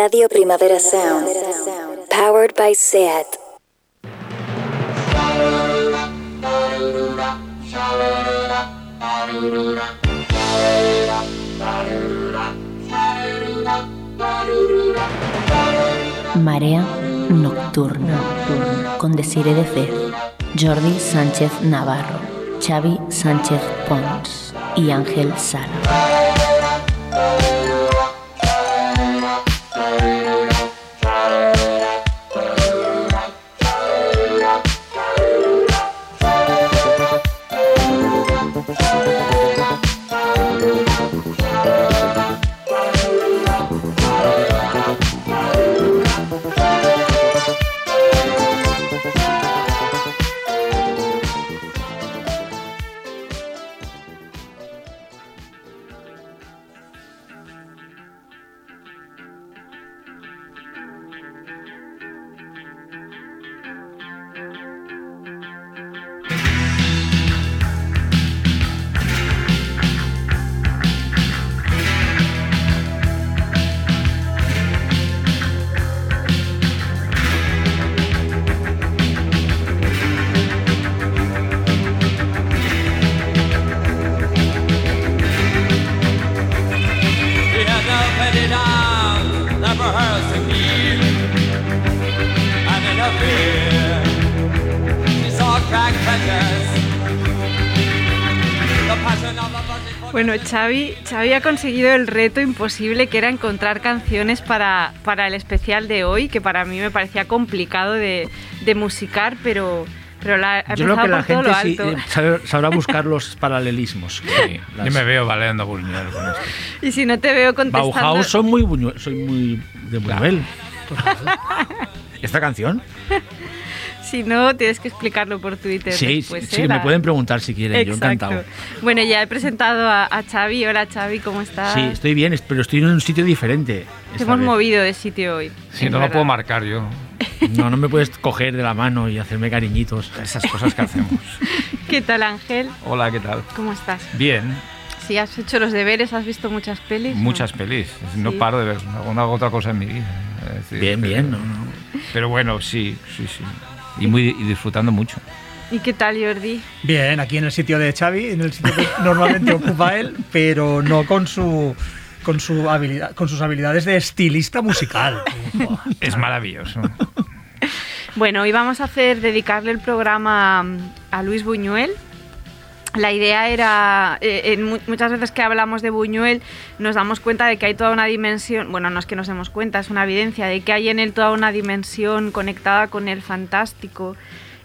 Radio Primavera Sound. Powered by SEAT. Marea Nocturna con Desire de Fez, Jordi Sánchez Navarro, Xavi Sánchez Pons y Ángel Sala. Xavi, Xavi ha conseguido el reto imposible que era encontrar canciones para, para el especial de hoy, que para mí me parecía complicado de, de musicar, pero, pero la, Yo creo que la gente sí, eh, sabe, sabrá buscar los paralelismos. Sí, las... Yo me veo baleando Buñuel con esto. Y si no te veo contestando... Bauhaus son muy Buñuel, soy muy de Buñuel. Claro. ¿Esta canción? Si no, tienes que explicarlo por Twitter. Sí, después, sí, ¿eh? me pueden preguntar si quieren, Exacto. yo encantado. Bueno, ya he presentado a, a, Xavi. Hola Xavi, ¿cómo estás? Sí, estoy bien, pero estoy en un sitio diferente. Te hemos vez. movido de sitio hoy. Sí, no lo puedo marcar yo. No, no me puedes coger de la mano y hacerme cariñitos. Esas cosas que hacemos. ¿Qué tal, Ángel? Hola, ¿qué tal? ¿Cómo estás? Bien. Sí, has hecho los deberes, has visto muchas pelis. Muchas ¿no? pelis. No sí. paro de ver una otra cosa en mi vida. Decir, bien, pero, bien. No, no. Pero bueno, sí, sí, sí y, muy, y disfrutando mucho. ¿Y qué tal, Jordi? Bien, aquí en el sitio de Xavi, en el sitio que normalmente ocupa él, pero no con su con su habilidad, con sus habilidades de estilista musical. es maravilloso. Bueno, hoy vamos a hacer dedicarle el programa a Luis Buñuel. La idea era, eh, muchas veces que hablamos de Buñuel, nos damos cuenta de que hay toda una dimensión, bueno, no es que nos demos cuenta, es una evidencia de que hay en él toda una dimensión conectada con el fantástico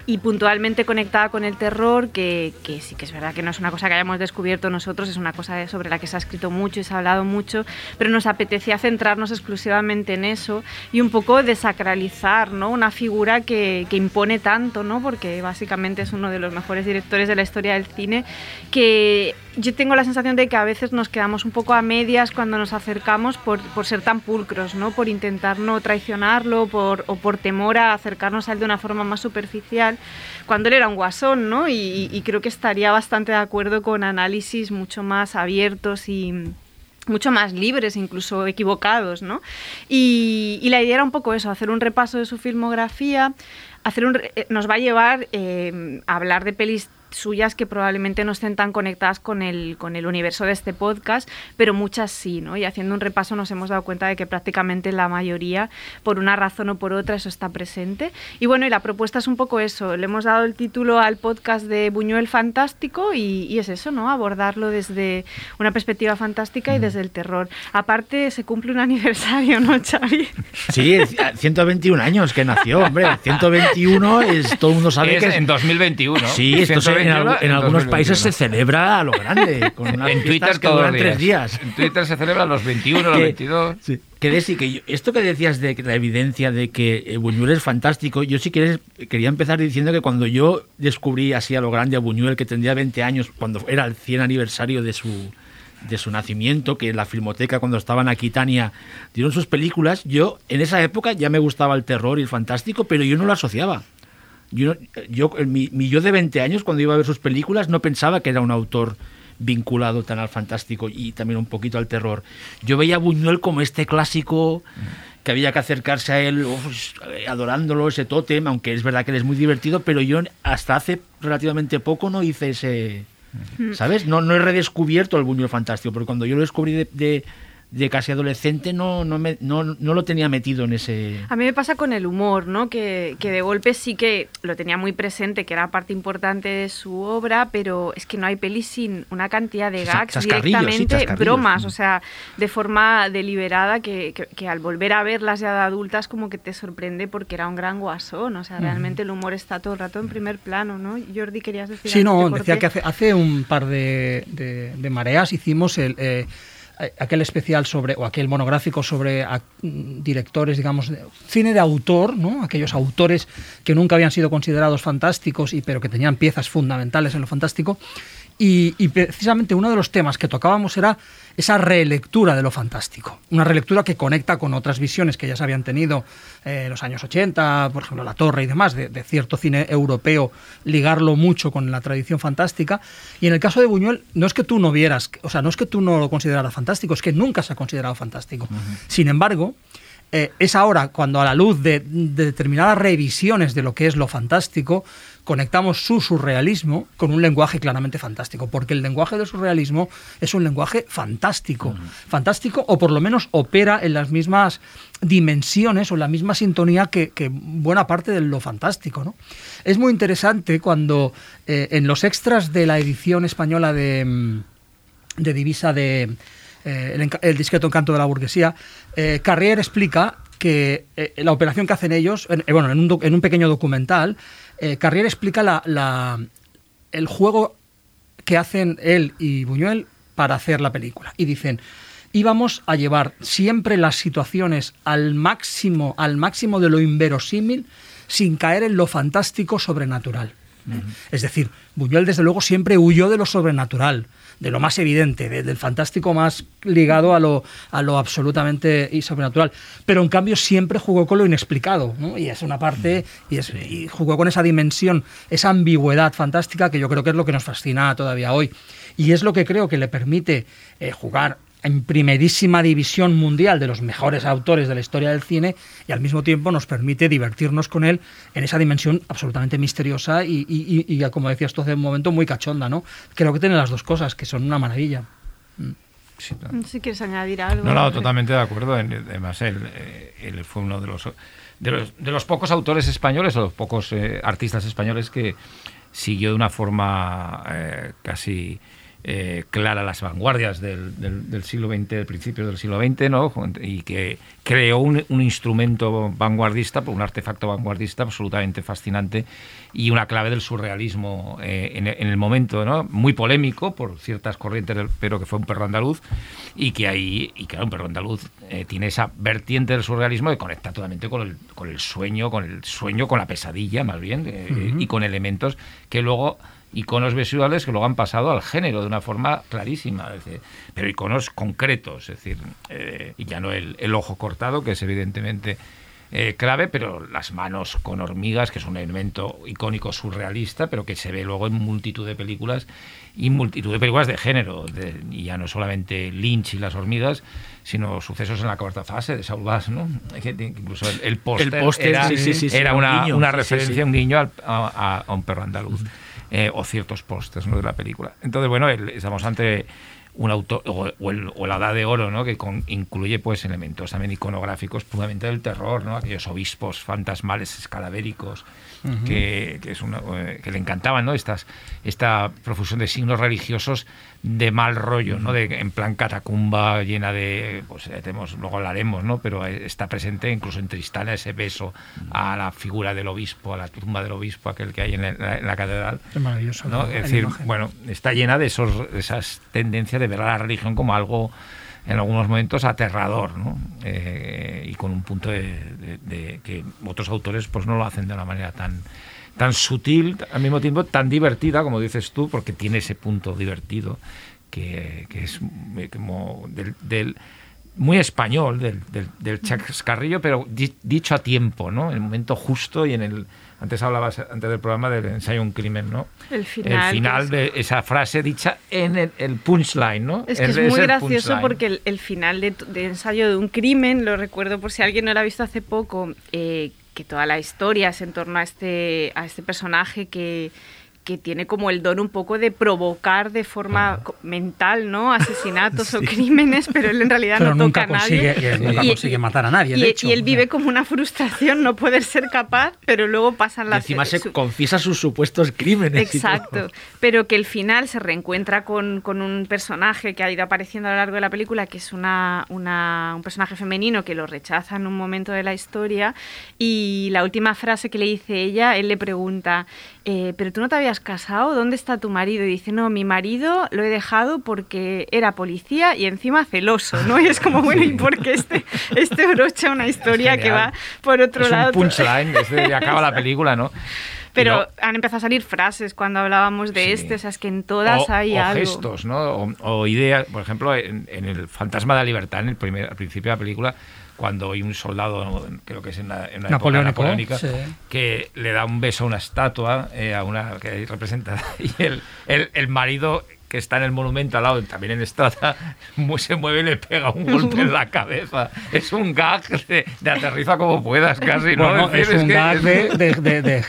y puntualmente conectada con el terror, que, que, sí que es verdad que no es una cosa que hayamos descubierto nosotros, es una cosa sobre la que se ha escrito mucho y se ha hablado mucho, pero nos apetecía centrarnos exclusivamente en eso y un poco desacralizar ¿no? una figura que, que impone tanto, ¿no? porque básicamente es uno de los mejores directores de la historia del cine, que yo tengo la sensación de que a veces nos quedamos un poco a medias cuando nos acercamos por, por ser tan pulcros, ¿no? por intentar no traicionarlo por, o por temor a acercarnos a él de una forma más superficial cuando él era un guasón, ¿no? Y, y, creo que estaría bastante de acuerdo con análisis mucho más abiertos y mucho más libres, incluso equivocados, ¿no? Y, y la idea era un poco eso, hacer un repaso de su filmografía, hacer un, nos va a llevar eh, a hablar de pelis suyas que probablemente no estén tan conectadas con el, con el universo de este podcast, pero muchas sí, ¿no? Y haciendo un repaso nos hemos dado cuenta de que prácticamente la mayoría, por una razón o por otra, eso está presente. Y bueno, y la propuesta es un poco eso. Le hemos dado el título al podcast de Buñuel Fantástico y, y es eso, ¿no? Abordarlo desde una perspectiva fantástica y desde el terror. Aparte, se cumple un aniversario, ¿no, Xavi? Sí, 121 años que nació, hombre. 121 es, todo el mundo sabe es que es... en 2021. Sí, esto en, en, en, algunos países se celebra a lo grande, con unas en Twitter que duran tres días. En Twitter se celebra los 21, los 22. Sí. Que, decir, que yo, esto que decías de la evidencia de que Buñuel es fantástico, yo sí que quería empezar diciendo que cuando yo descubrí así a lo grande a Buñuel, que tendría 20 años, cuando era el 100 aniversario de su, de su nacimiento, que en la Filmoteca, cuando estaban aquí Tania, dieron sus películas, yo en esa época ya me gustaba el terror y el fantástico, pero yo no lo asociaba. Yo, yo mi, mi, yo de 20 años, cuando iba a ver sus películas, no pensaba que era un autor vinculado tan al fantástico y también un poquito al terror. Yo veía a Buñuel como este clásico que había que acercarse a él adorándolo, ese tótem, aunque es verdad que él es muy divertido, pero yo hasta hace relativamente poco no hice ese... ¿Sabes? No, no he redescubierto el Buñuel fantástico, porque cuando yo lo descubrí de, de- de casi adolescente no, no, me- no, no lo tenía metido en ese... A mí me pasa con el humor, ¿no? Que, que de golpe sí que lo tenía muy presente, que era parte importante de su obra, pero es que no hay peli sin una cantidad de gags sí, directamente, bromas, o sea, de forma deliberada, que, que- que al volver a verlas ya de adultas como que te sorprende porque era un gran guasón, o sea, realmente el humor está todo el rato en primer plano, ¿no? Jordi, querías decir Sí, algo? no, decía que hace, hace un par de, de- de mareas hicimos el, eh, aquel especial sobre, o aquel monográfico sobre directores, digamos, de- cine de autor, ¿no? Aquellos autores que nunca habían sido considerados fantásticos, y, pero que tenían piezas fundamentales en lo fantástico. Y, y precisamente uno de los temas que tocábamos era esa relectura de lo fantástico. Una relectura que conecta con otras visiones que ya se habían tenido eh, en los años 80, por ejemplo, La Torre y demás, de, de cierto cine europeo, ligarlo mucho con la tradición fantástica. Y en el caso de Buñuel, no es que tú no vieras, o sea, no es que tú no lo consideraras fantástico, es que nunca se ha considerado fantástico. Sin embargo, eh, es ahora cuando a la luz de, de determinadas revisiones de lo que es lo fantástico, conectamos su surrealismo con un lenguaje claramente fantástico, porque el lenguaje del surrealismo es un lenguaje fantástico, fantástico o por lo menos opera en las mismas dimensiones o en la misma sintonía que, que buena parte de lo fantástico. ¿no? Es muy interesante cuando eh, en los extras de la edición española de... mm, de divisa de eh, el, el discreto encanto de la burguesía, eh, Carrier explica que eh, la operación que hacen ellos, en- bueno, en un, en un pequeño documental, eh, Carrier explica la, la- el juego que hacen él y Buñuel para hacer la película. Y dicen, íbamos a llevar siempre las situaciones al máximo, al máximo de lo inverosímil, sin caer en lo fantástico sobrenatural. Es decir, Buñuel desde luego siempre huyó de lo sobrenatural, de lo más evidente, de- del fantástico más ligado a lo, a lo absolutamente y sobrenatural. Pero en cambio siempre jugó con lo inexplicado, ¿no? y es una parte, y, es- y jugó con esa dimensión, esa ambigüedad fantástica que yo creo que es lo que nos fascina todavía hoy. Y es lo que creo que le permite eh, jugar en primerísima división mundial de los mejores autores de la historia del cine y al mismo tiempo nos permite divertirnos con él en esa dimensión absolutamente misteriosa y, y- y- y, como decías tú hace un momento, muy cachonda, ¿no? Creo que tiene las dos cosas, que son una maravilla. Sí, no. No sé si quieres añadir algo. No, no, totalmente de acuerdo. Además, él, eh, él fue uno de los, de los de los pocos autores españoles o los pocos eh, artistas españoles que siguió de una forma eh, casi eh, clara las vanguardias del, del- del siglo XX, del principio del siglo XX, ¿no? Y que creó un, un instrumento vanguardista, un artefacto vanguardista absolutamente fascinante y una clave del surrealismo eh, en, en el momento, ¿no? Muy polémico por ciertas corrientes, del- pero que fue un perro andaluz y que ahí, y claro, un perro andaluz eh, tiene esa vertiente del surrealismo que conecta totalmente con el, con el sueño, con el sueño, con la pesadilla más bien, y con elementos que luego iconos visuales que luego han pasado al género de una forma clarísima, es decir, pero iconos concretos, es decir, eh, y ya no el, el ojo cortado, que es evidentemente eh, clave, pero las manos con hormigas, que es un elemento icónico surrealista, pero que se ve luego en multitud de películas y multitud de películas de género, de- y ya no solamente Lynch y las hormigas, sino sucesos en la cuarta fase de Saul Bass, ¿no? Incluso el, el póster era, sí, sí, sí, era un una, guiño, una referencia, un guiño al- a, a- a un perro andaluz, eh, o ciertos pósters ¿no? de la película. Entonces, bueno, el- estamos ante un autor, o, la edad de oro, ¿no? que con- incluye pues elementos también iconográficos puramente del terror, ¿no? aquellos obispos fantasmales que, que es una, eh, que le encantaban, ¿no? Estas, esta profusión de signos religiosos de mal rollo, ¿no? De, en plan catacumba llena de, pues tenemos, luego hablaremos, ¿no? Pero está presente incluso en Tristana ese beso a la figura del obispo, a la tumba del obispo, aquel que hay en la, en la catedral. Es maravilloso. Es decir, imagen. bueno, está llena de esos, de esas tendencias de ver a la religión como algo en algunos momentos aterrador, ¿no? Eh, y con un punto de, de- que otros autores pues no lo hacen de una manera tan tan sutil, al mismo tiempo tan divertida, como dices tú, porque tiene ese punto divertido que, es eh, como del, del- muy español del, del, del chascarrillo, pero di- dicho a tiempo, ¿no? En el momento justo y en el... Antes hablabas, antes del programa, del ensayo un crimen, ¿no? El final, El final de esa frase dicha en el, el punchline, ¿no? Es que es muy gracioso porque el, el final de, de ensayo de un crimen, lo recuerdo por si alguien no lo ha visto hace poco, eh, que toda la historia es en torno a este, a este personaje que, que tiene como el don un poco de provocar de forma mental, ¿no? Asesinatos o crímenes, pero él en realidad Pero no nunca toca a nadie. y él nunca consigue matar a nadie, de y- hecho, y él o vive como una frustración, no poder ser capaz, pero luego pasan Y las... encima se su- confiesa sus supuestos crímenes. y. Exacto, pero que el final se reencuentra con, con un personaje que ha ido apareciendo a lo largo de la película, que es una, una- un personaje femenino que lo rechaza en un momento de la historia, y la última frase que le dice ella, él le pregunta, eh, ¿pero tú no te habías casado? ¿Dónde está tu marido? Y dice, no, mi marido lo he dejado porque era policía y encima celoso, ¿no? Y es como, bueno, ¿y por qué este, este brocha una historia que va por otro es lado? un punchline, es de, acaba la película, ¿no? Pero no- han empezado a salir frases cuando hablábamos de Sí. este, o sea, es que en todas o, hay o algo. gestos, ¿no? O, o ideas, por ejemplo, en, en el Fantasma de la Libertad, en el primer, al principio de la película, cuando hay un soldado, creo que es en la, en la época napoleónica, sí. que le da un beso a una estatua, eh, a una que hay representada, y el, el, el marido que está en el monumento al lado, también en mu- se mueve y le pega un golpe en la cabeza. Es un gag de, de aterriza como puedas, casi, ¿no? Bueno, es decir, un que gag es- de, de, de, de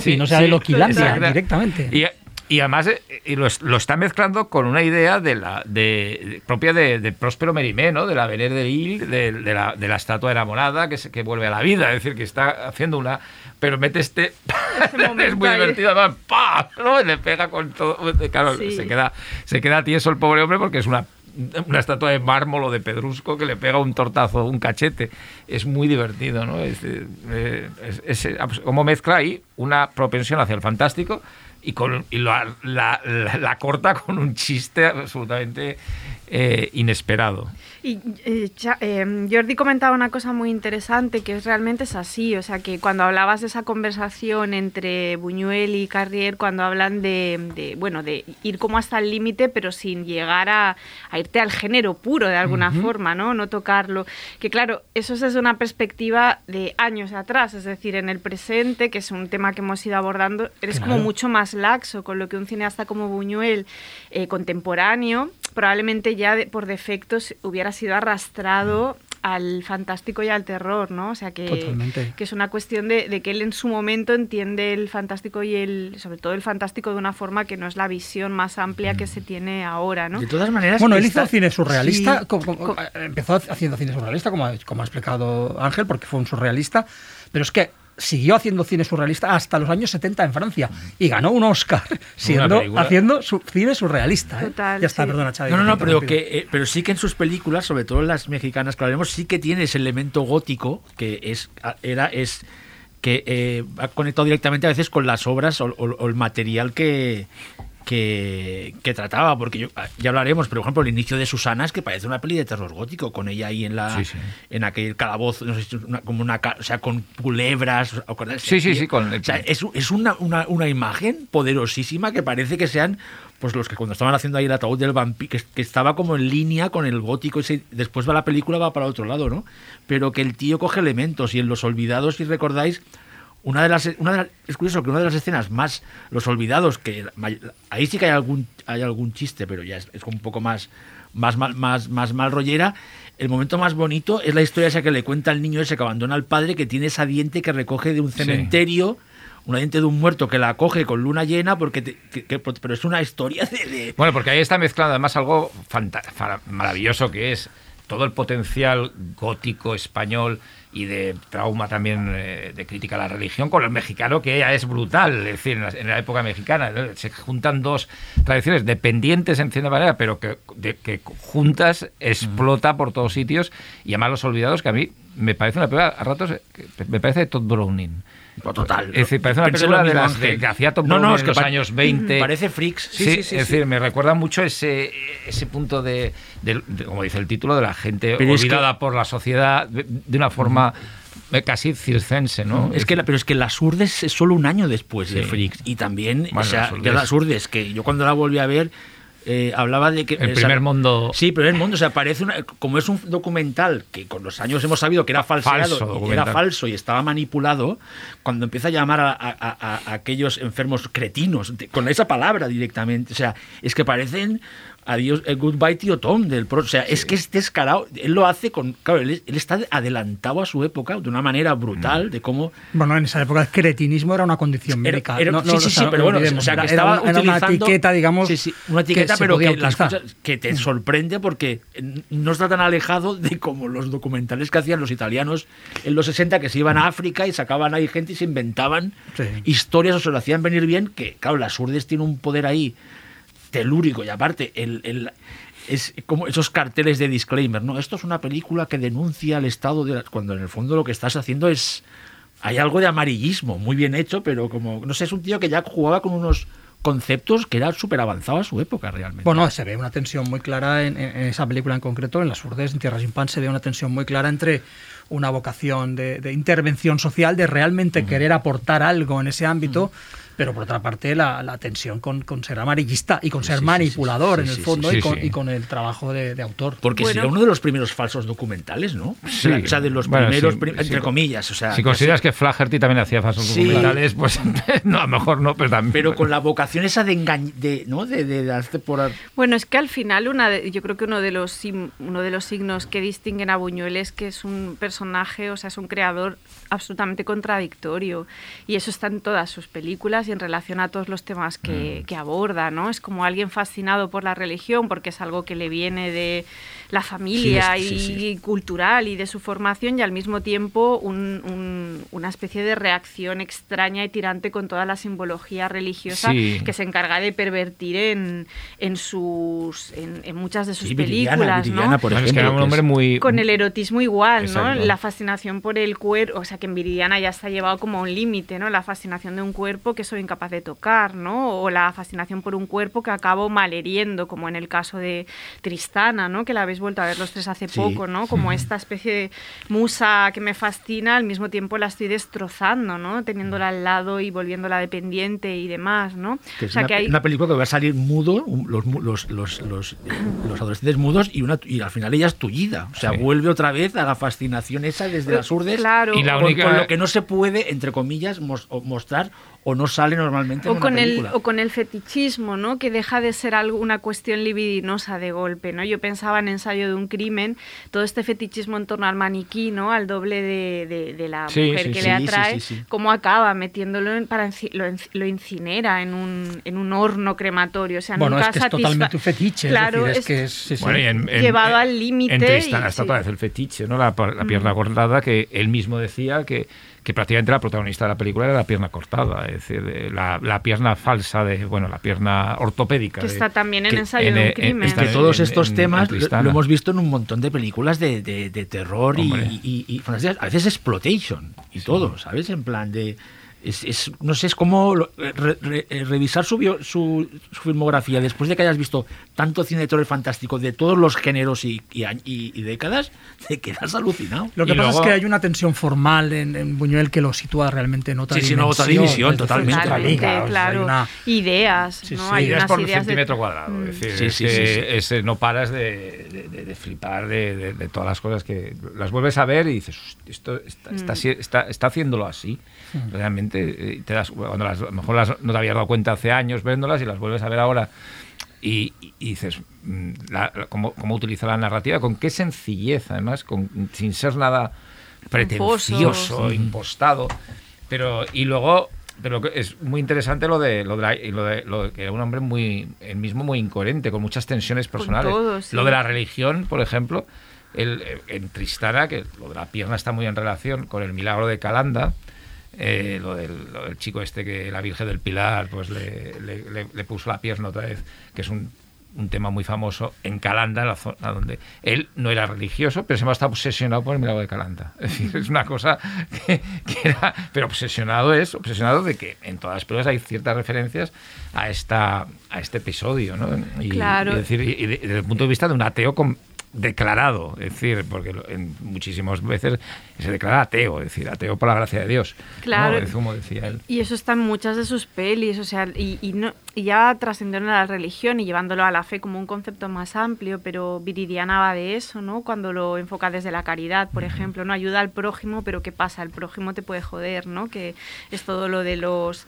Sí, no sea sí, de Loquilandia, exacto. directamente. Y, y además eh, y lo, es- lo está mezclando con una idea de la de, de- propia de, de Próspero Mérimée, ¿no? De la Venere de Lille, de, de la, de la estatua enamorada que, se, que vuelve a la vida. Es decir, que está haciendo una... Pero mete este... es muy divertido, además, ¡pam! ¿no? Y le pega con todo... Claro, Sí. se, queda, se queda tieso el pobre hombre porque es una una estatua de mármol o de pedrusco que le pega un tortazo, un cachete. Es muy divertido, ¿no? Es, eh, es- es- como mezcla ahí una propensión hacia el fantástico y, y la, la- la- la corta con un chiste absolutamente eh, inesperado. Y eh, eh, Jordi comentaba una cosa muy interesante, que es realmente es así, o sea, que cuando hablabas de esa conversación entre Buñuel y Carrier, cuando hablan de, de, bueno, de ir como hasta el límite, pero sin llegar a, a irte al género puro de alguna forma, ¿no? No tocarlo. Que claro, eso es desde una perspectiva de años atrás, es decir, en el presente, que es un tema que hemos ido abordando, eres como mucho más laxo, con lo que un cineasta como Buñuel, eh, contemporáneo, probablemente ya de- por defecto se- sido arrastrado al fantástico y al terror, ¿no? O sea que, Totalmente. que es una cuestión de, de que él en su momento entiende el fantástico y el, sobre todo el fantástico de una forma que no es la visión más amplia que se tiene ahora, ¿no? De todas maneras. Bueno, él hizo cine surrealista, Sí. como- como- eh, empezó haciendo cine surrealista, como ha, como ha explicado Ángel, porque fue un surrealista, pero es que siguió haciendo cine surrealista hasta los años 70 en Francia y ganó un Oscar siendo, haciendo su, cine surrealista. ¿eh? Total, ya está, sí. perdona, Xavi. No, no, no, pero, que, eh, pero sí que en sus películas, sobre todo en las mexicanas que hablaremos, sí que tiene ese elemento gótico que es, era, es que eh, ha conectado directamente a veces con las obras o, o- o el material que, que, que trataba, porque yo, ah, ya hablaremos, pero por ejemplo el inicio de Susana es que parece una peli de terror gótico, con ella ahí en la Sí, sí. en aquel calabozo, no sé, una- como una, o sea, con culebras, ¿os acordáis? Sí, sí, sí, con- o sea, es, es una, una, una imagen poderosísima que parece que sean pues los que cuando estaban haciendo ahí el ataúd del vampiro, que, que estaba como en línea con el gótico, después va la película, va para otro lado, ¿no? Pero que el tío coge elementos y en Los Olvidados, si recordáis, una de las, una de las- es curioso que una de las escenas más, Los Olvidados, que ahí sí que hay algún, hay algún chiste, pero ya es, es un poco más, más, mal, más, más mal rollera, el momento más bonito es la historia esa que le cuenta al niño ese que abandona al padre, que tiene esa diente que recoge de un cementerio, una diente de un muerto que la coge con luna llena, porque te- que- que- pero es una historia de... de- Bueno, porque ahí está mezclando además algo maravilloso que es todo el potencial gótico español y de trauma también eh, de crítica a la religión con el mexicano que ya es brutal, es decir, en la, en la época mexicana ¿no? se juntan dos tradiciones dependientes en cierta manera, pero que, de- que juntas explota por todos sitios y además los olvidados que a mí me parece una película a ratos eh, me parece Todd Browning. Total. Es decir, parece una película de las de- que hacía No, no, Browning es en los años 20. Parece freaks. Sí, Sí, sí, sí. es sí. decir, me recuerda mucho ese, ese punto de, de- de- como dice el título, de la gente Pero es olvidada por la sociedad de, una forma casi circense, ¿no? Es que la- pero es que Las Urdes es solo un año después de. Freaks. Y también, Bueno, o sea, Las Urdes. Las Urdes, que yo cuando la volví a ver, eh, hablaba de que... El o sea, primer mundo- Sí, primer mundo. O sea, parece una, como es un documental que con los años hemos sabido que era falseado, Falso y era falso y estaba manipulado, cuando empieza a llamar a, a- a- a aquellos enfermos cretinos, de- con esa palabra directamente. O sea, es que parecen... Adiós, eh, goodbye tío Tom del pro. O sea, es que es descarado. Él lo hace con. Claro, él, él está adelantado a su época de una manera brutal de cómo Bueno, en esa época el cretinismo era una condición Era- médica. era- No- sí, no, sí, o sea, sí, pero no bueno, o sea, que era estaba una- era una utilizando- etiqueta, digamos. Sí, sí, una etiqueta, que pero que, las cosas- que te sorprende porque no está tan alejado de como los documentales que hacían los italianos en los 60, que se iban a África y sacaban ahí gente y se inventaban Sí. historias o se lo hacían venir bien, que claro, las urdes tiene un poder ahí telúrico y aparte el, el- es como esos carteles de disclaimer, ¿no? Esto es una película que denuncia el estado de la- cuando en el fondo lo que estás haciendo es hay algo de amarillismo, muy bien hecho, pero como no sé, es un tío que ya jugaba con unos conceptos que era súper avanzado a su época realmente. Bueno, se ve una tensión muy clara en, esa película en concreto, en Las Urdes, en Tierra sin Pan, se ve una tensión muy clara entre una vocación de, de intervención social, de realmente querer aportar algo en ese ámbito, pero por otra parte la, la tensión con, con ser amarillista y con ser sí, sí, manipulador sí, en el fondo sí, y, con, sí. y con el trabajo de, de autor. porque Bueno. sería uno de los primeros falsos documentales, ¿no? Sí. O sea, de los Bueno, primeros, sí, prim- sí. entre comillas, o sea, si consideras que Flaherty también hacía falsos Sí. documentales, pues no, a lo mejor no, pero también. pero con la vocación esa de engañ de, ¿no? De, de, de por Bueno, es que al final una de- yo creo que uno de los sim- uno de los signos que distinguen a Buñuel es que es un personaje, o sea, es un creador absolutamente contradictorio y eso está en todas sus películas y en relación a todos los temas Mm. que, que aborda, ¿no? Es como alguien fascinado por la religión porque es algo que le viene de la familia Sí, sí, y sí. cultural y de su formación y al mismo tiempo un- un- una especie de reacción extraña y tirante con toda la simbología religiosa Sí. que se encarga de pervertir en, en sus en, en muchas de sus Sí, Viridiana, películas, Viridiana, ¿no? por Bueno, es que ejemplo, era un hombre muy. Con el erotismo igual, ¿no? Exacto. La fascinación por el cuerpo, o sea, que en Viridiana ya está llevado como a un límite, ¿no? La fascinación de un cuerpo que soy incapaz de tocar, ¿no? O la fascinación por un cuerpo que acabo malheriendo, como en el caso de Tristana, ¿no? Que la habéis vuelto a ver los tres hace Sí. poco, ¿no? Como esta especie de musa que me fascina, al mismo tiempo la estoy destrozando, ¿no? Teniéndola al lado y volviéndola dependiente y demás, ¿no? Que es o sea, una, que hay... una película que va a salir mudo, los, mu- los, los, los, los adolescentes mudos, y, una, y al final ella es tullida. O sea, Sí. vuelve otra vez a la fascinación esa desde las urdes. Claro. Y la con, única- con lo que no se puede, entre comillas, mos- mostrar o no sale normalmente o en una con el película. o con el fetichismo no que deja de ser algo una cuestión libidinosa de golpe no yo pensaba en ensayo de un crimen todo este fetichismo en torno al maniquí no al doble de, de- de la Sí, mujer sí, que sí, le atrae sí, sí. cómo acaba metiéndolo en, para lo, lo incinera en un en un horno crematorio o sea Bueno, nunca es que es totalmente un fetiche, claro es, decir, es es- que es... sí, sí. Bueno, y en- en- Llevado en- al límite En Tristana y- está sí. otra vez el fetiche, ¿no? La, la pierna cortada, que él mismo decía que, que prácticamente la protagonista de la película era la pierna cortada, es decir, de la, la pierna falsa, de bueno, la pierna ortopédica. que de- está también en ensayo en- de un en- crimen está que todos en- estos en- temas en lo, lo hemos visto en un montón de películas de, de- de terror y, y- y a veces exploitation y todo, ¿sabes? En plan de es, es- no sé, es como lo- re- re- eh, revisar su, bio- su, su filmografía después de que hayas visto tanto cine de terror fantástico de todos los géneros y, y y- y décadas, te quedas alucinado. Lo que Y pasa luego- es que hay una tensión formal en, en Buñuel que lo sitúa realmente en otra Sí, dimensión. otra división, decir, totalmente. otra Totalmente, liga, o sea, hay claro. una- Ideas, Sí, ¿no? sí. Hay Ideas unas por ideas de- centímetro cuadrado. Mm. Es decir, Sí, es sí, que sí, sí. ese no paras de, de- de- de flipar de, de- de todas las cosas que las vuelves a ver y dices, "Hostia, esto está, Mm. está, así- está, está haciéndolo así. Realmente, eh, te das, cuando las, a lo mejor las- no te habías dado cuenta hace años viéndolas y las vuelves a ver ahora. Y, y- dices, mm, la- la- cómo, cómo utiliza la narrativa, con qué sencillez, además, con, sin ser nada pretencioso, impostado. Pero, y luego, pero es muy interesante lo de lo de, la- lo de- lo de que era un hombre muy, el mismo muy incoherente, con muchas tensiones personales. todo, sí. Lo de la religión, por ejemplo, el, en Tristana, que lo de la pierna está muy en relación con el milagro de Calanda. Eh, lo, del, lo del chico este que la Virgen del Pilar pues le, le- le- le puso la pierna otra vez, que es un, un tema muy famoso en Calanda, en la zona donde él no era religioso, pero se me está obsesionado por el milagro de Calanda. Es decir, es una cosa que, que era, pero obsesionado es, obsesionado de que en todas las películas hay ciertas referencias a esta a este episodio, ¿no? Y, Claro. y decir, y y desde el punto de vista de un ateo con- declarado, es decir, porque en muchísimas veces se declara ateo, es decir, ateo por la gracia de Dios. Claro. Es como decía él. Y eso está en muchas de sus pelis, o sea, y, y no, y ya trascendiendo la religión y llevándolo a la fe como un concepto más amplio, pero Viridiana va de eso, ¿no? Cuando lo enfoca desde la caridad, por ejemplo, ¿no? Ayuda al prójimo, pero ¿qué pasa? El prójimo te puede joder, ¿no? Que es todo lo de los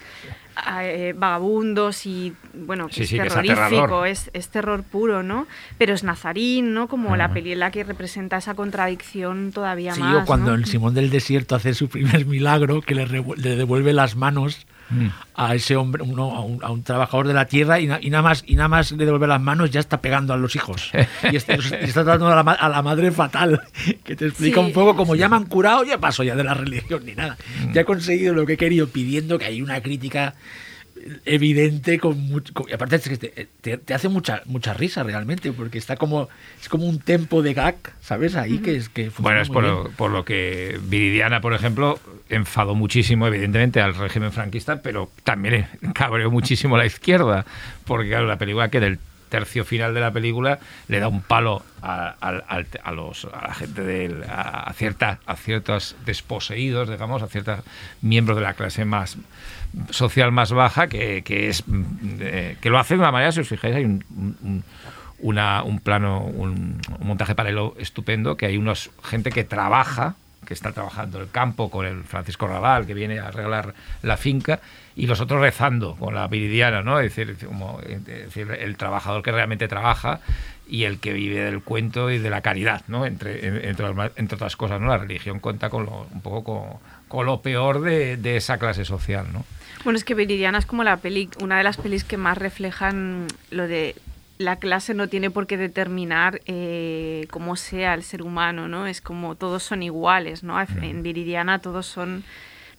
eh, vagabundos y, bueno, que Sí, es sí, que es terrorífico, es, es terror puro, ¿no? Pero es nazarín, ¿no? Como la peli en la que representa esa contradicción todavía Sí, más, o cuando ¿no? el Simón del Desierto hace su primer milagro, que le devuelve las manos Mm. a ese hombre, uno, a, un, a un trabajador de la tierra, y, na- y nada más y nada más le devuelve las manos, ya está pegando a los hijos. Y está, y está tratando a la, ma- a la madre fatal, que te explica Sí. un poco como ya me han curado, ya paso ya de la religión ni nada. Mm. Ya he conseguido lo que he querido, pidiendo que hay una crítica evidente con, mucho, con- y aparte es que te, te- te hace mucha mucha risa realmente porque está como es como un tempo de gag sabes ahí que es que funciona Bueno, es muy por bien. lo, por lo que Viridiana, por ejemplo, enfadó muchísimo, evidentemente, al régimen franquista, pero también cabreó muchísimo a la izquierda, porque claro, la película que del tercio final de la película le da un palo a, a los, a la gente del, a, a cierta, a ciertos desposeídos, digamos, a ciertos miembros de la clase más social más baja, que, que es mm, eh, que lo hace de una manera, si os fijáis, hay un- un- un, una- un plano, un, montaje paralelo estupendo, que hay unos gente que trabaja, que está trabajando el campo con el Francisco Raval, que viene a arreglar la finca, y los otros rezando con la viridiana, ¿no? Es decir, como, el trabajador que realmente trabaja y el que vive del cuento y de la caridad, ¿no? Entre, en- entre, entre otras cosas, ¿no? La religión cuenta con lo, un poco con, con lo peor de, de esa clase social, ¿no? Bueno, es que Viridiana es como la peli, una de las pelis que más reflejan lo de la clase no tiene por qué determinar eh, cómo sea el ser humano, ¿no? Es como todos son iguales, ¿no? En Viridiana todos son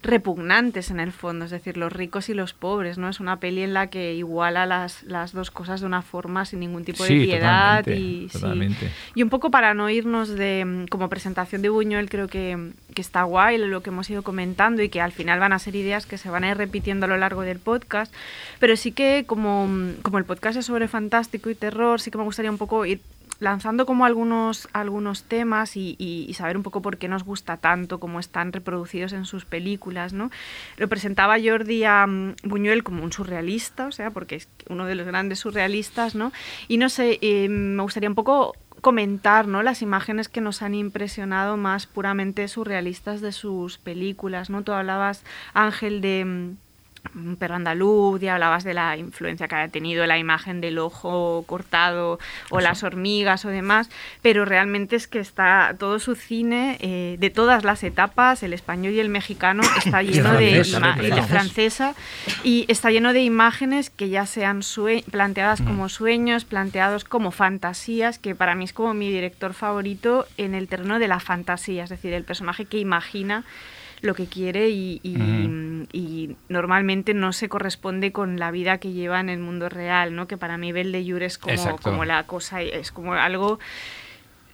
repugnantes en el fondo, es decir, los ricos y los pobres, ¿no? Es una peli en la que iguala las, las dos cosas de una forma sin ningún tipo de Sí, piedad totalmente, y sí. totalmente. Y un poco para no irnos de mm, como presentación de Buñuel, creo que, que está guay lo que hemos ido comentando y que al final van a ser ideas que se van a ir repitiendo a lo largo del podcast. Pero sí que como, mm, como el podcast es sobre fantástico y terror, sí que me gustaría un poco ir lanzando como algunos, algunos temas y, y- saber un poco por qué nos gusta tanto, cómo están reproducidos en sus películas, ¿no? Lo presentaba Jordi mm, Buñuel como un surrealista, o sea, porque es uno de los grandes surrealistas, ¿no? Y no sé, eh, me gustaría un poco comentar ¿no? las imágenes que nos han impresionado más puramente surrealistas de sus películas. ¿no? Tú hablabas, Ángel, de mm, un perro andaluz y hablabas de la influencia que ha tenido la imagen del ojo cortado o las hormigas o demás, pero realmente es que está todo su cine eh, de todas las etapas, el español y el mexicano, está lleno de, francesa, ima- y de francesa. y está lleno de imágenes que ya sean planteadas como sueños, planteados como fantasías, que para mí es como mi director favorito en el terreno de la fantasía, es decir, el personaje que imagina lo que quiere y, y- y normalmente no se corresponde con la vida que lleva en el mundo real, ¿no? Que para mí Jure es como, Exacto. como la cosa, es como algo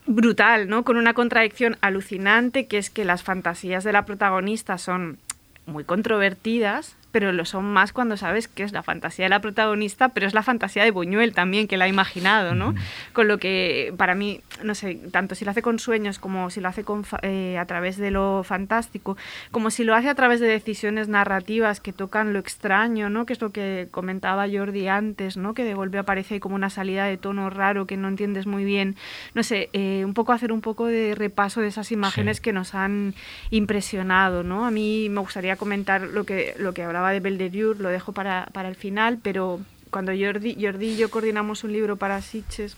brutal, ¿no? Con una contradicción alucinante, que es que las fantasías de la protagonista son muy controvertidas, pero lo son más cuando sabes que es la fantasía de la protagonista, pero es la fantasía de Buñuel también, que la ha imaginado, ¿no? Con lo que, para mí, no sé, tanto si lo hace con sueños como si lo hace con eh, a través de lo fantástico, como si lo hace a través de decisiones narrativas que tocan lo extraño, ¿no? Que es lo que comentaba Jordi antes, ¿no? Que de golpe aparece como una salida de tono raro que no entiendes muy bien. No sé, eh, un poco hacer un poco de repaso de esas imágenes Sí. que nos han impresionado, ¿no? A mí me gustaría comentar lo que, lo que hablaba de Belderure, lo dejo para, para el final, pero cuando Jordi, Jordi y yo coordinamos un libro para Sitges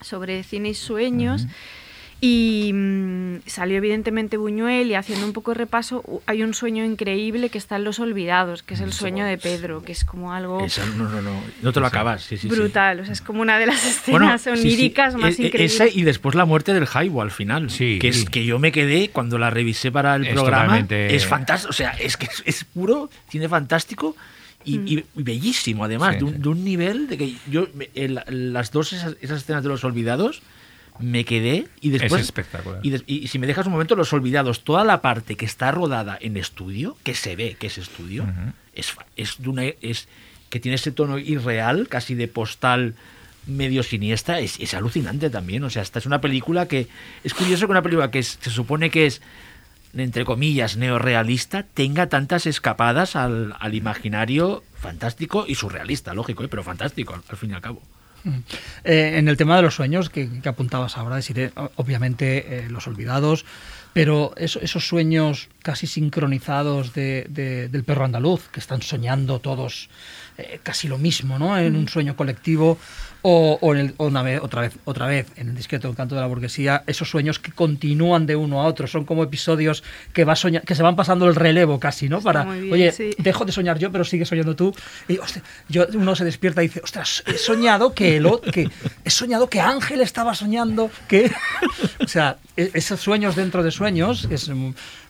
sobre cine y sueños, y mm, salió evidentemente Buñuel y haciendo un poco de repaso, hay un sueño increíble que está en Los Olvidados, que es el sueño de Pedro, que es como algo Esa- no, no, no, no te lo acabas. Sí, sí, sí. brutal, o sea, es como una de las Bueno, escenas sí, sí, oníricas más e- e- increíbles. Esa y después la muerte del Jaibo al final. Sí. Que es que yo me quedé cuando la revisé para el Es programa. totalmente- Es fantástico. O sea, es que es, es puro cine fantástico y, Mm. y- bellísimo, además, Sí, de, un, sí. de un nivel de que yo. me- el- las dos esas, esas escenas de los olvidados me quedé y después. Es espectacular. Y, y si me dejas un momento, los olvidados, toda la parte que está rodada en estudio, que se ve que es estudio, es, es, de una, es que tiene ese tono irreal, casi de postal medio siniestra es, es alucinante también. O sea, esta es una película que. Es curioso que una película que es- se supone que es, entre comillas, neorealista, tenga tantas escapadas al, al imaginario fantástico y surrealista, lógico, ¿eh? pero fantástico, al, al fin y al cabo. Eh, en el tema de los sueños que, apuntabas ahora, decir, obviamente eh, los olvidados, pero eso- esos sueños casi sincronizados de- de- del perro andaluz, que están soñando todos eh, casi lo mismo, ¿no? En un sueño colectivo, o, o en el- o una vez, otra vez, otra vez, en el discreto encanto de la burguesía, esos sueños que continúan de uno a otro, son como episodios que va soña- que se van pasando el relevo casi, ¿no? Para, bien, oye, sí. dejo de soñar yo, pero sigue soñando tú. Y hostia, yo, uno se despierta y dice, ostras, he soñado que, el, que he soñado que Ángel estaba soñando, que... o sea, e- esos sueños dentro de sueños, es,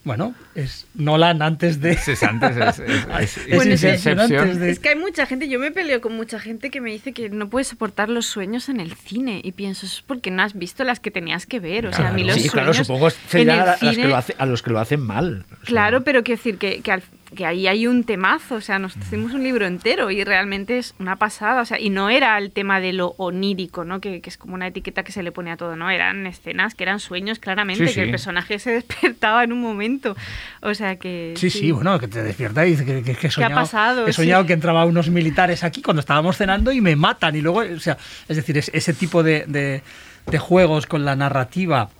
bueno, es Nolan antes de... Es antes, es, es- es- es Bueno, ese- Inception. antes de- Es que hay mucha gente, yo me peleo con mucha gente que me dice que no puede soportar los sueños en el cine y pienso, es porque no has visto las que tenías que ver. O sea, a mí los sí, claro, sueños supongo en será el a, las que cine- lo hace- a los que lo hacen mal. O sea, Claro, pero quiero decir que, que, al- que ahí hay un temazo, o sea, nos hicimos un libro entero y realmente es una pasada, o sea, y no era el tema de lo onírico, ¿no? Que, que es como una etiqueta que se le pone a todo, ¿no? Eran escenas que eran sueños claramente, Sí, que el personaje se despertaba en un momento, o sea que... Sí, sí, bueno, que te despierta y dice que, que- que he soñado, pasado? he soñado que entraban unos militares aquí cuando estábamos cenando y me matan. Y luego, o sea, es decir, es- ese tipo de, de- de juegos con la narrativa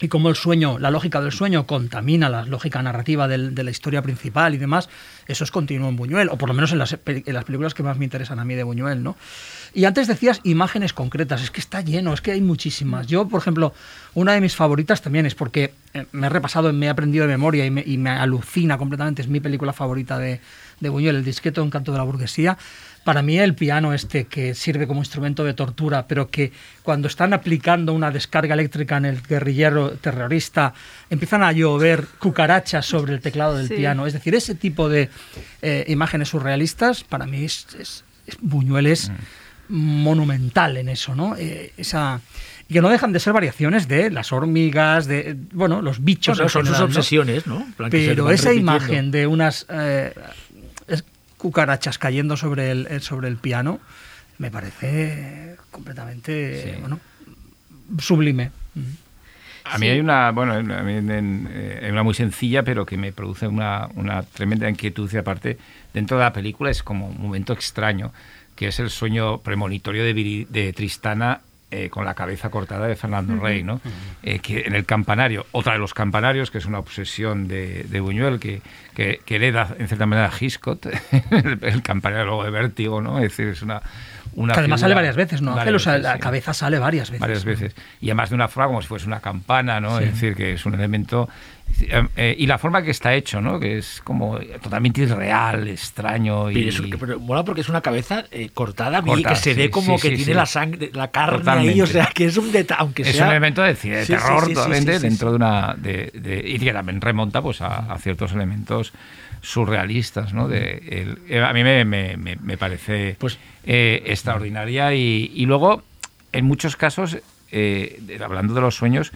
y cómo el sueño, la lógica del sueño contamina la lógica narrativa de la historia principal y demás, eso es continuo en Buñuel, o por lo menos en las, películas que más me interesan a mí de Buñuel, ¿no? Y antes decías imágenes concretas, es que está lleno, es que hay muchísimas. Yo, por ejemplo, una de mis favoritas también es porque eh, me he repasado, me he aprendido de memoria y me, y me alucina completamente, es mi película favorita de, de Buñuel, El discreto encanto de la burguesía. Para mí el piano este que sirve como instrumento de tortura, pero que cuando están aplicando una descarga eléctrica en el guerrillero terrorista, empiezan a llover cucarachas sobre el teclado del Sí. piano. Es decir, ese tipo de eh, imágenes surrealistas, para mí es, es- es- Buñuel es monumental en eso, ¿no? Eh, esa y que no dejan de ser variaciones de las hormigas, de bueno, los bichos. Bueno, en son sus obsesiones, ¿no? Pero esa repitiendo. imagen de unas eh, cucarachas cayendo sobre el, eh, sobre el piano me parece completamente Sí. bueno, sublime. A mí hay una, bueno, a mí en- en- eh, hay una muy sencilla, pero que me produce una, una tremenda inquietud y aparte, dentro de la película es como un momento extraño, que es el sueño premonitorio de, Viri- de Tristana eh, con la cabeza cortada de Fernando Rey, ¿no? Eh, que en el campanario, otra de los campanarios, que es una obsesión de, de Buñuel, que, que, que hereda en cierta manera a Hitchcock, el, el campanario luego de Vértigo, ¿no? Es decir, es una... una Que además sale varias veces, ¿no? Ángel? O sea, veces, la sí cabeza sale varias veces. varias veces. Y además de una forma como si fuese una campana, ¿no? Es decir, que es un elemento... eh, eh, y la forma que está hecho, ¿no? Que es como totalmente irreal, extraño y... Pero, es mola porque es una cabeza eh, cortada, y que se ve como sí, que sí, tiene la sangre, la carne ahí, Totalmente. o sea, que es un detalle, aunque es sea... un elemento de, de terror totalmente dentro de una de, de- y que también remonta pues a, a ciertos elementos surrealistas no de el- eh, a mí me, me- me- me parece Pues- eh, extraordinaria y, y luego en muchos casos hablando de los sueños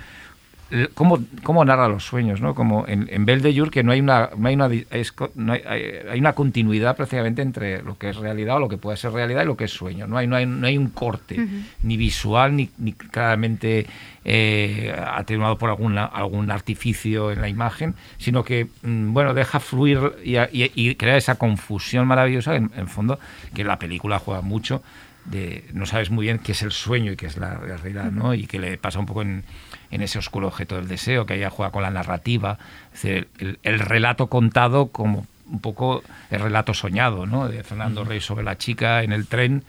cómo, cómo narra los sueños, ¿no? Como en, en Belle de Jour, que no hay una, no hay una, es no hay, hay- una continuidad prácticamente entre lo que es realidad o lo que puede ser realidad y lo que es sueño. No hay, no hay, no hay un corte, ni visual, ni, ni claramente eh, atenuado por alguna, algún artificio en la imagen, sino que, mm, bueno, deja fluir y, y- y crea esa confusión maravillosa, en, en fondo, que la película juega mucho de no sabes muy bien qué es el sueño y qué es la realidad, ¿no? Y que le pasa un poco en, en ese oscuro objeto del deseo, que ella juega con la narrativa, es decir, el, el relato contado como un poco el relato soñado, ¿no? De Fernando Rey sobre la chica en el tren,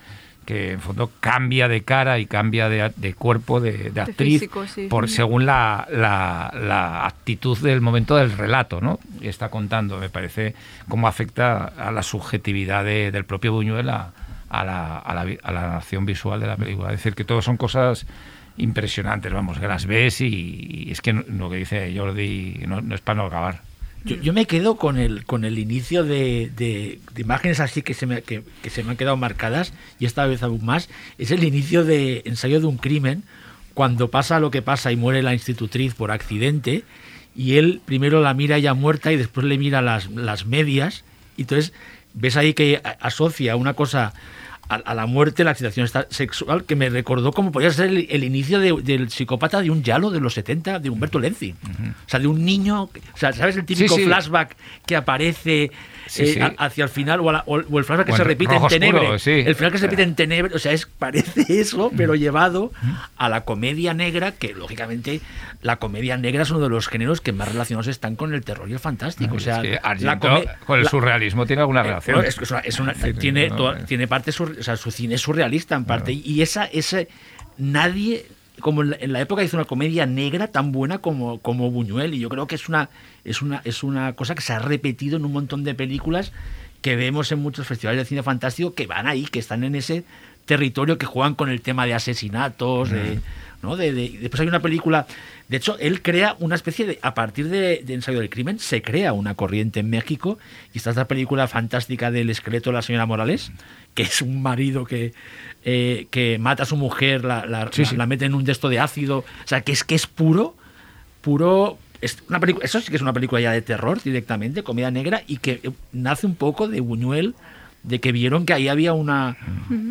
que en fondo cambia de cara y cambia de, de cuerpo, de, de actriz, físico, sí. por según la, la, la actitud del momento del relato, ¿no? Está contando, me parece, cómo afecta a la subjetividad de- del propio Buñuel a, a la, a, la, a la narración visual de la película. Es decir, que todo son cosas impresionantes, vamos, que las ves y, es que no- lo que dice Jordi no, es para no acabar. Yo, me quedo con el, con el inicio de, de- imágenes así que se, me, que se me han quedado marcadas, y esta vez aún más, es el inicio de ensayo de un crimen, cuando pasa lo que pasa y muere la institutriz por accidente, y él primero la mira ya muerta y después le mira las, las medias, y entonces ves ahí que asocia una cosa a, a la muerte, la excitación sexual, que me recordó como podía ser el, el inicio de- del psicópata de un Yalo de los 70, de Humberto Lenzi. O sea, de un niño, o sea, ¿sabes el típico Sí, sí. flashback que aparece Sí, eh, a- hacia el final o, la- o el o el flashback que O se repite en oscuro, tenebre? sí. El final que se repite en tenebre, o sea, es, parece eso, pero llevado a la comedia negra, que lógicamente la comedia negra es uno de los géneros que más relacionados están con el terror y el fantástico. O sea, que la con el la- surrealismo tiene alguna eh, relación. bueno, es, que es una- es una- tiene, no, toda- eh. tiene parte, sur- o sea, su cine es surrealista en parte. Y esa, ese, nadie, como en la, en la época hizo una comedia negra tan buena como, como Buñuel. Y yo creo que es una, es, una, es una cosa que se ha repetido en un montón de películas que vemos en muchos festivales de cine fantástico que van ahí, que están en ese territorio, que juegan con el tema de asesinatos, de, ¿no? De, de- después hay una película, de hecho, él crea una especie de, a partir de, de Ensayo del Crimen, se crea una corriente en México, y está esta película fantástica del esqueleto de la señora Morales, que es un marido que, eh, que mata a su mujer, la, la, Sí, la- sí. la mete en un desto de ácido, o sea, que es que es puro, puro... Es una película, eso sí que es una película ya de terror directamente, comedia negra, y que eh, nace un poco de Buñuel, de que vieron que ahí había una,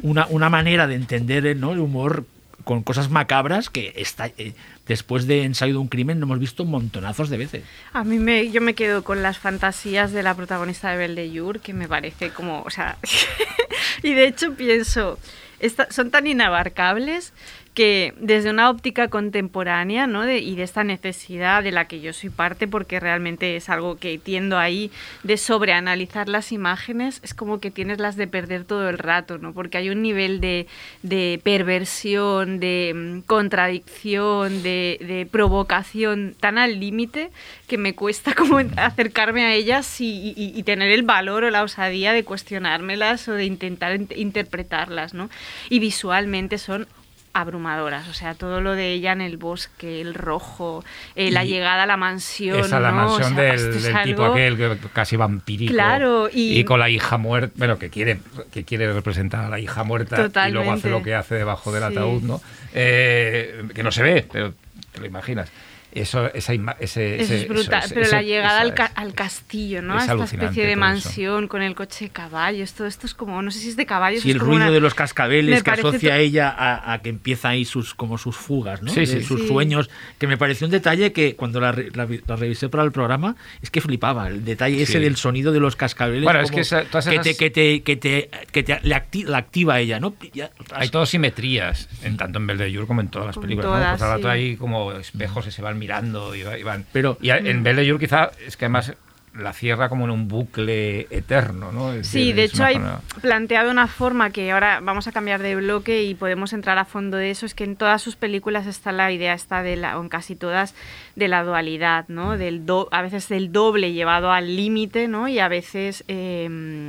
una, una manera de entender el, ¿no? el humor con cosas macabras que está, eh, después de ensayo de un crimen lo hemos visto montonazos de veces. A mí me, yo me quedo con las fantasías de la protagonista de Belle de Jour, que me parece como, o sea, y de hecho pienso, esta- son tan inabarcables que desde una óptica contemporánea ¿no? y de esta necesidad de la que yo soy parte, porque realmente es algo que tiendo ahí de sobreanalizar las imágenes, es como que tienes las de perder todo el rato, ¿no? porque hay un nivel de, de perversión, de mm, contradicción, de, provocación tan al límite que me cuesta como acercarme a ellas y, tener el valor o la osadía de cuestionármelas o de intentar int- interpretarlas. ¿no? Y visualmente son abrumadoras, o sea, todo lo de ella en el bosque, el rojo, eh, la llegada a la mansión, Esa la ¿no? O mansión sea, del, tipo aquel que casi vampírico. Claro, y- con la hija muerta, bueno, que quiere, que quiere representar a la hija muerta y luego hace lo que hace debajo del Sí. ataúd, ¿no? Eh, que no se ve, pero te lo imaginas. Eso, esa ima- ese, Eso ese- es brutal, eso- pero ese- la llegada esa al, ca- es- al castillo, ¿no? es a esta especie de mansión con el coche de caballos, todo esto es como, no sé si es de caballos. Sí, es el como ruido una- de los cascabeles me que asocia ella a, a que empieza ahí sus como sus fugas, ¿no? Sí, De sí. sus Sí. sueños, que me pareció un detalle que cuando la, la la revisé para el programa es que flipaba, el detalle ese Sí. del sonido de los cascabeles Bueno, es como que esa- todas que, esas- te, que te que te que te- le acti- la activa a ella, ¿no? Ya- Hay todas simetrías, en tanto en Belle de Jour como en todas las películas. todas, ¿no? Pues sí. hay como espejos que se van mirando y, va- y van. Pero- y en Belle Jour quizá es que además la cierra como en un bucle eterno, ¿no? Es Sí, decir, de hecho hay forma- planteado una forma que ahora vamos a cambiar de bloque y podemos entrar a fondo de eso, es que en todas sus películas está la idea está de la, o en casi todas, de la dualidad, ¿no? Del do- a veces del doble llevado al límite, ¿no? Y a veces eh,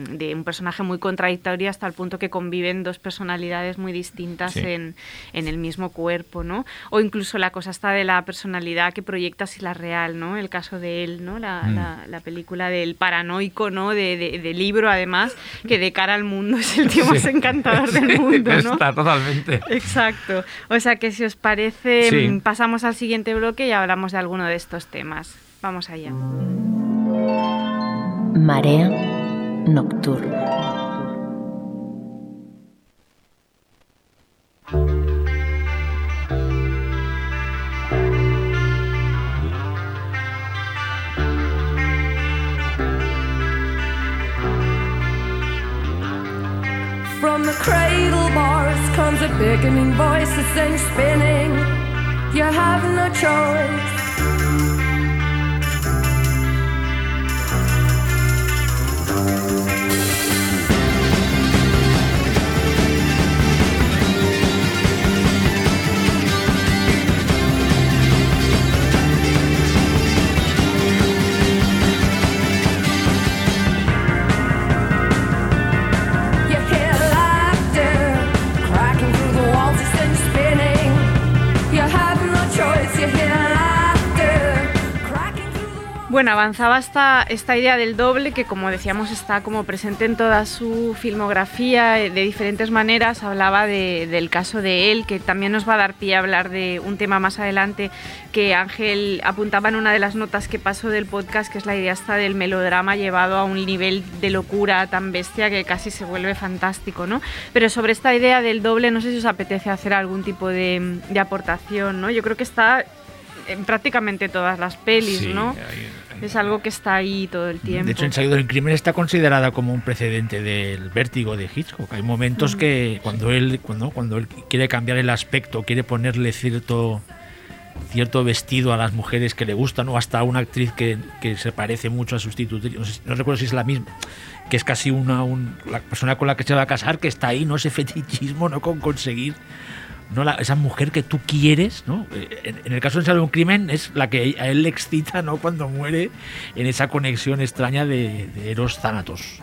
de un personaje muy contradictorio hasta el punto que conviven dos personalidades muy distintas Sí. en, en el mismo cuerpo, ¿no? O incluso la cosa está de la personalidad que proyectas y la real, ¿no? El caso de él, ¿no? La, Mm. la- la película del paranoico, ¿no? De, de- de libro, además, que de cara al mundo es el tío más Sí. encantador del mundo, ¿no? Está totalmente. Exacto. O sea que si os parece, mm, pasamos al siguiente bloque y hablamos de alguno de estos temas. Vamos allá. Marea nocturna. From the cradle bars comes a beckoning voice that sends spinning. You have no choice. Bueno, avanzaba esta, esta idea del doble que, como decíamos, está como presente en toda su filmografía eh, de diferentes maneras. Hablaba de- del caso de él, que también nos va a dar pie a hablar de un tema más adelante que Ángel apuntaba en una de las notas que pasó del podcast, que es la idea esta del melodrama llevado a un nivel de locura tan bestia que casi se vuelve fantástico, ¿no? Pero sobre esta idea del doble, no sé si os apetece hacer algún tipo de, de aportación, ¿no? Yo creo que está en prácticamente todas las pelis, Sí, ¿no? hay- Es algo que está ahí todo el tiempo. De hecho, Ensayo del crimen está considerada como un precedente del vértigo de Hitchcock. Hay momentos que cuando él, cuando, cuando él quiere cambiar el aspecto, quiere ponerle cierto cierto vestido a las mujeres que le gustan o hasta a una actriz que, que se parece mucho a sustituir, no, sé- no recuerdo si es la misma, que es casi una un- la persona con la que se va a casar, que está ahí, no ese fetichismo, no con conseguir no la- esa mujer que tú quieres, ¿no? Eh, En, el caso de un crimen es la que a él le excita, ¿no? Cuando muere en esa conexión extraña de, de Eros Thanatos.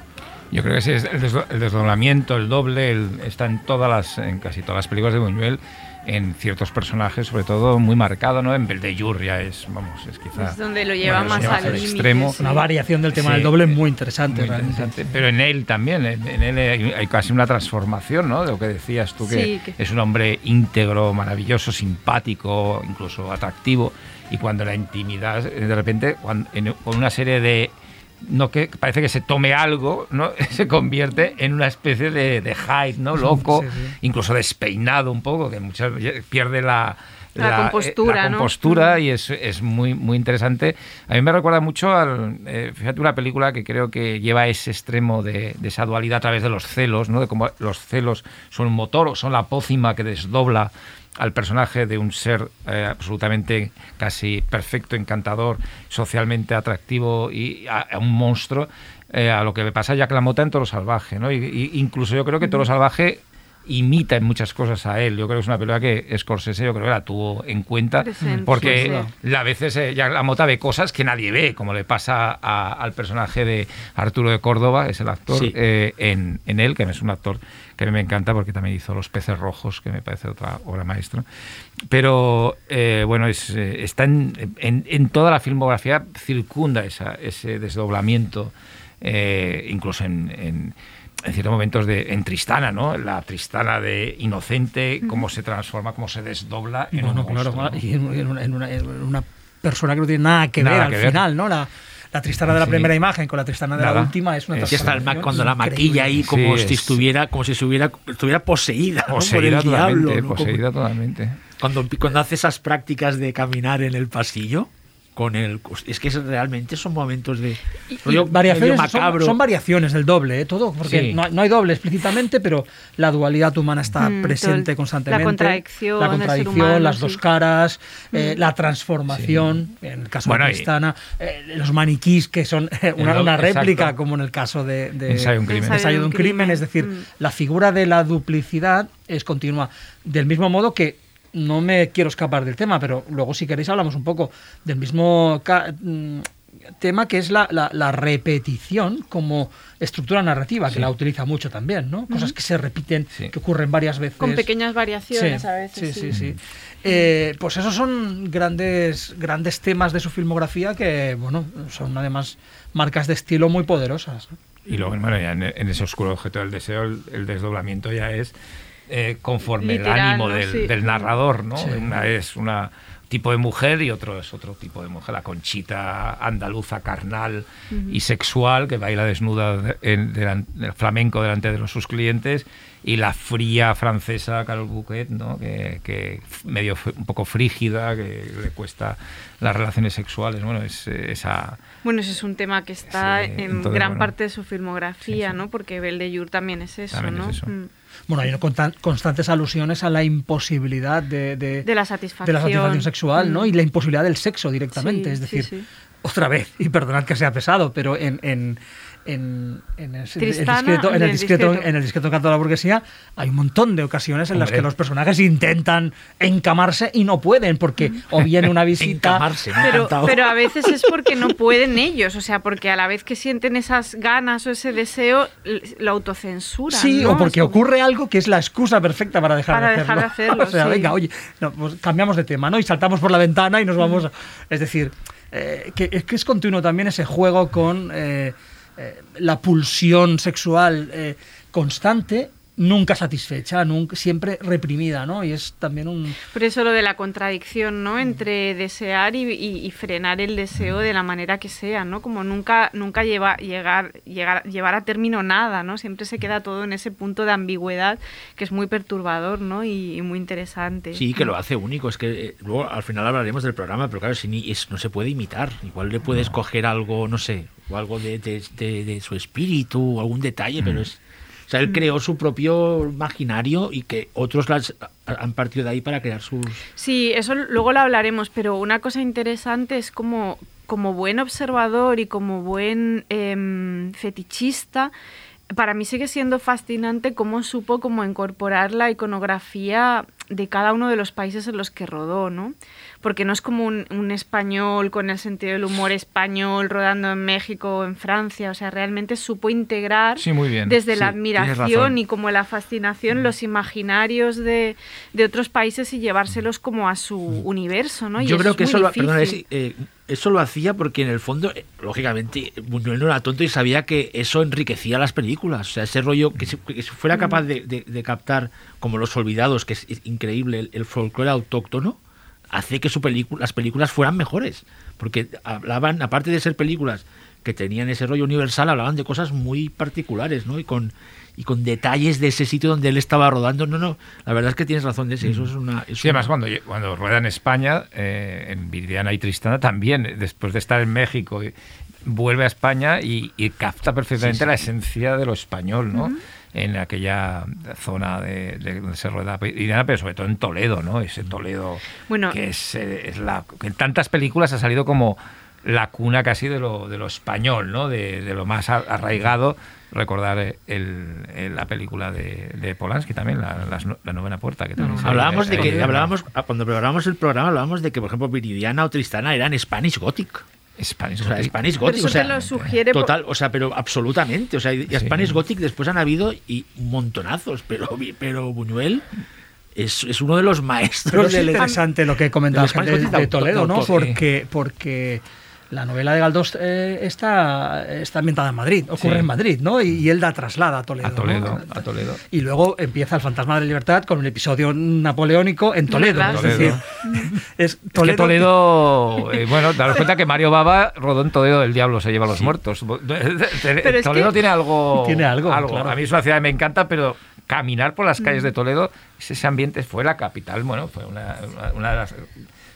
Yo creo que sí, el, desdo- el desdoblamiento, el doble, está en todas las, en casi todas las películas de Buñuel, en ciertos personajes, sobre todo muy marcado, ¿no? En Beldeyur ya es, vamos, es quizá... Es donde lo lleva bueno, más lleva al al límite, extremo. sí. Una variación del tema Sí. del doble muy interesante, Muy interesante. Pero en él también, en, en él hay, hay casi una transformación, ¿no? De lo que decías tú, que, Sí, que- es un hombre íntegro, maravilloso, simpático, incluso atractivo. Y cuando la intimidad, de repente, cuando- en- con una serie de. No que parece que se tome algo, ¿no? Se convierte en una especie de, de Hyde, ¿no? Loco, Sí, sí. incluso despeinado un poco, que muchas veces pierde la. La compostura, la compostura y es, es muy, muy interesante. A mí me recuerda mucho al, eh, fíjate, una película que creo que lleva ese extremo de, de esa dualidad a través de los celos, ¿no? de cómo los celos son un motor o son la pócima que desdobla al personaje de un ser eh, absolutamente casi perfecto, encantador, socialmente atractivo y a, a un monstruo, eh, a lo que le pasa a Jack LaMotta en Toro Salvaje. ¿no? Y- y incluso yo creo que Toro Salvaje imita en muchas cosas a él. Yo creo que es una película que Scorsese yo creo que la tuvo en cuenta Presente, porque sí. a veces eh, Jack LaMotta ve cosas que nadie ve, como le pasa a- al personaje de Arturo de Córdoba, es el actor Sí. eh, en, en él, que es un actor que a mí me encanta porque también hizo Los peces rojos, que me parece otra obra maestra. Pero eh, bueno, es, eh, está en, en- en toda la filmografía, circunda esa, ese desdoblamiento, eh, incluso en, en- en ciertos momentos de, en Tristana, ¿no? La Tristana de inocente, cómo se transforma, cómo se desdobla en un monstruo, ¿no? y en, en una, en una- en una persona que no tiene nada que Nada ver al que ver. final, ¿no? La, la tristana de la Sí. primera imagen con la tristana de Nada. la última es una Que está el cuando la maquilla ahí como Sí, si es- estuviera, como si se hubiera, estuviera poseída, ¿no? Poseída por el totalmente, diablo. ¿no? Como- poseída totalmente. Cuando, cuando hace esas prácticas de caminar en el pasillo, con el es que es- realmente son momentos de rollo variaciones, medio son, macabro. son variaciones del doble, ¿eh? todo, porque Sí. no, no hay doble explícitamente, pero la dualidad humana está Mm, presente el- constantemente. la contradicción La contradicción, humano, las sí. dos caras, eh, la transformación, en el caso Bueno, de Tristana, eh, los maniquís que son eh, una, réplica, exacto. como en el caso de, de Ensayo de un crimen. Ensayo de un crimen, es decir, Mm. la figura de la duplicidad es continua. Del mismo modo que no me quiero escapar del tema, pero luego si queréis hablamos un poco del mismo mm, tema que es la, la- la repetición como estructura narrativa, que Sí. la utiliza mucho también, ¿no? Cosas que se repiten, Sí. que ocurren varias veces. Con pequeñas variaciones Sí, a veces. sí, sí, sí. Eh, pues esos son grandes, grandes temas de su filmografía que, bueno, son además marcas de estilo muy poderosas. ¿no? Y luego, bueno, ya en, en ese oscuro objeto del deseo, el, el desdoblamiento ya es eh, conforme Literal, el ánimo ¿no? del, Sí. del narrador, ¿no? Sí. Una es una tipo de mujer y otro es otro tipo de mujer, la conchita andaluza, carnal y sexual, que baila desnuda en, delan- del flamenco delante de los, sus clientes, y la fría francesa Carol Bouquet, ¿no? que, que medio un poco frígida, que le cuesta las relaciones sexuales. Bueno, es eh, esa... Bueno, ese es un tema que está en entonces, gran bueno. parte de su filmografía, Sí, sí. ¿no? Porque también es eso, También es ¿no? eso. Mm. Bueno, hay constan- constantes alusiones a la imposibilidad de, de, De la satisfacción. de la satisfacción sexual, ¿no? Mm. Y la imposibilidad del sexo directamente. Sí, es sí, decir, sí. otra vez, y perdonad que sea pesado, pero en, en, en, en el, discreto, en, el el discreto, discreto. en el discreto canto de la burguesía hay un montón de ocasiones en las que los personajes intentan encamarse y no pueden, porque Mm. o viene una visita... Pero, a veces es porque no pueden ellos, o sea, porque a la vez que sienten esas ganas o ese deseo, lo autocensuran. Sí, ¿no? o porque Es como- ocurre algo que es la excusa perfecta para dejar, Para de, dejar hacerlo. de hacerlo, o sea, sí. venga, oye, no, pues cambiamos de tema, ¿no? Y saltamos por la ventana y nos vamos. a- Es decir, eh, que, es que es continuo también ese juego con eh, eh, la pulsión sexual eh, constante nunca satisfecha, nunca, siempre reprimida, ¿no? Y es también un... Por eso lo de la contradicción, ¿no? Entre desear y, y- y frenar el deseo de la manera que sea, ¿no? Como nunca, nunca lleva, llegar, llegar, llevar a término nada, ¿no? Siempre se queda todo en ese punto de ambigüedad que es muy perturbador, ¿no? Y, y muy interesante. Sí, que lo hace único. Es que eh, luego al final hablaremos del programa, pero claro, si ni- es- no se puede imitar. Igual le puedes coger algo, no sé, o algo de, de- de- de su espíritu, o algún detalle, pero es. Sea, él creó su propio imaginario y que otros las han partido de ahí para crear sus. Sí, eso luego lo hablaremos, pero una cosa interesante es como, como buen observador y como buen em, fetichista, para mí sigue siendo fascinante cómo supo como incorporar la iconografía de cada uno de los países en los que rodó, ¿no? Porque no es como un, un español con el sentido del humor español rodando en México o en Francia, o sea, realmente supo integrar Sí, muy bien. desde la Sí, admiración y como la fascinación los imaginarios de, de otros países y llevárselos como a su universo, ¿no? Y Yo creo que eso lo, difícil. perdona, es, eh, eso lo hacía porque en el fondo, eh, lógicamente, Buñuel no era tonto y sabía que eso enriquecía las películas. O sea, ese rollo que, si, que si fuera capaz de, de- de captar, como Los Olvidados, que es, es increíble, el, el folclore autóctono, hace que su película, las películas fueran mejores. Porque hablaban, aparte de ser películas que tenían ese rollo universal, hablaban de cosas muy particulares, ¿no? Y con, y con detalles de ese sitio donde él estaba rodando. No, no, la verdad es que tienes razón de ese. Eso es una. es Sí, además cuando, cuando rueda en España, eh, en Viridiana y Tristana también, eh, después de estar en México, y vuelve a España y, y capta perfectamente Sí, sí. la esencia de lo español, ¿no? En aquella zona de, de donde se rueda Viridiana, pero sobre todo en Toledo, ¿no? Ese Toledo Bueno. que es, eh, es la que en tantas películas ha salido como la cuna casi de lo, de lo español, ¿no? De, de lo más arraigado. Recordar eh, el, el- la película de, de Polanski también, la, no- la novena puerta. Que también sale Hablábamos de que, hablábamos, ah, cuando preparábamos el programa, hablábamos de que, por ejemplo, Viridiana o Tristana eran Spanish Gothic. Spanish O sea, Gothic. Pero Gothic. eso O sea, te lo sugiere por- total, o sea, pero absolutamente. O sea, y Sí. Spanish Gothic después han habido y montonazos, pero, pero Buñuel es, es uno de los Pero maestros es del- interesante lo que comentabas del de, de Gothic Toledo, ¿no? Porque, porque la novela de Galdós eh, está, está ambientada en Madrid, ocurre Sí. en Madrid, ¿no? Y, y él da traslada a Toledo. A Toledo, ¿no? a Toledo. Y luego empieza el Fantasma de la Libertad con un episodio napoleónico en Toledo. ¿Verdad? Es decir, es Es que Toledo, eh, bueno, daros cuenta que Mario Baba rodó en Toledo El Diablo se lleva a los muertos. Pero es Toledo que- tiene algo. Tiene algo, claro. A mí es una ciudad que me encanta, pero caminar por las calles de Toledo, ese ambiente fue la capital, bueno, fue una, una, una de las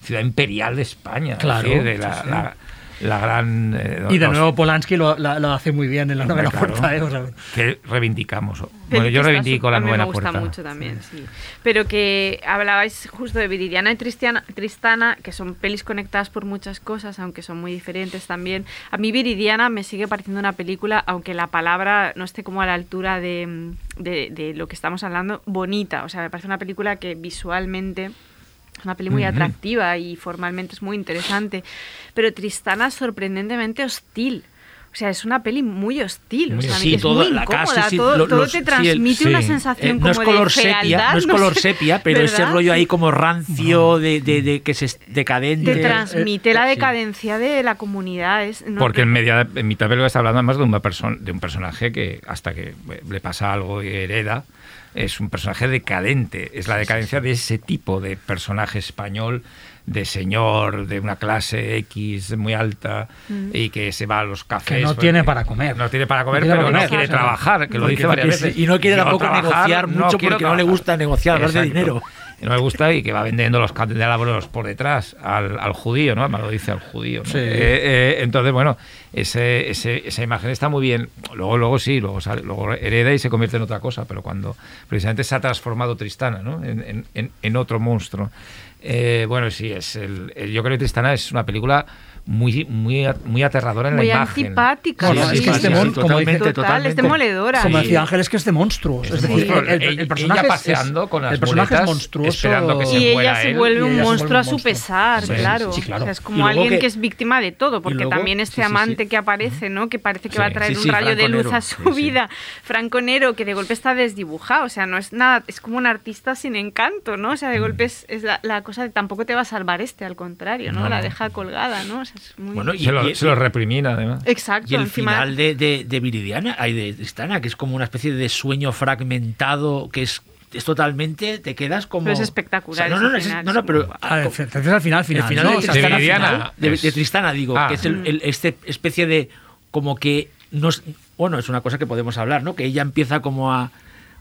ciudad imperial de España. es Claro, de la, sí, sí. la- la gran. eh, Y de los- nuevo Polanski lo, la- lo hace muy bien en la novela claro, puerta. ¿eh? O sea, que reivindicamos. Bueno, yo reivindico su- la a mí novena me gusta puerta. mucho también, sí. Pero que hablabais justo de Viridiana y Tristiana- Tristana, que son pelis conectadas por muchas cosas, aunque son muy diferentes también. A mí Viridiana me sigue pareciendo una película, aunque la palabra no esté como a la altura de, de- de lo que estamos hablando, bonita. O sea, me parece una película que visualmente es una peli muy Ujú. atractiva y formalmente es muy interesante. Pero Tristana es sorprendentemente hostil. O sea, es una peli muy hostil. Muy o sea, hostil. es Sí, todo- muy la incómoda. casa, sí, todo lo- todo los- te sí, el- transmite una sí. sensación Eh, como no es color de sepia, fealdad, no es color sepia, pero ese ¿verdad? rollo ahí como rancio de, de- de que se es decadente. Te transmite la Sí. decadencia de la comunidad. Es, no- Porque en, media, en mitad de película está hablando además de, una perso- de un personaje que hasta que eh, le pasa algo y hereda, es un personaje decadente. Es la decadencia de ese tipo de personaje español, de señor, de una clase X muy alta Mm. y que se va a los cafés. Que no porque- tiene para comer. No tiene para comer, No tiene pero para no quiere o sea, trabajar, que lo porque- dice varias veces. y no quiere tampoco negociar mucho porque no le gusta negociar, hablar de dinero. No me gusta y que va vendiendo los candelabros por detrás al, al judío, ¿no? Me lo dice al judío. ¿no? Sí. Eh, eh, entonces, bueno, ese, ese- esa imagen está muy bien. Luego, luego sí, luego, sale- luego hereda y se convierte en otra cosa, pero cuando precisamente se ha transformado Tristana, ¿no? En, en- en- en otro monstruo. Eh, bueno, sí, es el, el- yo creo que Tristana es una película muy, muy, muy aterradora en muy la imagen. antipática. Sí, es que este sí, mon- sí. como totalmente, dice- Total, totalmente. es demoledora. Como decía Ángel, es que es de monstruos. Es Es, de decir, monstruos. el, el- el Ella personaje paseando es, con las el personaje es monstruoso. esperando que se y muera ella se vuelve un monstruo a su monstruo. pesar, Sí, claro. sí, claro. O sea, es como alguien que- que, es víctima de todo, porque luego- también este amante sí. que aparece, ¿no? Que parece que Sí, va a traer sí, un rayo de luz a su vida. Franco Nero, que de golpe está desdibujado, o sea, no es nada, es como un artista sin encanto, ¿no? O sea, de golpe es, la, cosa de tampoco te va a salvar este, al contrario, ¿no? La deja colgada, ¿no? Es muy- Bueno, y- Se lo, se lo reprimina, además. Exacto. Y el encima- final de, de, de Viridiana, hay de Tristana, que es como una especie de sueño fragmentado, que es, es totalmente, te quedas como... Pero es espectacular no, no, no, ese es- final, no, pero... Ah, te refieres al final, final, el final ¿no? de, O sea, de final. Tristana, digo, Ah. que es el, el- este especie de... como que... No es- bueno, es una cosa que podemos hablar, ¿no? Que ella empieza como a...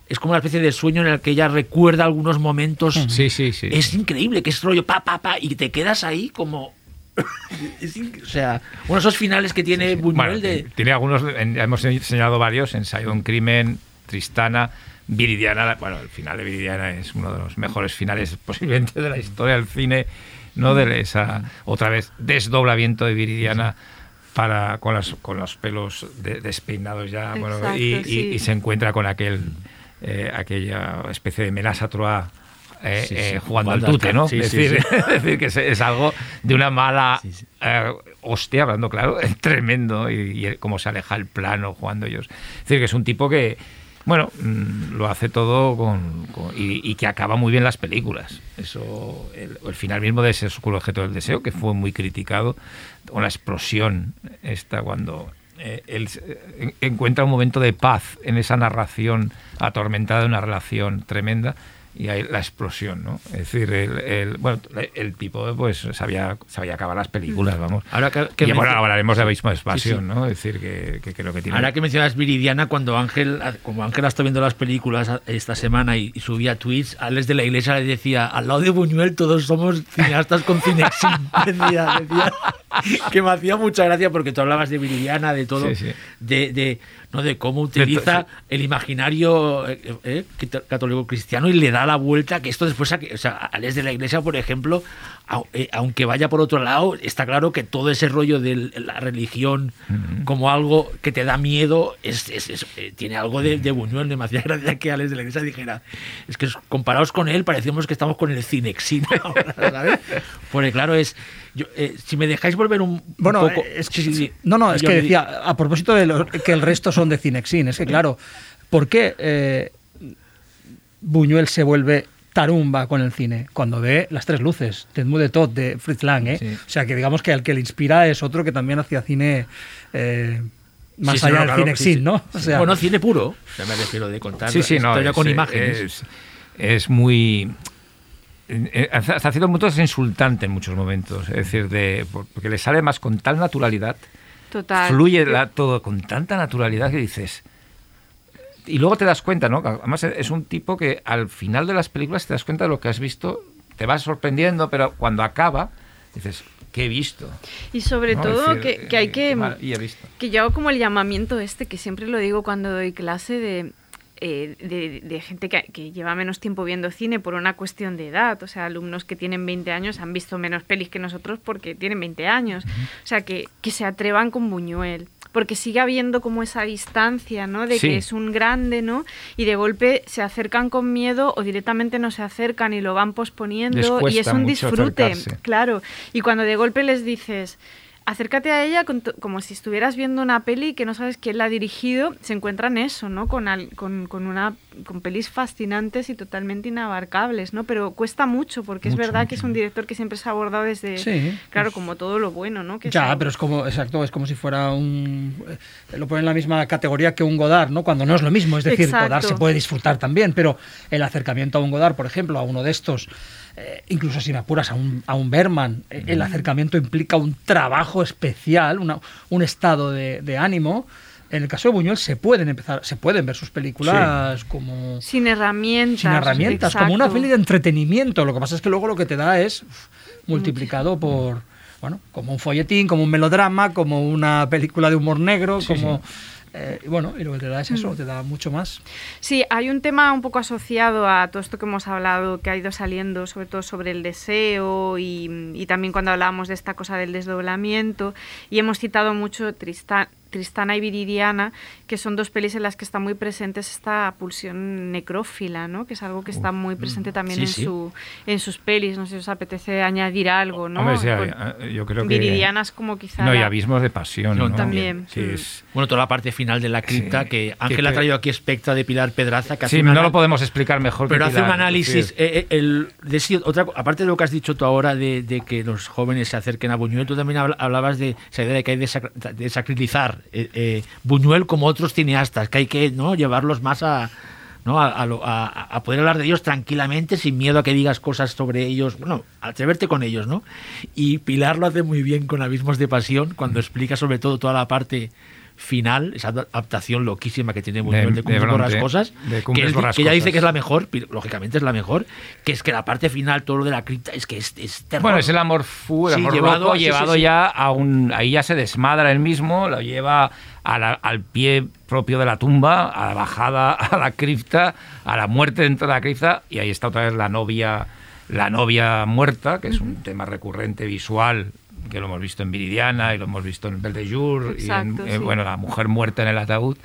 Es como una especie de sueño en el que ella recuerda algunos momentos... Sí, sí, sí. Es increíble, que es rollo pa, pa, pa, y te quedas ahí como... es o sea, uno de esos finales que tiene Buñuel Bueno, de... tiene algunos, en- hemos señalado varios, Ensayo de un crimen, Tristana, Viridiana, bueno, el final de Viridiana es uno de los mejores finales posiblemente de la historia del cine, ¿no? De esa, otra vez, desdoblamiento de Viridiana para, con, las, con los pelos de- despeinados ya, bueno, Exacto, y, y- sí. y se encuentra con aquel, eh, aquella especie de menaza troa eh, Sí, eh, sí, jugando al jugando al tute, ¿no? sí, decir, que es, es algo de una mala eh, hostia, hablando claro, es tremendo y, y cómo se aleja el plano jugando ellos. Es decir, que es un tipo que, bueno, mm, lo hace todo con, con- y, y que acaba muy bien las películas. Eso, el, el final mismo de ese oscuro objeto del deseo, que fue muy criticado, con la explosión esta cuando eh, él en- encuentra un momento de paz en esa narración atormentada de una relación tremenda y hay la explosión, ¿no? Es decir, el, el- bueno, el tipo pues sabía, sabía acabar las películas, vamos. Ahora que- que y bueno, hablaremos de Abismo Expansión, Sí, sí. ¿no? Es decir, que, que creo que tiene... Ahora que mencionas Viridiana, cuando Ángel, como Ángel ha estado viendo las películas esta semana y, y subía tweets, Alex de la Iglesia le decía, al lado de Buñuel todos somos cineastas con Cinexin. decía, decía que me hacía mucha gracia porque tú hablabas de Viridiana, de todo, Sí, sí. De, de, ¿no? de cómo utiliza el imaginario eh, eh, católico cristiano y le da la vuelta, que esto después, o sea, Alex de la Iglesia, por ejemplo, aunque vaya por otro lado, está claro que todo ese rollo de la religión como algo que te da miedo es, es- es- eh, tiene algo de, de Buñuel. Me hacía gracia que Alex de la Iglesia dijera, es que comparados con él parecemos que estamos con el Cinexin ahora, ¿sabes? Porque claro, es... yo, eh, si me dejáis volver un, poco... es Sí, sí, sí. No, no, es Yo que decía, a propósito de lo- que el resto son de Cinexin, es que claro, ¿por qué eh, Buñuel se vuelve tarumba con el cine? Cuando ve Las tres luces, de Edmund de Todd, de Fritz Lang, ¿eh? Sí. O sea, que digamos que al que le inspira es otro que también hacía cine eh, más Sí, sí, allá no, del claro, sí, sí. ¿no? O sea, bueno, cine puro, ya me refiero de contar Sí, sí, no, historia es, con eh, imágenes. Es, es muy... eh, Hasta hasta cierto punto es insultante en muchos momentos. Es decir, de, por- porque le sale más con tal naturalidad, Total. fluye la- todo con tanta naturalidad que dices... Y luego te das cuenta, ¿no? Además es un tipo que al final de las películas te das cuenta de lo que has visto, te vas sorprendiendo, pero cuando acaba dices, ¿qué he visto? Y sobre ¿No? todo decir, que, que hay eh, que... maravilla he visto. Que yo hago como el llamamiento este, que siempre lo digo cuando doy clase de, eh, de, de gente que, que lleva menos tiempo viendo cine por una cuestión de edad. O sea, alumnos que tienen 20 años han visto menos pelis que nosotros porque tienen 20 años. O sea, que, que se atrevan con Buñuel. Porque sigue habiendo como esa distancia, ¿no? De Sí. que es un grande, ¿no? Y de golpe se acercan con miedo o directamente no se acercan y lo van posponiendo. Y es un disfrute. acercarse. Claro, y cuando de golpe les dices, acércate a ella con como si estuvieras viendo una peli que no sabes quién la ha dirigido, se encuentran eso, ¿no? Con, al- con, con una, con pelis fascinantes y totalmente inabarcables, ¿no? Pero cuesta mucho, porque es Mucho, verdad que es un director que siempre se ha abordado desde, Sí, claro, pues- como todo lo bueno, ¿no? Que Ya, pero es como, exacto, es como si fuera un... eh, Lo ponen en la misma categoría que un Godard, ¿no? Cuando no es lo mismo, es decir, Exacto. Godard se puede disfrutar también, pero el acercamiento a un Godard, por ejemplo, a uno de estos, eh, incluso si me apuras a un, a un Berman, eh, el acercamiento implica un trabajo especial, una- un estado de, de ánimo. En el caso de Buñuel se pueden empezar, se pueden ver sus películas como sin herramientas. sin herramientas, como una peli de entretenimiento. Lo que pasa es que luego lo que te da es uf, multiplicado por, bueno, como un folletín, como un melodrama, como una película de humor negro, Sí, como... eh, y bueno, y lo que te da es eso, te da mucho más. Sí, hay un tema un poco asociado a todo esto que hemos hablado, que ha ido saliendo, sobre todo sobre el deseo y, y también cuando hablábamos de esta cosa del desdoblamiento. Y hemos citado mucho Trista- Tristana y Viridiana, que son dos pelis en las que está muy presente esta pulsión necrófila, ¿no? Que es algo que está muy presente también Sí, en, sí. Su, en sus pelis. No sé si os apetece añadir algo, ¿no? Hombre, sí, Con- eh, yo creo que... Viridiana es como quizá... No, y abismos de pasión. No, ¿no? también. Sí, Mm. es- Bueno, toda la parte final de la cripta Sí. que Que- Ángel ha que- traído aquí Espectra de Pilar Pedraza. Que hace sí, una no lo podemos explicar mejor. que Pero hace un análisis. eh, eh, el, de sí, otra, aparte de lo que has dicho tú ahora de, de que los jóvenes se acerquen a Buñuel, tú también habla- hablabas de esa idea de que hay de, sac- de sacralizar eh, eh, Buñuel como otros cineastas, que hay que ¿no? llevarlos más a, ¿no? a, a a- a poder hablar de ellos tranquilamente, sin miedo a que digas cosas sobre ellos, bueno, atreverte con ellos, ¿no? Y Pilar lo hace muy bien con Abismos de Pasión, cuando explica sobre todo toda la parte final, esa adaptación loquísima que tiene Buñuel de, de Cumbres Borrascosas, que, él- que ella dice que es la mejor, lógicamente es la mejor, que es que la parte final, todo lo de la cripta, es que es, es terror. Bueno, es el amor fu, el Sí, amor llevado- loco, sí, sí, llevado sí. ya a un... Ahí ya se desmadra él mismo, lo lleva la- al pie propio de la tumba, a la bajada a la cripta, a la muerte dentro de la cripta, y ahí está otra vez la novia, la novia muerta, que es un tema recurrente visual que lo hemos visto en Viridiana y lo hemos visto en Belle de Jour y en, eh, sí. bueno, la mujer muerta en el ataúd.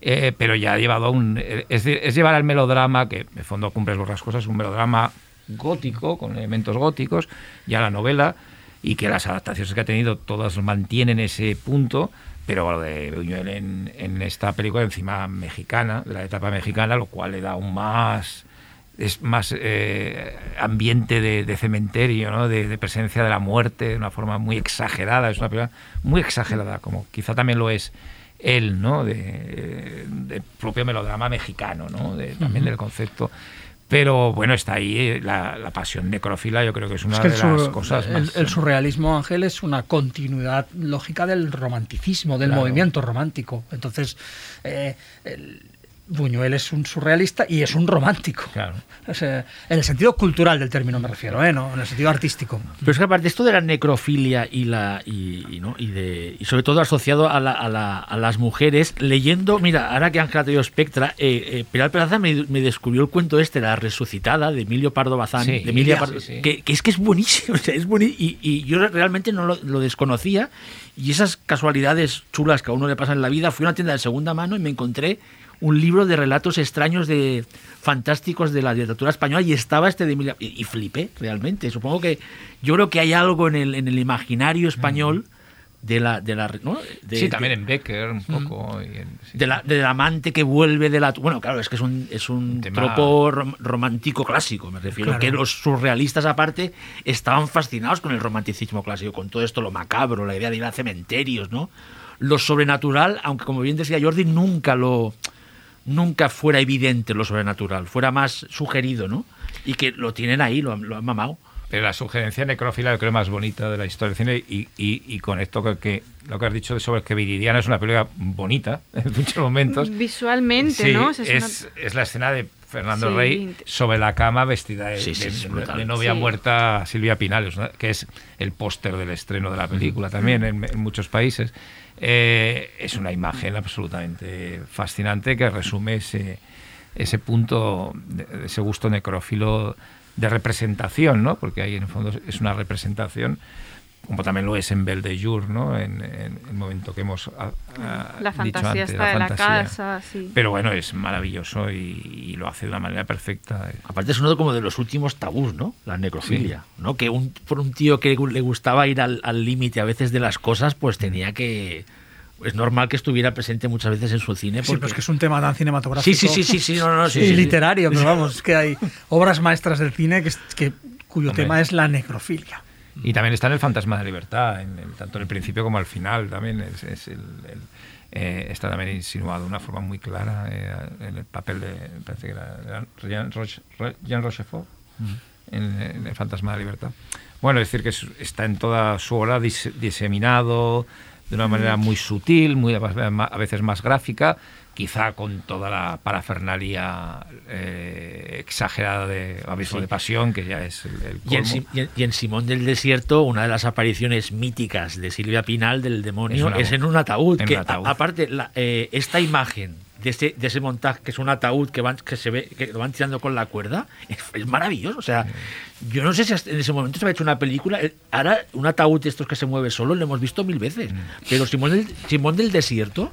eh, pero ya ha llevado a un. eh, Es, es llevar al melodrama, que en fondo Cumbres Borrascosas es un melodrama gótico, con elementos góticos, ya la novela, y que las adaptaciones que ha tenido todas mantienen ese punto, pero lo de Buñuel en, en esta película, encima mexicana, de la etapa mexicana, lo cual le da aún más es más eh, ambiente de, de cementerio, ¿no? de, de presencia de la muerte de una forma muy exagerada. Es una película muy exagerada, como quizá también lo es él, ¿no? de, de propio melodrama mexicano, ¿no? de, también del concepto. Pero bueno, está ahí eh, la, la pasión necrófila, yo creo que es una Es que de sur- las cosas el- más... el surrealismo, Ángel, es una continuidad lógica del romanticismo, del Claro. movimiento romántico. Entonces, eh, el- Buñuel es un surrealista y es un romántico. Claro. O sea, en el sentido cultural del término me refiero, ¿eh? no en el sentido artístico. Pero es que aparte esto de la necrofilia y la y, y, ¿no? y de y sobre todo asociado a, la- a la- a las mujeres, leyendo, mira, ahora que Ángel ha traído Spectra, eh, eh, Pilar Peraza me, me descubrió el cuento este, La Resucitada, de Emilio Pardo Bazán, Sí, de Emilia sí, Pardo- sí. Que, que es que es buenísimo, o sea, es buenísimo y, y yo realmente no lo, lo desconocía y esas casualidades chulas que a uno le pasan en la vida, fui a una tienda de segunda mano y me encontré un libro de relatos extraños de fantásticos de la literatura española y estaba este de Emilia y, y flipé realmente. Supongo que yo creo que hay algo en el, en el imaginario español de la de la ¿no? de, sí, también de- en Becker un poco. y en- sí. de la, del amante que vuelve de la bueno claro es que es un es un Tema- tropo rom- romántico clásico me refiero Claro. que los surrealistas aparte estaban fascinados con el romanticismo clásico con todo esto lo macabro la idea de ir a cementerios no lo sobrenatural aunque como bien decía Jordi nunca lo nunca fuera evidente lo sobrenatural fuera más sugerido no y que lo tienen ahí lo, han- lo han mamado Pero la sugerencia necrófila yo creo más bonita de la historia del cine y, y, y con esto que, que lo que has dicho sobre que Viridiana es una película bonita en muchos momentos. Visualmente, Sí, ¿no? O sea, es, es una- es la escena de Fernando Sí. Rey sobre la cama vestida de, Sí, sí, de- es de- brutal. de novia Sí. muerta Silvia Pinales, ¿no? que es el póster del estreno de la película también en, en muchos países. Eh, es una imagen absolutamente fascinante que resume ese, ese punto, ese gusto necrófilo de representación, ¿no? porque ahí en el fondo es una representación como también lo es en Belle de Jour, ¿no? En, en el momento que hemos ah, ah, La dicho fantasía antes, está de la fantasía. casa, sí. Pero bueno, es maravilloso y, y lo hace de una manera perfecta. Aparte es uno como de los últimos tabús, ¿no? La necrofilia, ¿no? Que un, por un tío que le gustaba ir al límite a veces de las cosas, pues tenía que... Es normal que estuviera presente muchas veces en su cine. Sí, pero es que es un tema tan cinematográfico. Sí, sí, sí, sí, sí, no, no, sí, y sí, sí. literario, pero vamos, es que hay obras maestras del cine que, que- cuyo Hombre. tema es la necrofilia. Y también está en el Fantasma de la Libertad, en tanto en el principio como al final también. Es, es el- el- eh, está también insinuado de una forma muy clara eh, en el papel de, parece que era Jean, Roche- Ro- Jean Rochefort, en, en el Fantasma de la Libertad. Bueno, es decir, que es- está en toda su obra dis- diseminado de una manera muy sutil, muy a veces más gráfica, quizá con toda la parafernalia eh, exagerada de Abismo Sí. de Pasión, que ya es el, el Y en, y en- y en Simón del Desierto, una de las apariciones míticas de Silvia Pinal del demonio Es es, en un ataúd. en que un ataúd. a- aparte, la- eh, esta imagen de ese, de ese montaje que es un ataúd que van que se ve que lo van tirando con la cuerda es, es maravilloso o sea yo no sé si en ese momento se había hecho una película eh, ahora un ataúd de estos que se mueve solo lo hemos visto mil veces pero Simón del, Simón del desierto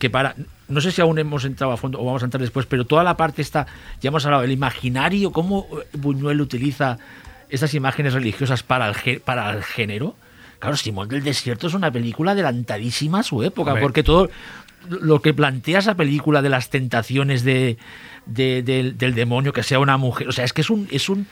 que para no sé si aún hemos entrado a fondo o vamos a entrar después pero toda la parte está ya hemos hablado del imaginario cómo eh, Buñuel utiliza estas imágenes religiosas para el, para el género Claro, Simón del Desierto es una película adelantadísima a su época, porque todo lo que plantea esa película de las tentaciones de, de- del, del demonio, que sea una mujer, o sea, es que es un, es un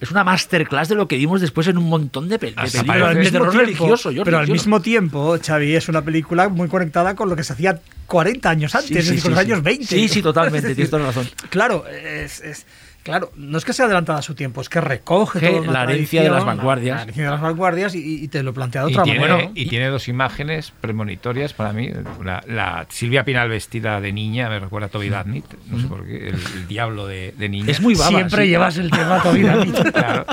es una masterclass de lo que vimos después en un montón de, pel- de películas Pero al, mismo terror tiempo, religioso. yo pero al mismo tiempo, Xavi, es una película muy conectada con lo que se hacía 40 años antes, Sí, es sí, decir, con sí, los sí. años 20. Sí, sí, totalmente, tienes toda la razón. Claro, es, es- claro, no es que sea adelantada a su tiempo, es que recoge Que toda una la herencia de las vanguardias. La herencia de las vanguardias y, y te lo plantea de Y otra tiene, manera. y tiene dos imágenes premonitorias para mí. La, la Silvia Pinal vestida de niña me recuerda a Toby Dadnit, no sé por qué, el, el diablo de, de niña. Es muy baba. Siempre sí. llevas el tema Toby Claro.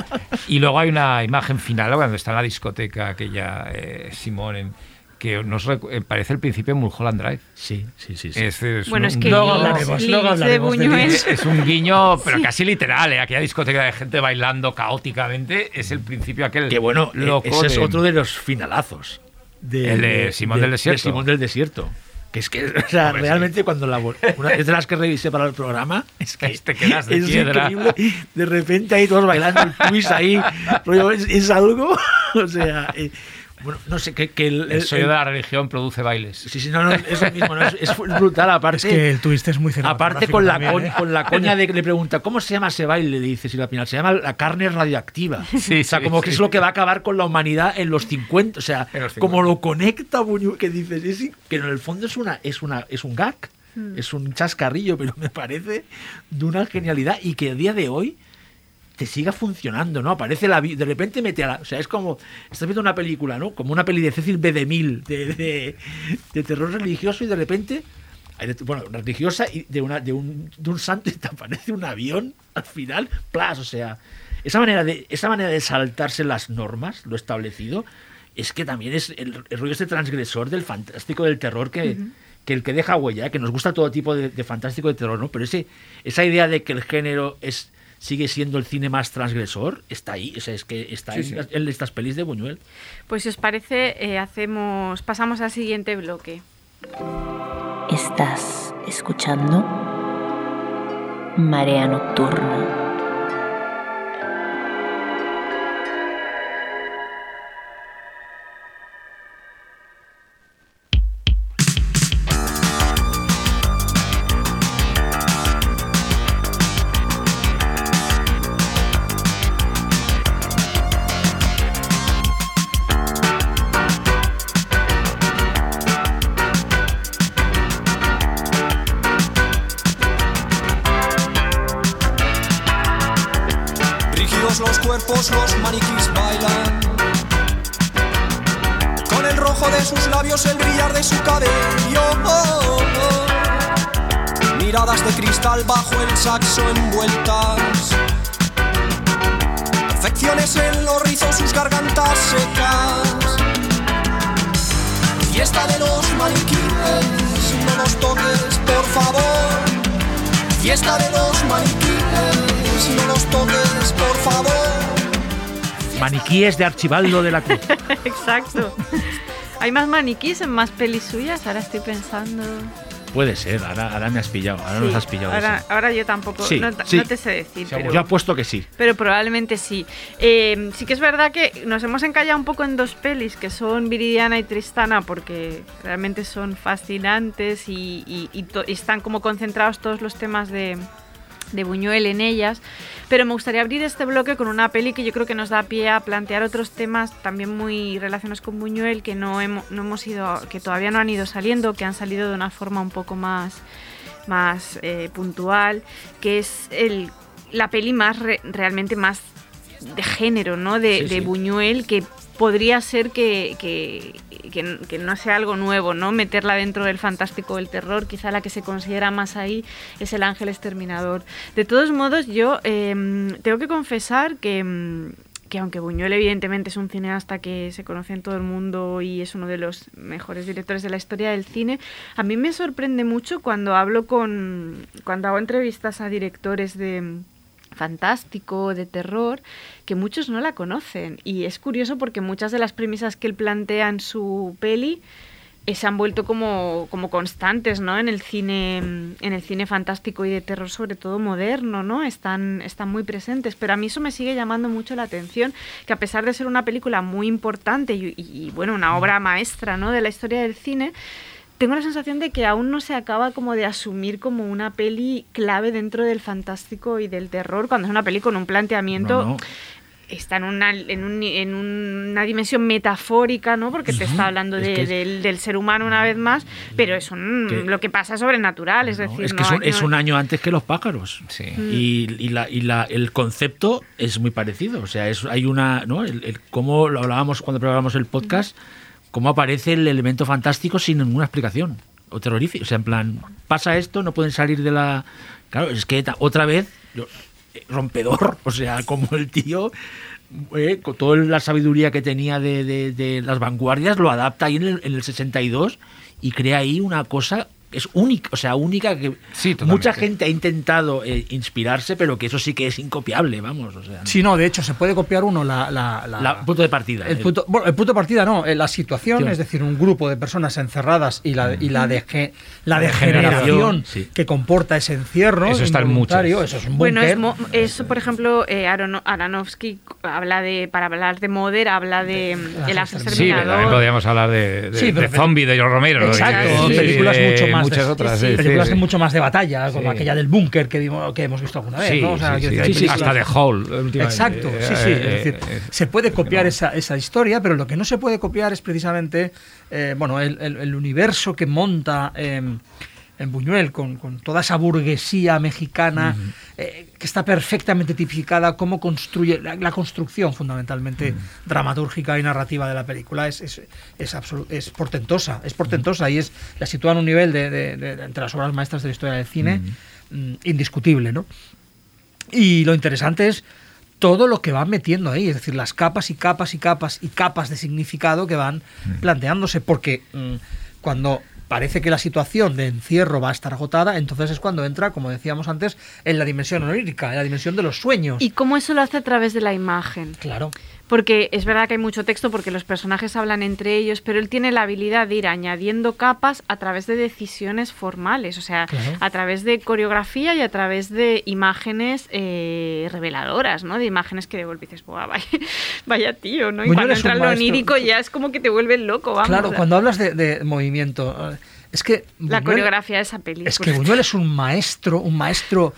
Y luego hay una imagen final cuando está en la discoteca aquella eh, Simón en- que nos eh, parece el principio de Mulholland Drive. Sí, sí, sí. sí. Es, es Bueno, un- es que Luego hablaremos, luego de hablaremos de Buñuel. Lynch. es un guiño, pero casi literal, ¿eh? aquella discoteca de gente bailando caóticamente es el principio aquel Que bueno, eh, loco ese es de- otro de los finalazos. De, El de Simón del Desierto. Simón del Desierto. Que es que, o sea, Hombre, realmente cuando la una, es de las que revisé para el programa, es que Te quedas de es piedra. increíble. De repente ahí todos bailando el twist ahí, rollo, es, es algo, o sea, eh, bueno, no sé, que, que el, el el- sello el- de la religión produce bailes. Sí, sí, no, no, es lo mismo, no, es, es brutal, aparte. Es que el twist es muy Aparte con la, también, coña, ¿eh? con la coña de que le pregunta, ¿cómo se llama ese baile? Le dice Silvia Pinal, se llama la carne radioactiva. Sí, o sea, sí, como que es lo que va a acabar con la humanidad en los 50. O sea, En los 50. como lo conecta Buñuel, que dices, es- que en el fondo es, una, es, una, es un gag, Hmm. es un chascarrillo, pero me parece de una genialidad y que a día de hoy te siga funcionando, ¿no? Aparece la de repente mete a la, o sea, es como estás viendo una película, ¿no? Como una peli de Cecil B. DeMille de, de, de terror religioso y de repente bueno, religiosa y de una de un, de un santo y te aparece un avión al final, plas, o sea, esa manera de esa manera de saltarse las normas, lo establecido, es que también es el, el rollo este transgresor del fantástico del terror que que el que deja huella, que nos gusta todo tipo de, de fantástico de terror, ¿no? Pero ese, esa idea de que el género es sigue siendo el cine más transgresor, está ahí, o sea, es que está Sí, en, sí. en estas pelis de Buñuel. Pues si os parece, eh, hacemos, pasamos al siguiente bloque. ¿Estás escuchando? Marea Nocturna. Miradas de cristal bajo el saxo envueltas. Perfecciones en los rizos, sus gargantas secas. Fiesta de los maniquíes, no los toques, por favor. Fiesta de los maniquíes, no los toques, por favor. Maniquíes de Archibaldo de la Cruz. Exacto. ¿Hay más maniquís en más pelis suyas? Ahora estoy pensando. Puede ser, ahora, ahora me has pillado, ahora nos has pillado. Ahora, ahora yo tampoco. Sí, no, sí. no te sé decir. Pero, Yo apuesto que sí. pero probablemente sí. Eh, sí que es verdad que nos hemos encallado un poco en dos pelis que son Viridiana y Tristana porque realmente son fascinantes y, y- y to- y están como concentrados todos los temas de, de Buñuel en ellas. Pero me gustaría abrir este bloque con una peli que yo creo que nos da pie a plantear otros temas también muy relacionados con Buñuel que no hemos, no hemos ido, que todavía no han ido saliendo, que han salido de una forma un poco más, más eh, puntual, que es el, la peli más re- realmente más de género, ¿no? De, Sí, de sí. Buñuel, que podría ser que, que, que- no sea algo nuevo, ¿no? Meterla dentro del fantástico del terror, quizá la que se considera más ahí es el ángel exterminador. De todos modos, yo eh, tengo que confesar que, mm, que aunque Buñuel evidentemente es un cineasta que se conoce en todo el mundo y es uno de los mejores directores de la historia del cine, a mí me sorprende mucho cuando hablo con, cuando hago entrevistas a directores de fantástico, de terror, que muchos no la conocen. Y es curioso porque muchas de las premisas que él plantea en su peli eh, se han vuelto como, como constantes, ¿no? En el cine, en el cine fantástico y de terror, sobre todo moderno, ¿no? Están, están muy presentes. Pero a mí eso me sigue llamando mucho la atención, que a pesar de ser una película muy importante y, y, bueno, una obra maestra, ¿no? De la historia del cine, tengo la sensación de que aún no se acaba como de asumir como una peli clave dentro del fantástico y del terror, cuando es una peli con un planteamiento No, no. está en una, en, un- en una dimensión metafórica, ¿no? Porque te está hablando es de- que es- del, del ser humano una vez más, pero es un, Que- lo que pasa es sobrenatural, es No, decir, es que no es un, año antes que los pájaros. Sí. Y, y la, y la- el concepto es muy parecido. O sea, es, hay una. ¿no? El, el- cómo lo hablábamos cuando preparábamos el podcast, cómo aparece el elemento fantástico sin ninguna explicación. O terrorífico. O sea, en plan, pasa esto, no pueden salir de la. Claro, es que otra vez. eh, rompedor. O sea, como el tío. eh, con toda la sabiduría que tenía de, de- las vanguardias, lo adapta ahí en el, en el 62 y crea ahí una cosa es única, o sea, única que Sí, mucha gente ha intentado eh, inspirarse, pero que eso sí que es incopiable, vamos. O sea, Sí, no, de hecho, se puede copiar uno la... la- la- la punto de partida. el eh. punto, bueno, el punto de partida no, eh, la situación, Sí. es decir, un grupo de personas encerradas y la, y la, dege- la degeneración, degeneración sí. que comporta ese encierro Eso está en muchas. eso es un Bueno, es por ejemplo, eh, Arono- Aronofsky habla de, para hablar de Moder, habla de, El Sí, pero también podríamos hablar de, de, Sí, pero- de Zombie, de George Romero. de- películas de mucho más Muchas de, otras. sí, sí, películas sí, mucho más de batalla, como aquella del búnker que, vimos- que hemos visto alguna vez, ¿no? O sea, decir, hasta de Hall. Exacto, sí, sí. Eh, es decir, eh, se puede ¿por qué copiar no? esa, esa historia, pero lo que no se puede copiar es precisamente eh, bueno, el, el- el universo que monta eh, en Buñuel con, con toda esa burguesía mexicana eh, que está perfectamente tipificada, cómo construye la, la construcción fundamentalmente dramatúrgica y narrativa de la película es, es, es, es portentosa, es portentosa y es la sitúa en un nivel de, de- de- entre las obras maestras de la historia del cine mm, indiscutible, ¿no? Y lo interesante es todo lo que van metiendo ahí, es decir, las capas y capas y capas y capas de significado que van planteándose, porque mm, cuando parece que la situación de encierro va a estar agotada, entonces es cuando entra, como decíamos antes, en la dimensión onírica, en la dimensión de los sueños. Y cómo eso lo hace a través de la imagen. claro. Porque es verdad que hay mucho texto porque los personajes hablan entre ellos, pero él tiene la habilidad de ir añadiendo capas a través de decisiones formales, o sea, Claro. a través de coreografía y a través de imágenes eh, reveladoras, ¿no? De imágenes que de golpe dices, "Buah, vaya, vaya tío, ¿no? Y cuando entra lo onírico ya es como que te vuelve loco, vamos. claro, cuando hablas de, de movimiento, eh, es que... la coreografía de esa película. Es que Buñuel es un maestro, un maestro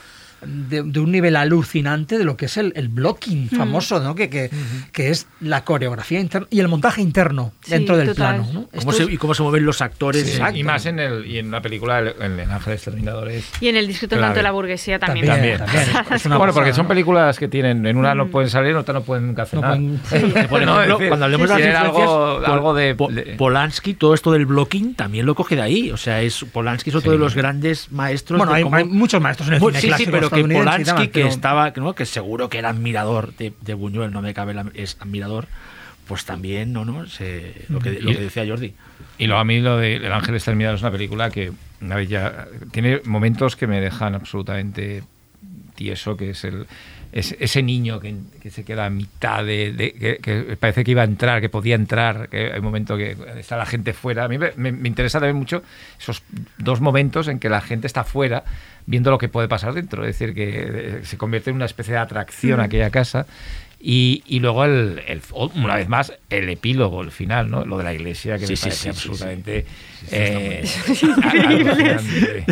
de, de un nivel alucinante de lo que es el, el blocking famoso, ¿no? Que, que, que es la coreografía interna y el montaje interno Sí, dentro del total. plano. ¿no? ¿Cómo se- es- y cómo se mueven los actores. Sí, y más en el y en la película el, el, el Ángel Exterminador es Y en el discreto Clave. encanto de la burguesía también. También, también. encanta. Es una bueno, porque son películas que tienen, en una no pueden salir, en otra no pueden nunca hacer No nada. pueden- Por ejemplo, es decir, cuando hablemos de algo, algo de, Po- de- Polanski, todo esto del blocking también lo coge de ahí. O sea, es Polanski es otro Sí. de los grandes maestros. Bueno, de hay, cómo- hay muchos maestros en el cine sí, sí, clásico pero que Polanski, demás, que pero- estaba, ¿no? que seguro que era admirador de, de Buñuel, no me cabe la, es admirador, pues también, ¿no? no Se- lo, que, lo que decía Jordi. Y lo, a mí lo de El Ángel Exterminador es una película que una vez ya tiene momentos que me dejan absolutamente tieso, que es el es- ese niño que, que se queda a mitad de, de- que, que parece que iba a entrar, que podía entrar, que hay un momento que está la gente fuera. A mí me, me- me interesa también mucho esos dos momentos en que la gente está fuera viendo lo que puede pasar dentro, es decir, que eh, se convierte en una especie de atracción aquella casa. Y, y luego, el, el- una vez más, el epílogo, el final, ¿no? Lo de la iglesia, que Sí, me parece sí, sí, sí. absolutamente... Está eh, alucinante.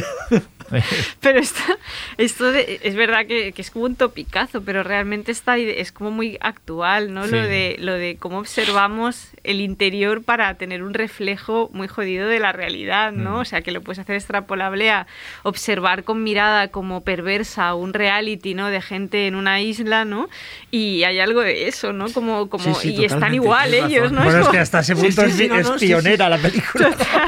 Pero esto, esto de- es verdad que, que es como un topicazo, pero realmente está, es como muy actual, ¿no? Sí. Lo, de, lo de cómo observamos el interior para tener un reflejo muy jodido de la realidad, ¿no? Mm. O sea, que lo puedes hacer extrapolable a observar con mirada como perversa un reality, ¿no? De gente en una isla, ¿no? Y hay algo de eso, ¿no? Como, como, Sí, sí, y están igual ellos. ¿no? Bueno, es que hasta ese punto es, es pionera la película.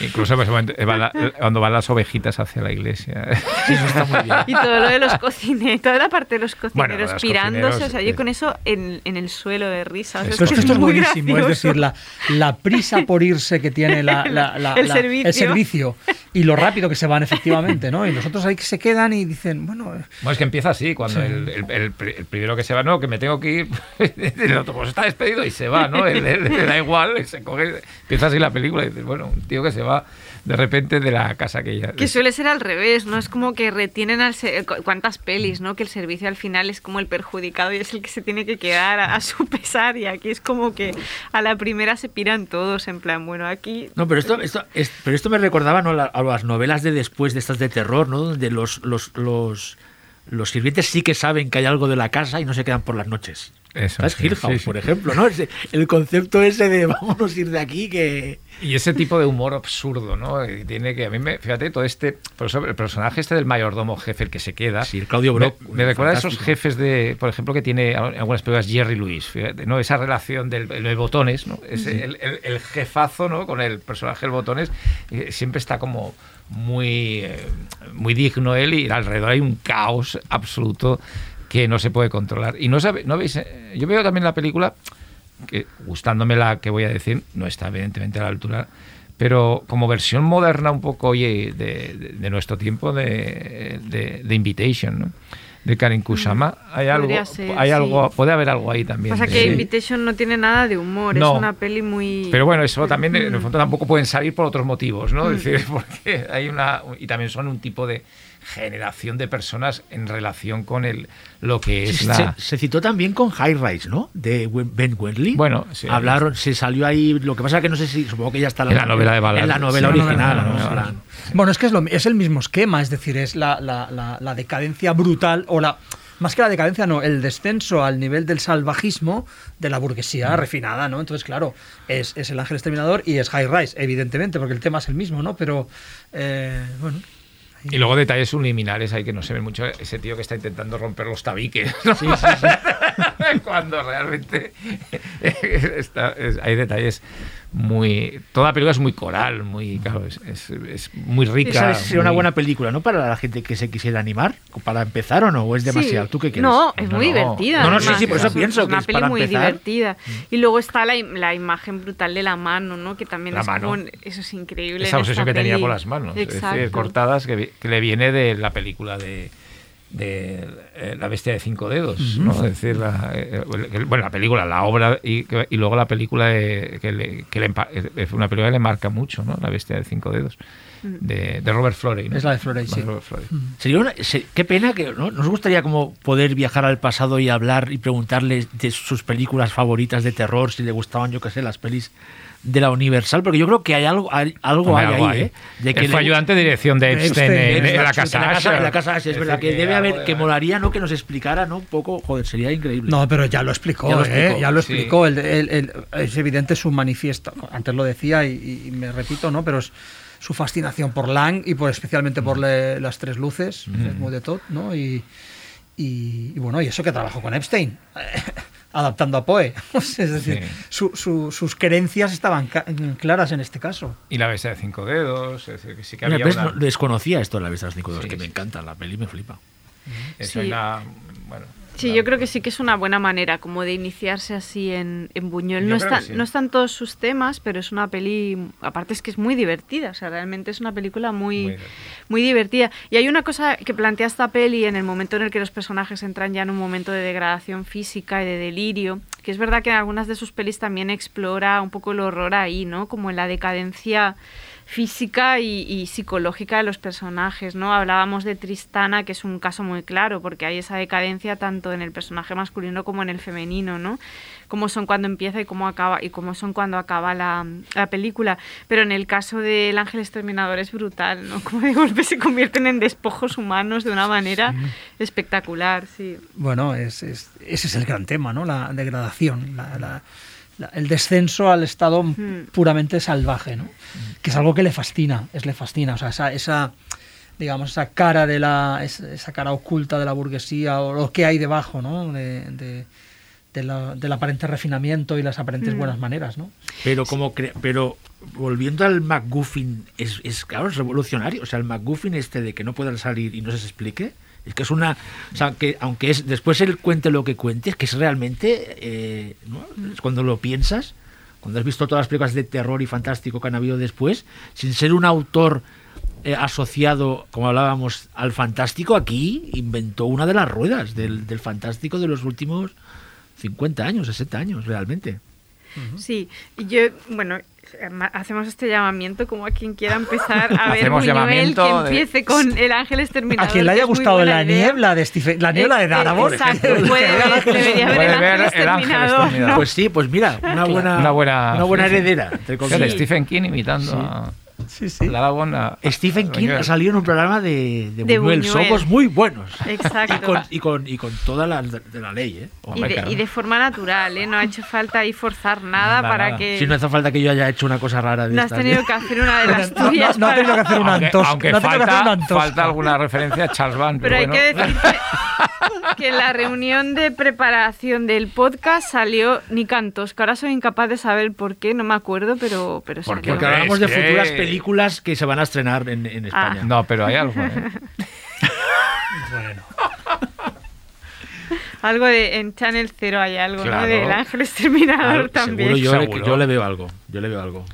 Incluso pues, cuando van las ovejitas hacia la iglesia. Sí, eso está muy bien. Y todo lo de los cocineros, toda la parte de los Bueno, cocineros los pirándose, cocineros, o sea, yo eh. con eso en, en el suelo de risa. o sea, Eso es Pero que es que esto es muy buenísimo, es gracioso. decir, la, la prisa por irse que tiene la, la- la- El la- servicio. el servicio y lo rápido que se van efectivamente, ¿no? Y nosotros ahí que se quedan y dicen, bueno, eh, Bueno, es que empieza así, cuando el, el- el el primero que se va, no, que me tengo que ir, el otro pues está despedido y se va, ¿no? Le da igual, se coge, empieza así la película y dices, bueno, un tío que se va de repente de la casa que ya... Que suele ser al revés, ¿no? Es como que retienen al se- cu- cuántas pelis, ¿no? Que el servicio al final es como el perjudicado y es el que se tiene que quedar a, a su pesar y aquí es como que a la primera se piran todos en plan, bueno, aquí No, pero esto, esto, es- pero esto me recordaba ¿no? a las novelas de después de estas de terror, ¿no? Donde los, los, los, los sirvientes sí que saben que hay algo de la casa y no se quedan por las noches. Eso, ¿Sabes? sí, Hill House, sí, sí. por ejemplo, ¿no? El concepto ese de vámonos a ir de aquí que... Y ese tipo de humor absurdo, ¿no? Y tiene que, a mí me, fíjate, todo este, por eso el personaje este del mayordomo jefe, el que se queda, Sí, el Claudio me, Brock, me recuerda a esos jefes de, por ejemplo, que tiene en algunas películas Jerry Lewis, fíjate, ¿no? Esa relación del el de botones, ¿no? Ese, el, el- el jefazo, ¿no? Con el personaje del botones, eh, siempre está como muy, eh, muy digno él y alrededor hay un caos absoluto que no se puede controlar. Y no sabe, no veis, eh, yo veo también la película que gustándome la que voy a decir, no está evidentemente a la altura, pero como versión moderna un poco oye, de, de- de nuestro tiempo de, de, Invitation, ¿no? de Karen Kusama, hay algo, ser, hay sí. algo, puede haber algo ahí también. pasa que Invitation no tiene nada de humor, No. es una peli muy... pero bueno, eso también en Mm. el fondo tampoco pueden salir por otros motivos, ¿no? Es decir, porque hay una y también son un tipo de generación de personas en relación con el lo que es Se, la se citó también con High Rise, ¿no? De Ben Wendley. Bueno, sí. Hablaron, se salió ahí, lo que pasa que no sé si, supongo que ya está En la novela de Ballard. En la novela Sí, la original, ¿no? la Bueno, es que es, lo, es el mismo esquema, es decir, es la, la- la- la decadencia brutal o la... Más que la decadencia, no, el descenso al nivel del salvajismo de la burguesía refinada, ¿no? Entonces, claro, es, es el ángel exterminador y es High Rise, evidentemente, porque el tema es el mismo, ¿no? Pero, eh, bueno... Y luego detalles subliminales hay que no se ven mucho. Ese tío que está intentando romper los tabiques. ¿no? Cuando realmente está- es- hay detalles muy. Toda la película es muy coral, muy. Claro, es, es- es muy rica. Esa sería una muy- buena película, ¿no? Para la gente que se quisiera animar, para empezar o no, o es Sí. demasiado. ¿Tú qué quieres? No, es No, muy no. divertida. No, no, sí, sí, por eso es- pienso es que una es peli para muy empezar. divertida. Y luego está la, la imagen brutal de la mano, ¿no? Que también La es mano. como... Eso es increíble. Esa obsesión que tenía peli. por las manos. Es Exacto. decir, cortadas que, vi- que le viene de la película de de eh, La bestia de cinco dedos, ¿no? Es decir, la, eh, bueno, la película, la obra y, que- y luego la película de- que, le, que le es una película que le marca mucho, ¿no? La bestia de cinco dedos de, de Robert Florey. ¿no? Es la de Florey, sí. Robert Florey. Sería una- se- qué pena que ¿no? nos gustaría como poder viajar al pasado y hablar y preguntarle de sus películas favoritas de terror, si le gustaban, yo qué sé, las pelis de la Universal, porque yo creo que hay algo, hay, algo Hombre, hay algo ahí. ¿eh? De Él fue le- ayudante de dirección de Epstein, Epstein, en, en la en casa la casa, Asher. en la casa Asher, es verdad que debe haber, de- que molaría, ¿no? Que nos explicara, ¿no? Un poco, joder, sería increíble. No, pero ya lo explicó, Ya lo ¿eh? explicó, ya lo sí. explicó. El- el- el- es evidente su manifiesto. Antes lo decía y, y me repito, ¿no? Pero es su fascinación por Lang y por especialmente por le- las tres luces, como de Todd, ¿no? Y, y- y bueno, y eso que trabajó con Epstein, adaptando a Poe. es decir, Sí. su- su- sus creencias estaban ca- claras en este caso. Y la bestia de cinco dedos, es decir, que sí que había una, no- desconocía esto de la Vista de los Cinco Dedos, Sí, que me encanta, la peli me flipa. es Sí. una- bueno, Sí, yo creo que sí que es una buena manera como de iniciarse así en, en Buñuel. Yo No, sí. no están todos sus temas, pero es una peli, aparte es que es muy divertida, o sea, realmente es una película muy, Muy muy, divertida. Y hay una cosa que plantea esta peli en el momento en el que los personajes entran ya en un momento de degradación física y de delirio, que es verdad que en algunas de sus pelis también explora un poco el horror ahí, ¿no? Como en la decadencia física y, y psicológica de los personajes, ¿no? Hablábamos de Tristana, que es un caso muy claro, porque hay esa decadencia tanto en el personaje masculino como en el femenino, ¿no? Cómo son cuando empieza y cómo acaba y cómo son cuando acaba la, la película. Pero en el caso del Ángel Exterminador es brutal, ¿no? Como de golpe se convierten en despojos humanos de una manera espectacular, sí. Bueno, es, es- ese es el gran tema, ¿no? La degradación, la- la- el descenso al estado puramente salvaje, ¿no? Que es algo que le fascina, es le fascina, o sea, esa, esa digamos, esa cara de la, es- esa cara oculta de la burguesía o lo que hay debajo, ¿no? De, de- de la- del aparente refinamiento y las aparentes buenas maneras, ¿no? Pero como cre- pero volviendo al McGuffin, es, es claro, es revolucionario. O sea, el McGuffin este de que no puedan salir y no se les explique, que es una. O sea, que aunque es después él cuente lo que cuente, es que es realmente. eh, cuando lo piensas, cuando has visto todas las películas de terror y fantástico que han habido después, sin ser un autor eh, asociado, como hablábamos, al fantástico, aquí inventó una de las ruedas del, del fantástico de los últimos 50 años, 60 años, realmente. Sí, y yo, bueno, hacemos este llamamiento como a quien quiera empezar a ver Hacemos Buñuel, llamamiento que de- empiece con El Ángel A Exterminador. quien le haya gustado la idea. niebla de Stephen, la niebla de Eh, Darabo, eh, Exacto, puede ver- debería ver Puede El ver Ángel El Ángel Exterminador. Exterminador. Pues sí, pues mira, una buena, Una buena, una buena sí, sí. heredera, entre comillas. Stephen King imitando a Sí, sí. A- Stephen a King ha salido en un programa de, de, De Buñuel. Buñuel. Somos muy buenos. Exacto. Y con, y con, y con todas las de, la ley, ¿eh? Y Hombre, de, y de forma natural, ¿eh? No ha hecho falta ahí forzar nada, Nada, para nada. que... Si no hace falta que yo haya hecho una cosa rara de no has tenido ¿eh? que hacer una de las No, no, tuyas. no ha tenido que para- hacer un Aunque, antos. aunque no ha tenido que hacer falta, un antos. falta alguna referencia a Charles Band. Pero hay bueno. que decir que, en la reunión de preparación del podcast salió Nick Antos, que ahora soy incapaz de saber por qué, no me acuerdo, pero, pero ¿Por salió. Porque hablamos de futuras películas que se van a estrenar en, en España. No, pero hay algo. ¿eh? Bueno, Algo de en Channel Cero hay algo, Claro. ¿no? Del Ángel Exterminador también. seguro yo, le- Seguro. yo le veo algo. Yo le veo algo.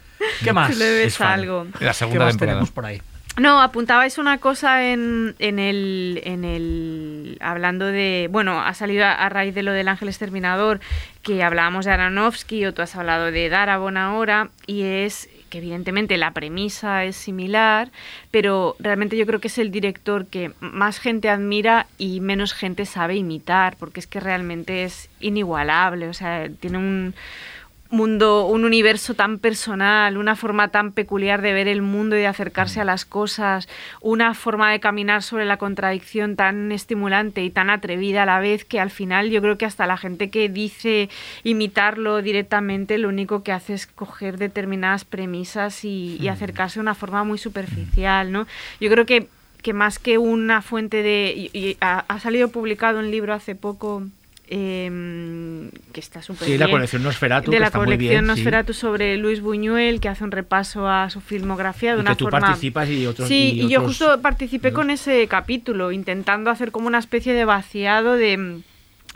¿Qué más? Le ves algo. La ¿Qué segunda más temporada. tenemos por ahí? No, apuntabais una cosa en, en el, en el. Hablando de. Bueno, ha salido a, a raíz de lo del Ángel Exterminador, que hablábamos de Aronofsky, o tú has hablado de Darabont ahora, y es que evidentemente la premisa es similar, pero realmente yo creo que es el director que más gente admira y menos gente sabe imitar, porque es que realmente es inigualable, o sea, tiene un mundo, un universo tan personal, una forma tan peculiar de ver el mundo y de acercarse a las cosas, una forma de caminar sobre la contradicción tan estimulante y tan atrevida a la vez que al final yo creo que hasta la gente que dice imitarlo directamente lo único que hace es coger determinadas premisas y, y acercarse de una forma muy superficial, ¿no? Yo creo que, que más que una fuente de... y- y ha, ha salido publicado un libro hace poco em, que está súper Sí, la bien, colección Nosferatu, de que la está muy colección sí. Nosferatu sobre Luis Buñuel que hace un repaso a su filmografía de Y una que tú forma participas y otros- sí y y, yo justo participé con ese capítulo intentando hacer como una especie de vaciado de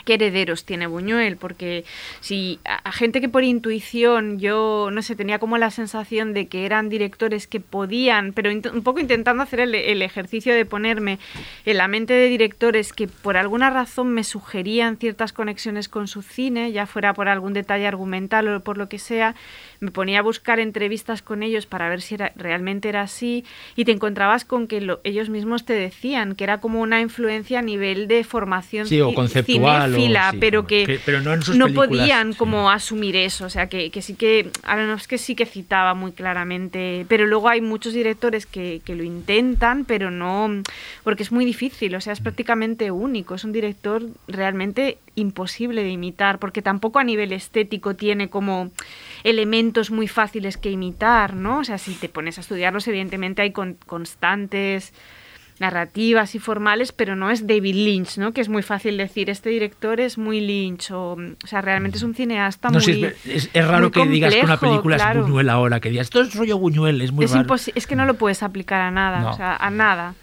qué herederos tiene Buñuel, porque si a, gente que por intuición yo, no sé, tenía como la sensación de que eran directores que podían, pero un poco intentando hacer el, el ejercicio de ponerme en la mente de directores que por alguna razón me sugerían ciertas conexiones con su cine, ya fuera por algún detalle argumental o por lo que sea, me ponía a buscar entrevistas con ellos para ver si era, realmente era así y te encontrabas con que lo- ellos mismos te decían que era como una influencia a nivel de formación Sí, o conceptual, o- cinéfila, sí, pero que, que- pero no en sus no películas, podían sí. como asumir eso, o sea que, que sí que que sí que citaba muy claramente, pero luego hay muchos directores que, que lo intentan, pero no, porque es muy difícil, o sea, es prácticamente único, es un director realmente imposible de imitar, porque tampoco a nivel estético tiene como elementos muy fáciles que imitar, ¿no? O sea, si te pones a estudiarlos, evidentemente hay con- constantes narrativas y formales, pero no es David Lynch, ¿no? Que es muy fácil decir, este director es muy Lynch, o, o sea, realmente es un cineasta No muy es, es- es raro que digas que una película claro. es Buñuel ahora, que digas, esto es rollo Buñuel, es muy es, raro. es que no lo puedes aplicar a nada, No. o sea, a nada.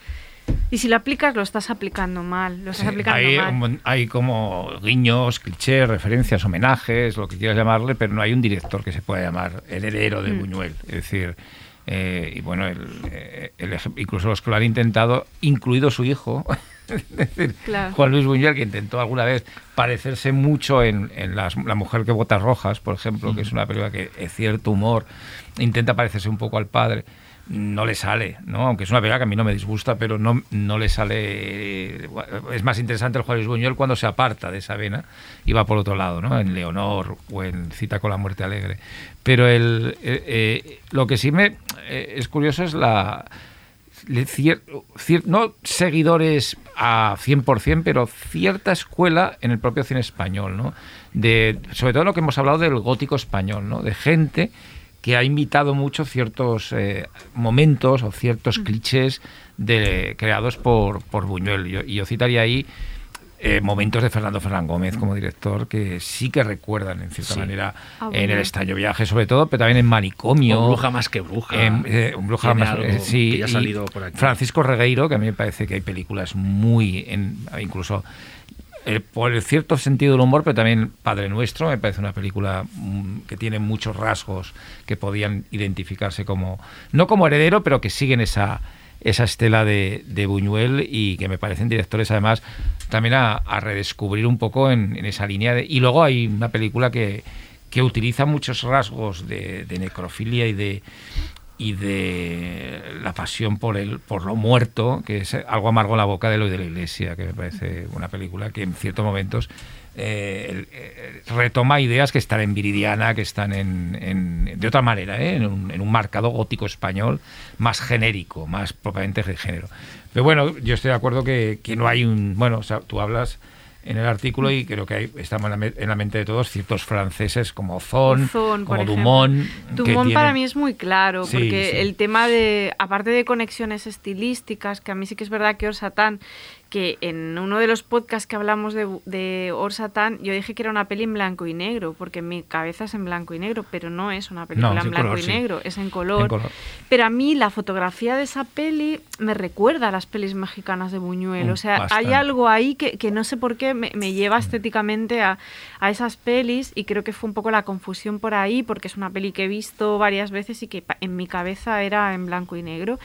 Y si lo aplicas, lo estás aplicando mal, lo estás Sí, aplicando hay, mal. un hay como guiños, clichés, referencias, homenajes, lo que quieras llamarle, pero no hay un director que se pueda llamar heredero Mm. de Buñuel. Es decir, eh, y bueno, el- eh, el incluso los que lo han intentado, incluido su hijo, es decir, Claro. Juan Luis Buñuel, que intentó alguna vez parecerse mucho en, en las- La mujer que bota rojas, por ejemplo, que es una película que es cierto humor, intenta parecerse un poco al padre no le sale, ¿no? Aunque es una película que a mí no me disgusta, pero no, no le sale... Es más interesante el Luis Buñuel cuando se aparta de esa vena y va por otro lado, ¿no? En Leonor o en Cita con la muerte alegre. Pero el, eh, eh, lo que sí me eh, es curioso es la... cier- cier- no seguidores a 100%, pero cierta escuela en el propio cine español, ¿no? De, sobre todo lo que hemos hablado del gótico español, ¿no? De gente que ha imitado mucho ciertos eh, momentos o ciertos clichés de, creados por, por Buñuel. Yo- y yo citaría ahí eh, momentos de Fernando Fernández Gómez como director que sí que recuerdan en cierta Sí. manera Ah, en el extraño viaje sobre todo, pero también en Manicomio. O bruja más que bruja. Em, eh, un bruja más, algo eh, sí, que ya ha salido por aquí. Francisco Regueiro, que a mí me parece que hay películas muy, en- incluso eh, por el cierto sentido del humor, pero también Padre Nuestro, me parece una película mm, que tiene muchos rasgos que podían identificarse como, no como heredero, pero que siguen esa, esa estela de, de Buñuel y que me parecen directores además también a, redescubrir un poco en, esa línea. De, y luego hay una película que, que utiliza muchos rasgos de necrofilia y de y de la pasión por el por lo muerto, que es algo amargo en la boca de lo de la iglesia, que me parece una película que en ciertos momentos eh, eh, retoma ideas que están en Viridiana, que están en, en- de otra manera, ¿eh? en, un, en un marcado gótico español más genérico, más propiamente de género. Pero bueno, yo estoy de acuerdo que, que no hay un... Bueno, o sea, tú hablas en el artículo y creo que hay, estamos en la, me- en la mente de todos ciertos franceses como por como. Dumont. Dumont para mí es muy claro, Sí, porque sí. el tema de, aparte de conexiones estilísticas, que a mí sí que es verdad que Orsatán, que en uno de los podcasts que hablamos de, de Orsatán, yo dije que era una peli en blanco y negro, porque en mi cabeza es en blanco y negro, pero no es una película es en blanco color, y sí. negro, es en color. En color. Pero a mí la fotografía de esa peli me recuerda a las pelis mexicanas de Buñuel. Mm, o sea, bastante. hay algo ahí que, que no sé por qué me, me lleva estéticamente a, a esas pelis y creo que fue un poco la confusión por ahí porque es una peli que he visto varias veces y que en mi cabeza era en blanco y negro.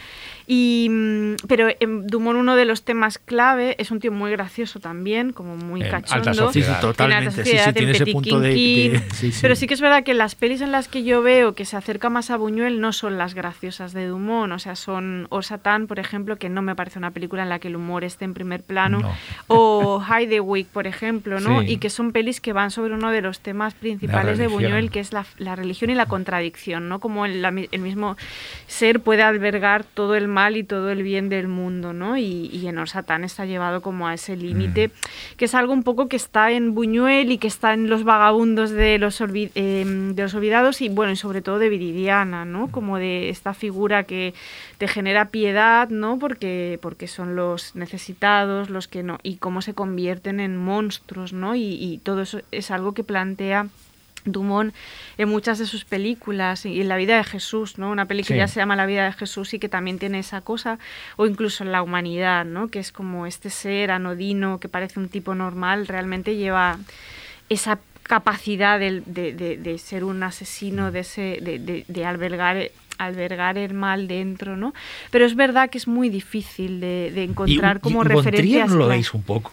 Y, mm, pero en Dumont uno de los temas clave es un tío muy gracioso también, como muy En cachondo. alta sociedad. Sí, sí, totalmente, sí, sí, tiene en ese Petit punto de- de- Quinquín. sí, sí. Pero sí que es verdad que las pelis en las que yo veo que se acerca más a Buñuel no son las graciosas de Dumont, o sea, son O Satán, por ejemplo, que no me parece una película en la que el humor esté en primer plano, No. o Heidewick, por ejemplo, ¿no? Sí. Y que son pelis que van sobre uno de los temas principales de. Buñuel, que es la, la religión y la contradicción, ¿no? Como el, la mi- el mismo ser puede albergar todo el mal y todo el bien del mundo, ¿no? Y, y en Orsatán está llevado como a ese límite, que es algo un poco que está en Buñuel y que está en los vagabundos de los, olvi- eh, de los olvidados y, bueno, y sobre todo de Viridiana, ¿no? Como de esta figura que te genera piedad, ¿no? Porque, porque son los necesitados, los que no, y cómo se convierten en monstruos, ¿no? Y, y todo eso es algo que plantea Dumont en muchas de sus películas y en La vida de Jesús, ¿no? Una peli que ya se llama La vida de Jesús y que también tiene esa cosa, o incluso en La humanidad, ¿no? Que es como este ser anodino que parece un tipo normal, realmente lleva esa capacidad del- de, de- de ser un asesino, de, ese, de, de- de albergar albergar el mal dentro, ¿no? Pero es verdad que es muy difícil de, de encontrar y, como y referencias. no lo veis un poco.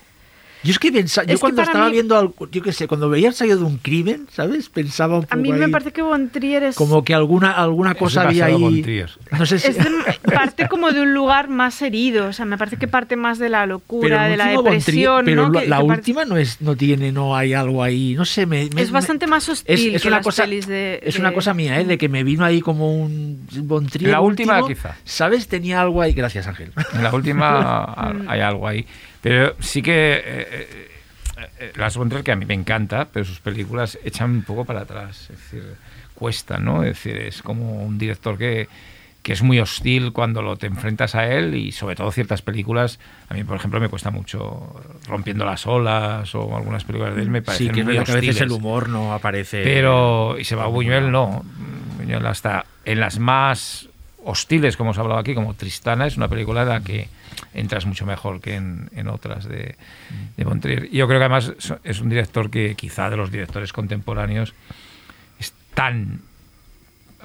Yo es que pensaba, yo Es cuando estaba mí- viendo, algo- yo qué sé, cuando veía el ensayo de un crimen, ¿sabes? Pensaba un poco A mí me ahí parece que Von Trier es... como que alguna alguna cosa había ahí. Von Trier. No sé si Es de- parte como de un lugar más herido, o sea, me parece que parte más de la locura, de la depresión, pero ¿no? la, Que- la que parte- última no es no tiene no hay algo ahí, no sé, me, me- Es bastante me- más hostil es, es que una las cosa pelis de- es una cosa mía, ¿eh? de que me vino ahí como un Von Trier La última, último, quizá. ¿Sabes? Tenía algo ahí. Gracias, Ángel. En la última hay algo ahí. Pero sí que eh, eh, eh, Las von Trier, que a mí me encanta, pero sus películas echan un poco para atrás. Es decir, cuesta, ¿no? Es decir, es como un director que, que es muy hostil cuando lo te enfrentas a él y sobre todo ciertas películas, a mí por ejemplo me cuesta mucho Rompiendo las olas o algunas películas de él me parecen Sí, que muy que a veces el humor no aparece. Pero, y se va Buñuel, no. Buñuel hasta en las más hostiles, como hemos hablado aquí, como Tristana, es una película en la que entras mucho mejor que en, en otras de, de Von Trier. Y Yo creo que además es un director que quizá de los directores contemporáneos es tan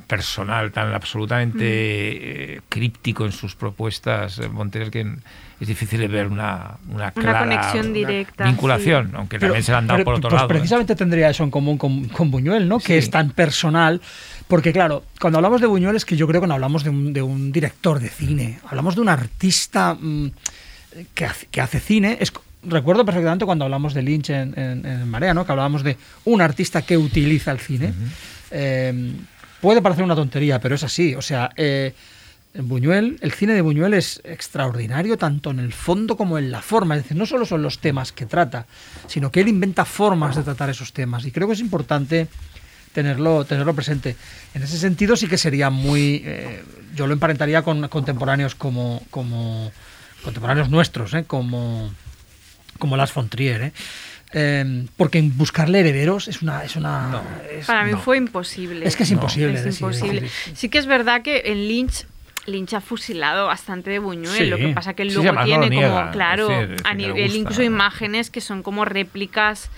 personal, tan absolutamente eh, críptico en sus propuestas, eh, Von Trier, que es difícil ver una, una, clara conexión directa, vinculación, sí. aunque Pero- también se la han dado pero, por otro pues lado. ¿eh? precisamente tendría eso en común con, con Buñuel, ¿no? Que es tan personal. Porque, claro, cuando hablamos de Buñuel es que yo creo que no hablamos de un, de un director de cine. Hablamos de un artista mm, que, hace, que hace cine. Es, recuerdo perfectamente cuando hablamos de Lynch en, en- en Marea, ¿no? Que hablábamos de un artista que utiliza el cine. Eh, puede parecer una tontería, pero es así. O sea, eh, Buñuel, el cine de Buñuel es extraordinario tanto en el fondo como en la forma. Es decir, no solo son los temas que trata, sino que él inventa formas de tratar esos temas. Y creo que es importante tenerlo, tenerlo presente. En ese sentido sí que sería muy... eh, yo lo emparentaría con contemporáneos como... como contemporáneos nuestros, ¿eh? como como Las von Trier, ¿eh? Eh, porque en buscarle herederos es una... Es una es- Para mí no. fue imposible. Es que es imposible. Es imposible. Sí que es verdad que en Lynch Lynch ha fusilado bastante de Buñuel, Sí. lo que pasa que Sí, luego no lo tiene niega, como, claro, es es a nivel gusta. incluso imágenes que son como réplicas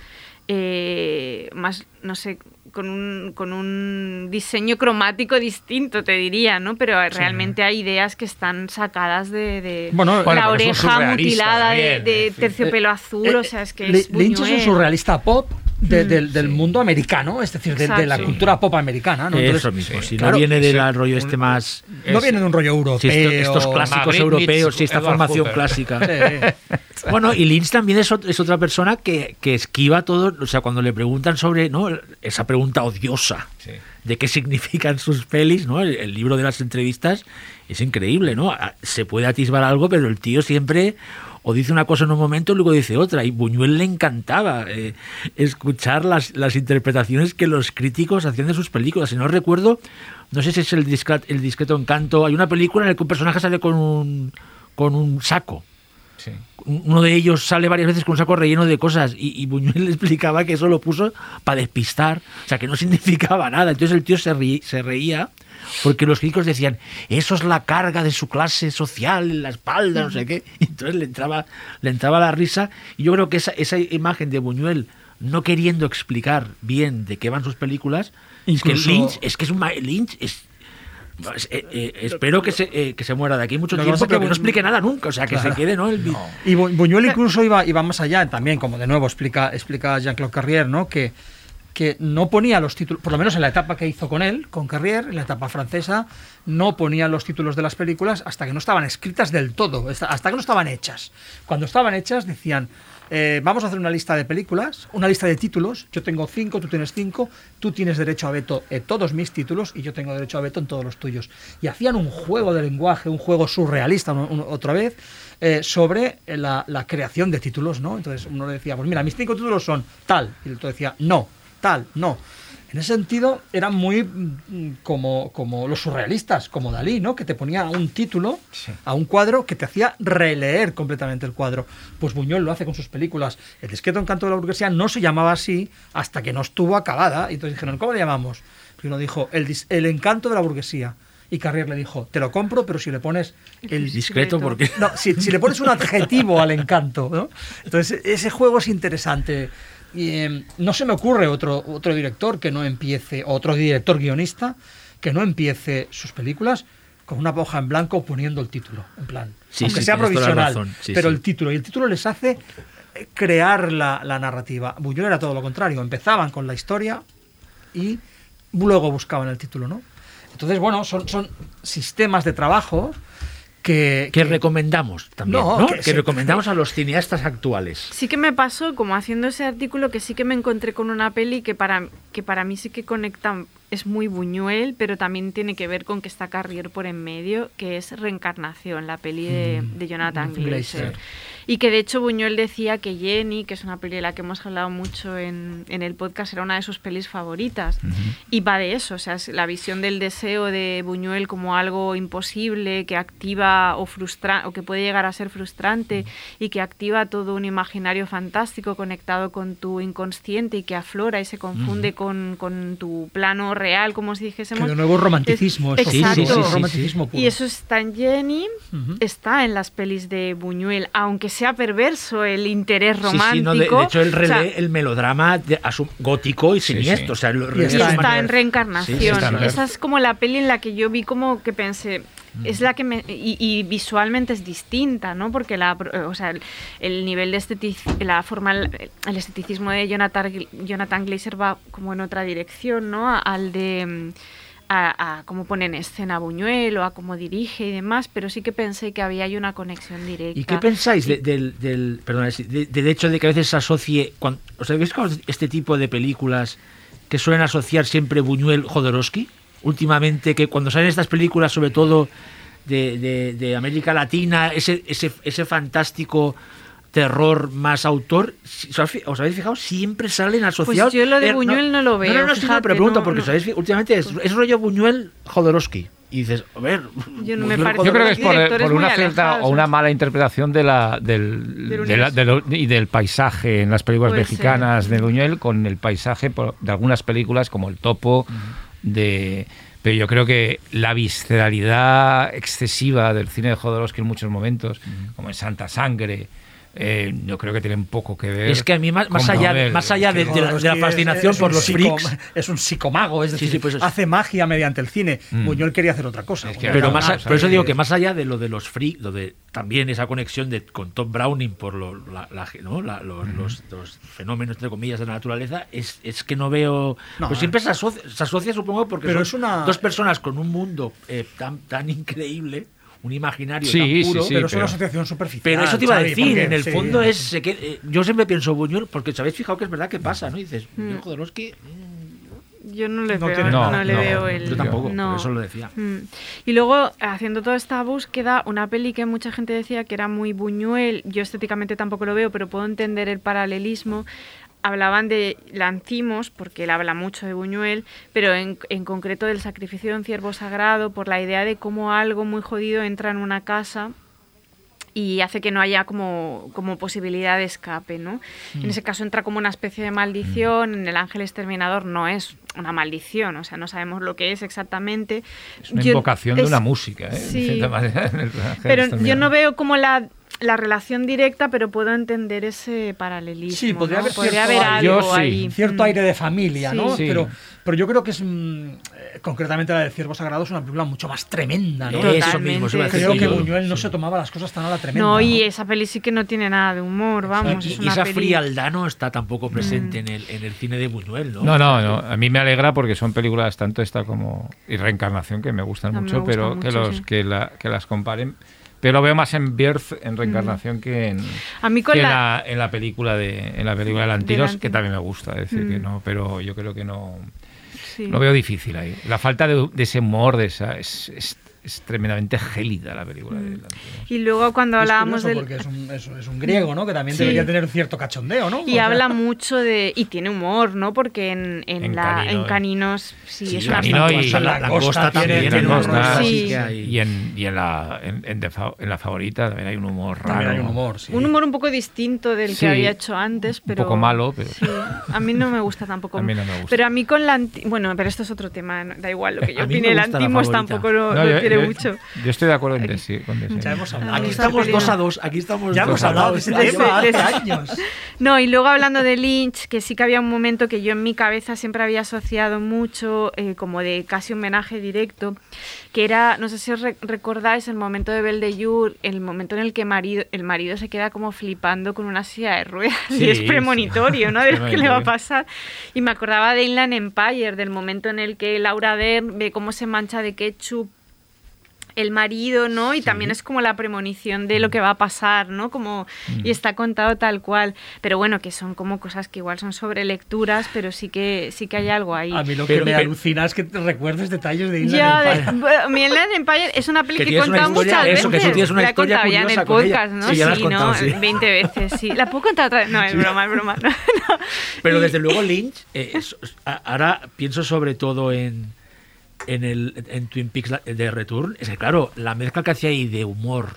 eh, más, no sé, con un, con un diseño cromático distinto, te diría, ¿no? Pero realmente hay ideas que están sacadas de, de Bueno, Bueno, la es oreja mutilada de, también, de es decir. terciopelo azul, o sea, es que es Li- Lynch es un surrealista pop de- del, del mundo americano, es decir, de, de la cultura pop americana. ¿no? Eso Entonces, mismo, si claro, no viene del ese- rollo este más... no viene de un rollo europeo. sí, esto- estos clásicos Madrid europeos, sí, esta Edward formación Hooper. clásica. Sí. Bueno, y Lynch también es, ot- es otra persona que, que esquiva todo, o sea, cuando le preguntan sobre ¿no? esa pregunta odiosa Sí. de qué significan sus pelis, ¿no? El, el libro de las entrevistas es increíble, ¿no? Se puede atisbar algo, pero el tío siempre o dice una cosa en un momento y luego dice otra. Y Buñuel le encantaba eh, escuchar las, las interpretaciones que los críticos hacían de sus películas. Si no recuerdo, no sé si es el, discret- el discreto encanto, hay una película en la que un personaje sale con un, con un saco Sí. uno de ellos sale varias veces con un saco relleno de cosas y, y Buñuel le explicaba que eso lo puso para despistar, o sea, que no significaba nada. Entonces el tío se, ri- se reía porque los críticos decían, eso es la carga de su clase social en la espalda, no sé qué. Y entonces le entraba, le entraba la risa y yo creo que esa, esa imagen de Buñuel no queriendo explicar bien de qué van sus películas, Incluso- es que Lynch, es que es un Lynch es eh, eh, espero que se, eh, que se muera de aquí mucho tiempo, es que pero que no explique nada nunca. O sea, que Claro. se quede, ¿no? El, Y Bu- Buñuel incluso iba, iba más allá también, como de nuevo explica, explica Jean-Claude Carrier, ¿no? Que, que no ponía los títulos, por lo menos en la etapa que hizo con él, con Carrier, en la etapa francesa, no ponía los títulos de las películas hasta que no estaban escritas del todo, hasta que no estaban hechas. Cuando estaban hechas decían, eh, vamos a hacer una lista de películas, una lista de títulos, yo tengo cinco, tú tienes cinco, tú tienes derecho a veto en todos mis títulos y yo tengo derecho a veto en todos los tuyos. Y hacían un juego de lenguaje, un juego surrealista otra vez, eh, sobre la, la creación de títulos, ¿no? Entonces uno le decía, pues mira, mis cinco títulos son tal, y el otro decía, no, tal, no. En ese sentido, eran muy mm, como, como los surrealistas, como Dalí, ¿no? Que te ponía un título a un cuadro que te hacía releer completamente el cuadro. Pues Buñuel lo hace con sus películas. El discreto encanto de la burguesía no se llamaba así hasta que no estuvo acabada. Y entonces dijeron, ¿cómo le llamamos? Y uno dijo, el, el encanto de la burguesía. Y Carrier le dijo, te lo compro, pero si le pones el discreto, porque no, si, si le pones un adjetivo al encanto, ¿no? Entonces, ese juego es interesante. Eh, no se me ocurre otro, otro director que no empiece, otro director guionista que no empiece sus películas con una hoja en blanco poniendo el título, en plan. Sí, aunque sí, sea provisional, sí, pero el título. Y el título les hace eh, crear la, la narrativa. Buñuel era todo lo contrario. Empezaban con la historia y luego buscaban el título, ¿no? Entonces, bueno, son, son sistemas de trabajo que, que que- recomendamos también, No, ¿no? que Que, sí. recomendamos a los cineastas actuales. Sí que me pasó, como haciendo ese artículo, que sí que me encontré con una peli que para, que para mí sí que conecta, es muy Buñuel, pero también tiene que ver con que está Carrier por en medio, que es Reencarnación, la peli de, de Jonathan. Glazer. Y que de hecho Buñuel decía que Jenny, que es una peli de la que hemos hablado mucho en, en el podcast, era una de sus pelis favoritas. Y va de eso, o sea, es la visión del deseo de Buñuel como algo imposible, que activa o frustra o que puede llegar a ser frustrante y que activa todo un imaginario fantástico conectado con tu inconsciente y que aflora y se confunde con, con tu plano real, como si dijésemos. Que de nuevo romanticismo, Es- eso Sí, sí, Exacto. sí, sí, sí. romanticismo puro. Y eso está en Jenny, Ujú. está en las pelis de Buñuel, aunque sea perverso el interés romántico. sí, no, de, de hecho, él o sea, el melodrama de- a su- gótico y siniestro. sí. O sea, lo Y está manera- en reencarnación. Sí, sí, está en Esa es como la peli en la que yo vi como que pensé, es la que me... Y, y visualmente es distinta, ¿no? Porque la, o sea, el, el nivel de esteticismo, la forma, el, el esteticismo de Jonathan, Jonathan Glazer va como en otra dirección, ¿no? Al de... mm, A, a cómo pone en escena Buñuel o a cómo dirige y demás, pero sí que pensé que había ahí una conexión directa. ¿Y qué pensáis de- del, del, perdona, de- del hecho de que a veces se asocie, cuando, ¿os habéis con este tipo de películas que suelen asociar siempre Buñuel Jodorowsky? Últimamente, que cuando salen estas películas, sobre todo de, de- de América Latina, ese, ese, ese fantástico terror más autor, ¿os habéis- ¿os habéis fijado? Siempre salen asociados. Pues yo lo de Eh, Buñuel no lo veo, No, no, no, no, fíjate, pero pregunto, no, porque no. ¿sabéis? últimamente es, es rollo Buñuel Jodorowsky. y dices, a ver, Yo no me Yo creo que es por, muy una cierta o una ¿no? mala interpretación de la, del, Del de la- de lo- y del paisaje en las películas Puede mexicanas de Buñuel con el paisaje por- de algunas películas como El Topo, de pero yo creo que la visceralidad excesiva del cine de Jodorowsky en muchos momentos, como en Santa Sangre, eh, yo creo que tienen poco que ver. Es que a mí, más, más allá, más allá de, de la, de la Jodorowsky fascinación es- es por un los freaks, Es un psicomago, es decir, sí, pues es- hace magia mediante el cine. Mm. Buñuel quería hacer otra cosa. Es que Buñuel Pero más, a- por eso digo que más allá de lo de los freaks, lo de también esa conexión de, con Tom Browning por lo- la- la- ¿no? La- los, los- los fenómenos, entre comillas, de la naturaleza, es, es que no veo... No, pues eh. siempre se asocia, se asocia, supongo, porque Pero son es una- dos personas con un mundo eh, tan, tan increíble, un imaginario Sí, tan puro... sí. pero es una asociación superficial. Pero eso te iba a decir, porque- en el sí. fondo es... se que- eh, yo siempre pienso Buñuel, porque os habéis fijado que es verdad que pasa, ¿no? Y dices, Mm. yo, Jodorowsky, Yo no le No veo, tiene- no, No, le no, veo el. yo tampoco, no. por eso lo decía. Mm. Y luego, haciendo toda esta búsqueda, una peli que mucha gente decía que era muy Buñuel, yo estéticamente tampoco lo veo, pero puedo entender el paralelismo. Hablaban de Lancimos, porque él habla mucho de Buñuel, pero en, en concreto del sacrificio de un ciervo sagrado, por la idea de cómo algo muy jodido entra en una casa y hace que no haya como, como posibilidad de escape, ¿no? Mm. En ese caso entra como una especie de maldición, en el ángel exterminador no es una maldición, o sea, no sabemos lo que es exactamente. Es una Yo- invocación de una música, ¿eh? Sí. manera, Pero yo no veo como la, la relación directa, pero puedo entender ese paralelismo. Sí, podría ¿no? haber Podría cierto haber aire- algo Yo sí. ahí. cierto Mm. aire de familia, ¿no? Sí. Pero, pero yo creo que es mm, eh, concretamente la de Ciervo Sagrado es una película mucho más tremenda, ¿no? Eso Totalmente. mismo, eso decir Creo que Buñuel no se tomaba las cosas tan a la tremenda. No, y esa peli sí que no tiene nada de humor, vamos. Y, es y una esa peli- frialdad no está tampoco Mm. presente en, el, en el cine de Buñuel, ¿no? No, no, no. A mí me alegra porque son películas tanto esta como y Reencarnación que me gustan me mucho, gustan pero que los sí. que, la- que las comparen. Pero lo veo más en Birth, en Reencarnación, que en, A mí con que en la- en la película de en la película de Lantinos, que también me gusta, es decir, que Mm. no, pero yo creo que no sí. lo veo difícil ahí. La falta de, de ese humor, de esa es, es- es tremendamente gélida la película Mm. de Lantimos. Y luego cuando hablábamos del... porque es un, es un griego, ¿no? Que también Sí. debería tener un cierto cachondeo, ¿no? O Y sea, habla mucho de... Y tiene humor, ¿no? Porque en, en, En la, Canino, en eh. Caninos sí, Sí, es una Canino y- la un humor, Sí. que hay- Y en, y en la en, en la favorita también hay un humor raro. También hay un humor, sí. Un humor un poco distinto del Sí, que había hecho antes, un pero... poco malo, pero- Sí, a mí no me gusta tampoco. A mí no me gusta. Pero a mí con la... anti- Bueno, pero esto es otro tema, da igual lo que yo opine. El la Antimos tampoco lo, No, lo yo, quiere yo- mucho. yo estoy de acuerdo en Desi- con Desi. Ya hemos hablado. Aquí estamos dos no. a dos, aquí estamos Ya dos hemos a hablado de dos. ese De tema ese- hace años. No, y luego hablando de Lynch, que sí que había un momento que yo en mi cabeza siempre había asociado mucho, eh, como de casi homenaje directo, que era, no sé si os re- recordáis el momento de Belle de Jour, el momento en el que marido, el marido se queda como flipando con una silla de ruedas Sí, y es sí. premonitorio, ¿no? De lo que le va a pasar. Y me acordaba de Inland Empire, del momento en el que Laura Dern ve cómo se mancha de ketchup el marido, ¿no? Y también es como la premonición de lo que va a pasar, ¿no? Como y está contado tal cual, pero bueno, que son como cosas que igual son sobre lecturas, pero sí que sí que hay algo ahí. A mí lo Pero- que me pero- alucina es que te recuerdes detalles de Inland Empire. bueno, mi Inland Empire es una peli Que que, he contado historia- muchas eso, que veces. tú tienes una la he historia contado ya en el podcast, ¿no? Sí, ya la has contado, ¿no? sí. 20 veces, sí. ¿La puedo contar otra vez? No, es broma, es broma. no, no. Pero desde luego Lynch, eh, es- ahora pienso sobre todo en, en, el, en Twin Peaks de Return. Es que claro, la mezcla que hacía ahí de humor,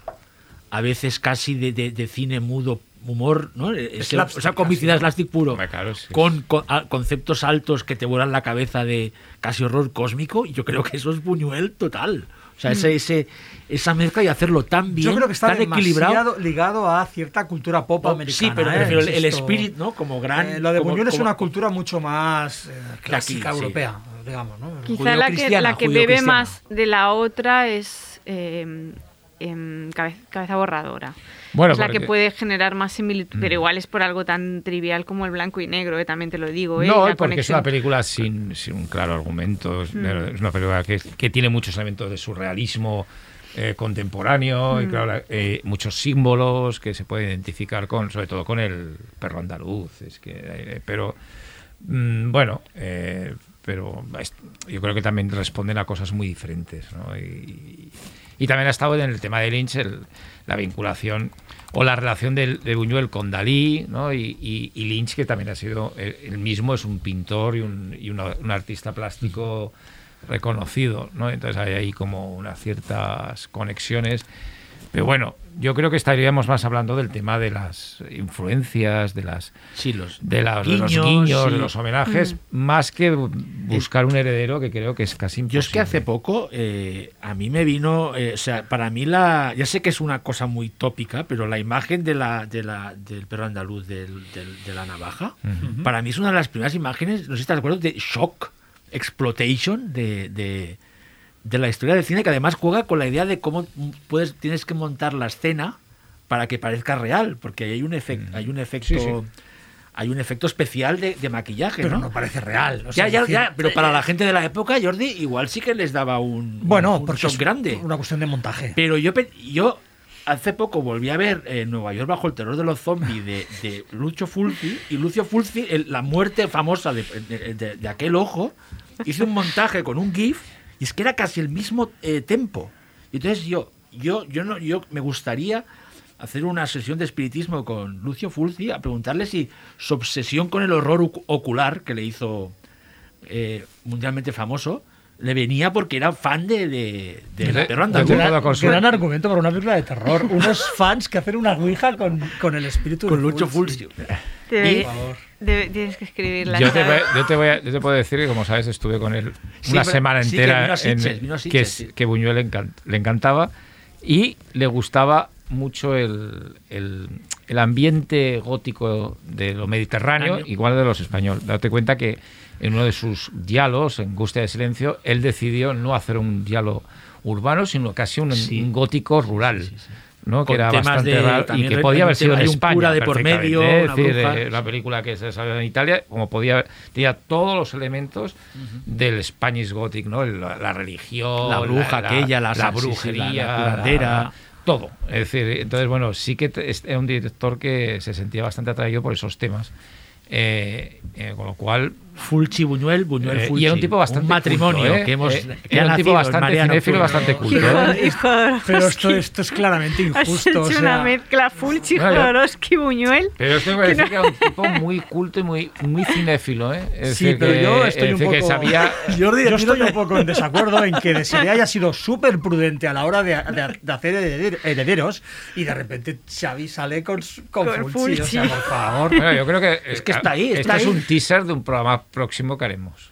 a veces casi de, de- de cine mudo, humor, ¿no? Ese- Slapstick, comicidad puro, Hombre, claro, sí. con, con- a- conceptos altos que te vuelan la cabeza de casi horror cósmico, y yo creo que eso es Buñuel total. O sea, ese, ese, esa mezcla y hacerlo tan bien, Yo creo que está tan equilibrado. demasiado ligado a cierta cultura pop Oh, americana. sí, pero ¿eh? refiero el, el spirit, ¿no? Como gran. Eh, lo de Buñuel es una cultura mucho más eh, clásica europea, digamos, ¿no? Quizá la que, Judeocristiana, la que bebe más de la otra es eh, em, cabe- cabeza borradora. Bueno, es la que puede generar más similitud, Mm. pero igual es por algo tan trivial como el blanco y negro, eh, también te lo digo. eh, No, porque es una película sin, sin un claro argumento. Es, es una película que, que tiene muchos elementos de surrealismo eh, contemporáneo y claro, la- eh, muchos símbolos que se pueden identificar con, sobre todo con el perro andaluz. Es que, pero mm, bueno, pero yo creo que también responden a cosas muy diferentes. ¿no? Y, y también ha estado en el tema de Lynch el- la vinculación o la relación del- de, Buñuel con Dalí ¿no? y, Lynch, que también ha sido, él mismo es un pintor y un, un artista plástico reconocido, ¿no? Entonces hay ahí como unas ciertas conexiones. Pero bueno, yo creo que estaríamos más hablando del tema de las influencias, de las Sí, los de, la- de los guiños, sí. de los homenajes, más que bu- buscar un heredero que creo que es casi imposible. Yo es que hace poco eh, a mí me vino, eh, o sea, para mí la, ya sé que es una cosa muy tópica, pero la imagen de la, de la, del perro andaluz del- del- de la navaja, para mí es una de las primeras imágenes, no sé si estás de acuerdo, de shock, exploitation de, de, de la historia del cine, que además juega con la idea de cómo puedes, tienes que montar la escena para que parezca real, porque hay un, efecto hay un efecto... Sí, sí. Hay un efecto especial de, de maquillaje, Pero ¿no? no parece real. o sea, Ya, ya, es decir, ya, pero para la gente de la época, Jordi, igual sí que les daba un, Bueno, un porque shock grande. una cuestión de montaje. Pero yo, yo hace poco volví a ver eh, Nueva York bajo el terror de los zombies de, de Lucio Fulci y Lucio Fulci, el- la muerte famosa de, de- de- de aquel ojo, hice un montaje con un GIF y es que era casi el mismo eh, tempo. Entonces yo, yo, yo no, yo me gustaría hacer una sesión de espiritismo con Lucio Fulci a preguntarle si su obsesión con el horror ocu- ocular que le hizo eh, mundialmente famoso le venía porque era fan de, de, de te- perro andaluz. Gran, gran argumento para una película de terror. Unos fans que hacen una ouija con, con el espíritu con de Lucho Fulci. Fulci. Debe- Y- Por favor. debe- tienes que escribirla. Yo te, voy- yo te voy a- yo te puedo decir que, como sabes, estuve con él una semana sí, que entera a en- Sitges, que, sí. que Buñuel le, encan- le encantaba y le gustaba mucho el, el- el ambiente gótico de lo mediterráneo, Año. igual de los españoles. Date cuenta que en uno de sus diálogos, en Angustia de Silencio, él decidió no hacer un diálogo urbano, sino casi un, Sí. un gótico rural. Sí, sí, que era bastante de- raro y que podía haber sido un España de por medio, ¿eh? una es decir, bruja. eh, la película que se salió en Italia, como podía tenía todos los elementos del Spanish Gothic, ¿no? El- La, la religión, La bruja aquella, la- la brujería, la- la la- todo. Es decir, entonces bueno, sí que era un director que se sentía bastante atraído por esos temas. Eh, eh, con lo cual Fulci Buñuel, Buñuel eh, Fulci. y era un tipo bastante un matrimonio culto, ¿eh? que hemos Eh, que era un tipo bastante cinéfilo bastante culto. ¿eh? Pero esto, esto es claramente Has injusto. hecho o sea, una mezcla yo- Jodorowsky, Buñuel. Pero tengo que decir que era un tipo muy culto y muy, muy cinéfilo, ¿eh? Es Sí, decir, pero que- yo estoy es un que poco. sabía... Jordi, yo estoy un poco en desacuerdo en que Desiree haya sido súper prudente a la hora de, de- de hacer hereder- herederos y de repente Xavi sale con, su- con, Con Fulci. O sea, por favor. Bueno, yo creo que... Es que está ahí, Esto está es ahí. un teaser de un programa próximo que haremos.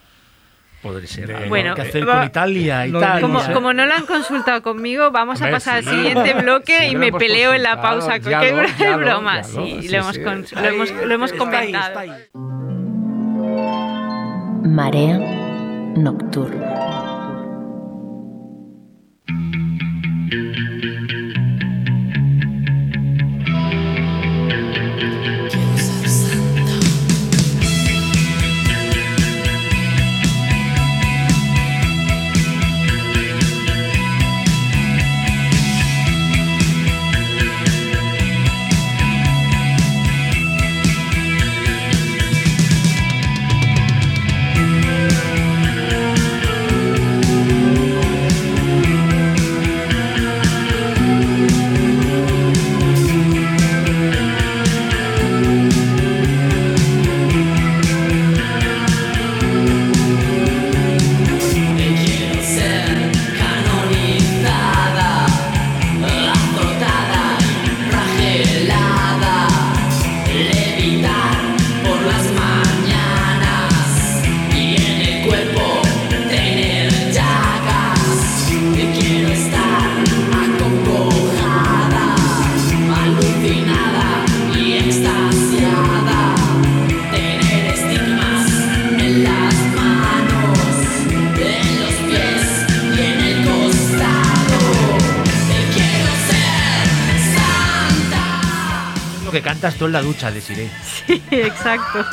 Podría ser. De- algo Bueno, que hacer con Italia tal. Como, como no lo han consultado conmigo, vamos a pasar sí. al siguiente bloque Sí, y me peleo en la pausa. ya que lo- es broma, sí, lo hemos, comentado. Marea nocturna. En la ducha, Desiree. Sí, exacto.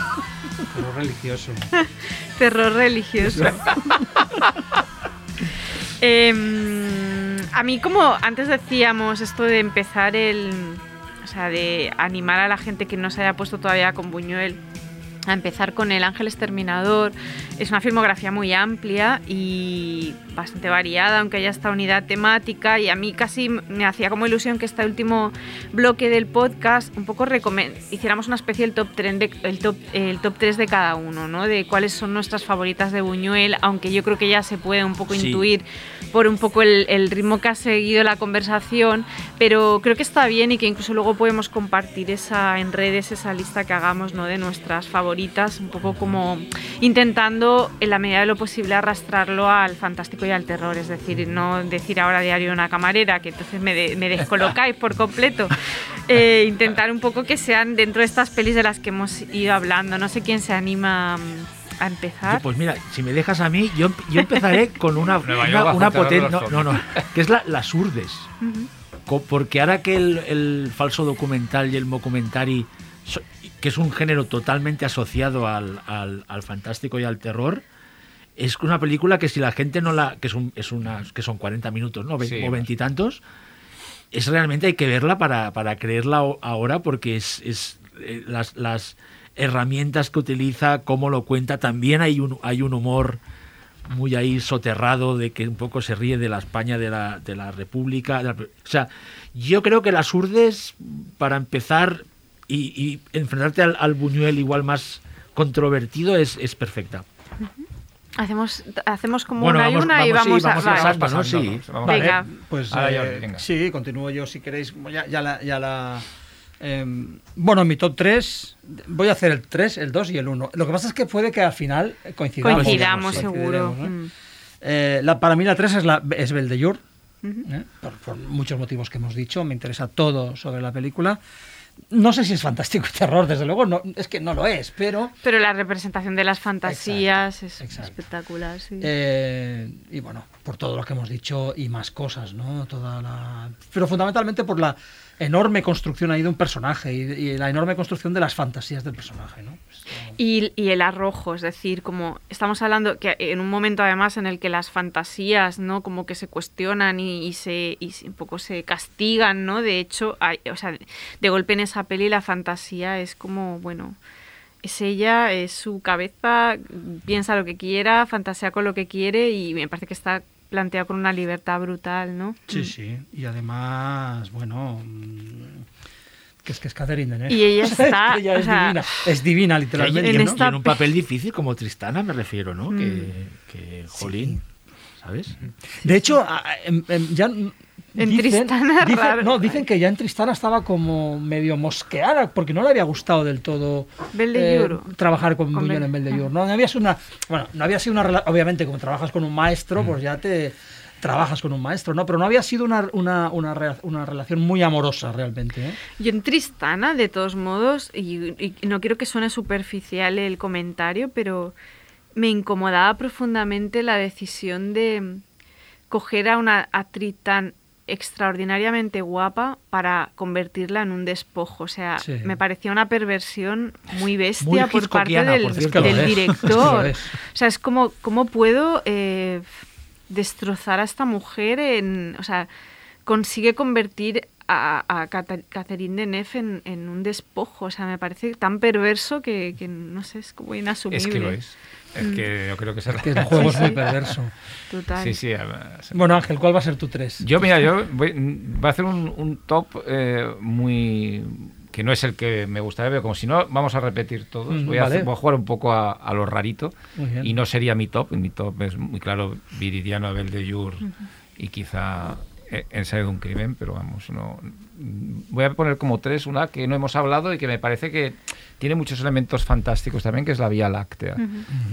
Terror religioso. Terror religioso. Em, a mí como antes decíamos esto de empezar el... O sea, de animar a la gente que no se haya puesto todavía con Buñuel. A empezar con El Ángel Exterminador. Es una filmografía muy amplia y bastante variada, aunque haya esta unidad temática. Y a mí casi me hacía como ilusión que este último bloque del podcast un poco hiciéramos una especie del top 3 de, el top, el top 3 de cada uno, ¿no? De cuáles son nuestras favoritas de Buñuel, aunque yo creo que ya se puede un poco Sí. intuir por un poco el, el ritmo que ha seguido la conversación, pero creo que está bien y que incluso luego podemos compartir esa en redes, esa lista que hagamos ¿no? de nuestras favoritas, un poco como intentando en la medida de lo posible arrastrarlo al fantástico y al terror, es decir, no decir ahora diario una camarera, que entonces me, de- me descolocáis por completo, Eh, intentar un poco que sean dentro de estas pelis de las que hemos ido hablando, no sé quién se anima mm, a empezar. Pues mira, si me dejas a mí, yo, yo empezaré con una, una, una el terror de poten- los no, no, no, que es la, las urdes. Co- Porque ahora que el, el falso documental y el documentary, que es un género totalmente asociado al, al- al fantástico y al terror, es una película que si la gente no la... que, es un- es una, que son 40 minutos, ¿no? Sí, o veintitantos. Es realmente hay que verla para, para creerla ahora porque es, es, eh, las, las herramientas que utiliza, cómo lo cuenta, también hay un, hay un humor muy ahí soterrado de que un poco se ríe de la España de la, de la República. de la- o sea, yo creo que las urdes, para empezar y, y enfrentarte al, al Buñuel igual más controvertido, es, es perfecta. Hacemos, hacemos como Bueno, una y vamos- una y vamos, sí, vamos, vamos a... vale. pasando, Pasando, sí. ¿no? Vamos. Vale, Venga. pues Ahora, eh, venga. sí, continúo yo si queréis. Ya, ya la, ya la, em, bueno, en mi top 3, voy a hacer el 3, el 2 y el 1. Lo que pasa es que puede que al final coincidamos. Coincidamos, digamos, seguro. ¿no? Mm. Eh, la, para mí la 3 es, la, es Beldellur, ¿eh? por, por muchos motivos que hemos dicho. Me interesa todo sobre la película. No sé si es fantástico y terror, desde luego, no, es que no lo es, pero... Pero la representación de las fantasías es exacto. espectacular, sí. Eh, y bueno, por todo lo que hemos dicho y más cosas, ¿no? Toda la... Pero fundamentalmente por la enorme construcción ahí de un personaje y, la enorme construcción de las fantasías del personaje, ¿no? Y, el arrojo, es decir, como estamos hablando que en un momento además en el que las fantasías, ¿no? Como que se cuestionan y, se y un poco se castigan, ¿no? De hecho, hay- o sea, de golpe en esa peli la fantasía es como, bueno, es ella, es su cabeza, piensa lo que quiera, fantasea con lo que quiere y me parece que está planteado con una libertad brutal, ¿no? Sí, Mm. sí. Y además, bueno... mm, Que es que es Catherine Deneuve. Y ella O sea, es está, que ella o es sea, divina. Es divina, literalmente, y, en en, ¿no? esta- y en un papel difícil como Tristana, me refiero, ¿no? Mm. Que, que, jolín, ¿sabes? De hecho, em- em, ya En dicen, Tristana, dicen- raro. no, dicen que ya en Tristana estaba como medio mosqueada porque no le había gustado del todo eh, trabajar con, Con Buñuel en Belle. No, no había sido una, bueno, no había sido una obviamente como trabajas con un maestro, pues ya te trabajas con un maestro, ¿no? Pero no había sido una, una, una, relación muy amorosa realmente, ¿eh? Yo en Tristana, de todos modos, y, y no quiero que suene superficial el comentario, pero me incomodaba profundamente la decisión de mm, coger a una actriz tan extraordinariamente guapa para convertirla en un despojo. O sea, Sí. me parecía una perversión muy bestia Muy por parte del, por es que director. O sea, es como, ¿cómo puedo eh, destrozar a esta mujer en... O sea, consigue convertir a, a Catherine Deneuve en, en un despojo. O sea, me parece tan perverso que, que no sé, es como inasumible. Es que lo es. Es que yo creo que es Que el juego es muy perverso. Total. Sí, sí. Bueno, Ángel, ¿cuál va a ser tu tres? Yo, mira, yo voy, voy a hacer un, un top eh, muy que no es el que me gustaría, pero como si no, vamos a repetir todos. Mm, voy, a vale. voy a jugar un poco a, a lo rarito. Y no sería mi top. Mi top es muy claro, Viridiano, Abel de Jur y quizá eh, Ensayo de un crimen, pero vamos, no. Voy a poner como tres una que no hemos hablado y que me parece que tiene muchos elementos fantásticos también, que es la Vía Láctea,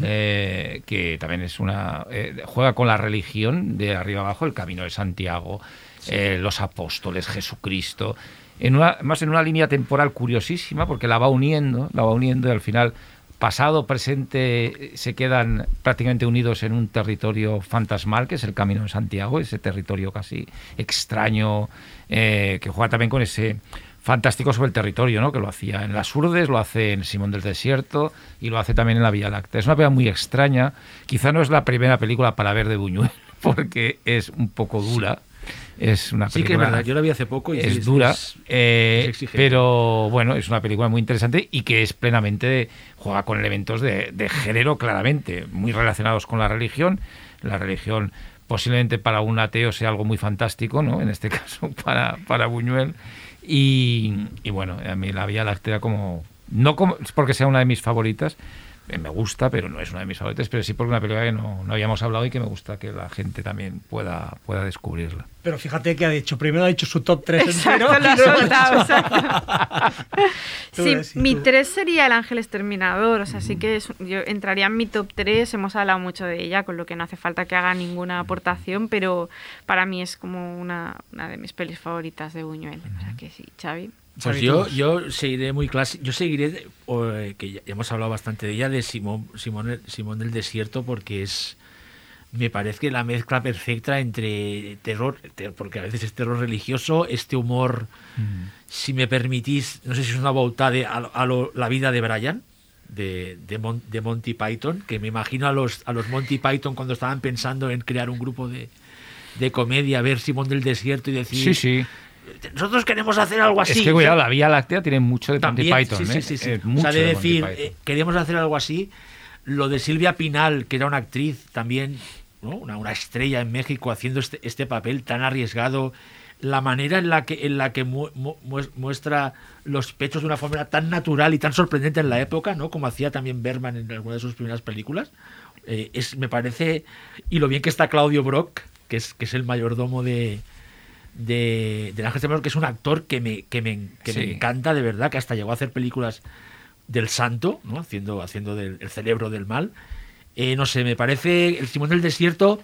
eh, que también es una. eh, juega con la religión de arriba abajo, el camino de Santiago, eh, los apóstoles, Jesucristo. En una, más en una línea temporal curiosísima, porque la va uniendo, la va uniendo y al final pasado, presente, se quedan prácticamente unidos en un territorio fantasmal, que es el Camino de Santiago, ese territorio casi extraño, eh, que juega también con ese fantástico sobre el territorio, ¿no? que lo hacía en Las Urdes, lo hace en Simón del Desierto y lo hace también en La Vía Láctea. Es una película muy extraña, quizá no es la primera película para ver de Buñuel, porque es un poco dura. Es una Sí que es película verdad, yo la vi hace poco y sí, es dura, es- eh, es pero bueno, es una película muy interesante y que es plenamente, juega con elementos de, de género claramente, muy relacionados con la religión. La religión posiblemente para un ateo sea algo muy fantástico, ¿no? En este caso para, para Buñuel. Y, y bueno, a mí la Vía Láctea como... No como, es porque sea una de mis favoritas, me gusta, pero no es una de mis favoritas, pero sí porque una película que no, no habíamos hablado y que me gusta que la gente también pueda, pueda descubrirla. Pero fíjate que ha dicho, primero ha dicho su top 3 Exacto, entero. lo ha soltado, exacto. Sí, ves, mi tú. 3 sería El Ángel Exterminador, o sea, sí que es- yo entraría en mi top 3, hemos hablado mucho de ella, con lo que no hace falta que haga ninguna aportación, pero para mí es como una, una de mis pelis favoritas de Buñuel. O sea que sí, Xavi. Pues yo, yo seguiré muy clásico. Yo seguiré, eh, que ya hemos hablado bastante de ella, de Simón, Simón, el- Simón del Desierto, porque es. Me parece la mezcla perfecta entre terror, te- porque a veces es terror religioso, este humor, si me permitís, no sé si es una volta de a, a lo- la vida de Brian, de, de, Mon- de Monty Python, que me imagino a los, a los Monty Python cuando estaban pensando en crear un grupo de, de comedia, ver Simón del Desierto y decir, Sí, sí. Nosotros queremos hacer algo así. Es que cuidado, la Vía Láctea tiene mucho de Monty También, Python. sí, sí, ¿eh? sí, sí. Eh, O mucho sea, de decir, Python. eh, queríamos hacer algo así. Lo de Silvia Pinal, que era una actriz también, ¿no? una, una estrella en México haciendo este, este papel tan arriesgado. La manera en la que, en la que mu- mu- mues- muestra los pechos de una forma tan natural y tan sorprendente en la época, ¿no? como hacía también Berman en alguna de sus primeras películas. Eh, es, me parece. Y lo bien que está Claudio Brock, que es, que es el mayordomo de, de, de Ángel que es un actor que me, que me, que me Sí. encanta de verdad, que hasta llegó a hacer películas del santo, ¿no? haciendo, haciendo del el cerebro del mal. Eh, no sé, me parece el Simón del Desierto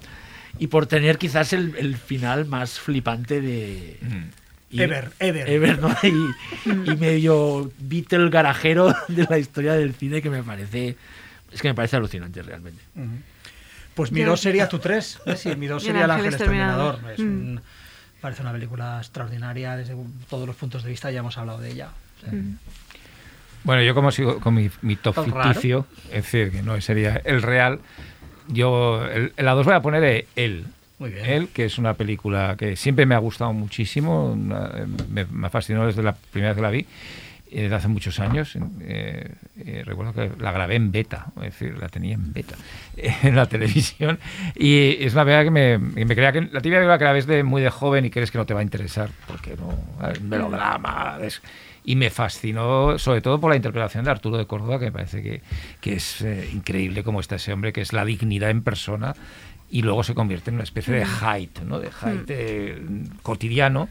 y por tener quizás el, el final más flipante de... y- Ever, ever. Ever, ¿no? Y, y medio Beatle garajero de la historia del cine que me parece... Es que me parece alucinante realmente. Pues mi 2 sería tu 3. Sí, mi 2 Y el sería El ángel Ángel Exterminador. exterminador. Es Mm. un- parece una película extraordinaria desde todos los puntos de vista, ya hemos hablado de ella. O sea, Bueno, yo como sigo con mi, mi top Tan raro. ficticio, es decir, que no sería el real, yo el- en la 2 voy a poner Él. Muy bien. Él, que es una película que siempre me ha gustado muchísimo, una- eh, me, me fascinó desde la primera vez que la vi, desde hace muchos años. eh, eh, recuerdo que la grabé en beta, es decir, la tenía en beta en la televisión. Y es una película que me, que me creía que la película que la ves de muy de joven y crees que no te va a interesar, porque no, es melodrama. es- y me fascinó, sobre todo por la interpretación de Arturo de Córdoba, que me parece que, que es eh, increíble como está ese hombre, que es la dignidad en persona y luego se convierte en una especie de height, ¿no? De height eh, cotidiano,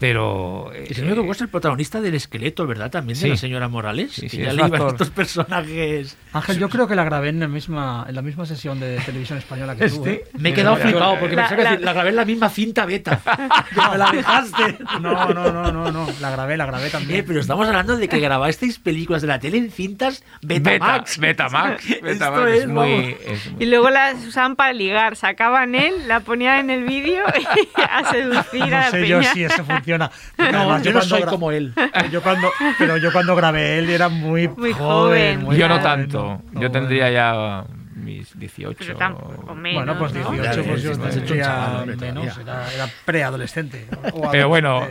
pero... Y si no me equivoco, eh, es el protagonista del esqueleto, ¿verdad? También de Sí. la señora Morales. Sí, que sí, ya es le iban estos personajes. Ángel, yo creo que la grabé en la misma, en la misma sesión de televisión española que tú. ¿eh? Me he quedado flipado porque la- pensé que la- decir, la grabé en la misma cinta beta. Me la dejaste. No, no, no, no, no. La grabé, la grabé también. Eh, pero estamos hablando de que grabasteis películas de la tele en cintas Betamax. Betamax. Esto Betamax es, es muy... es muy- Y luego las usaban para ligar, sacaban él, la ponían en el vídeo y a seducir a no la sé yo si eso funciona. Porque No, además yo no soy como él. Yo cuando, pero yo cuando grabé él era muy, Muy joven. muy Yo no tanto. Yo tendría ya mis 18. Pero tampoco menos, Bueno, pues ¿no? 18, pues yo tendría menos, era, era preadolescente. Pero bueno,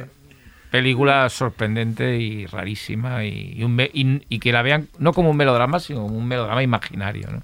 película sorprendente y rarísima y, y un me- y- y que la vean no como un melodrama, sino como un melodrama imaginario. ¿no?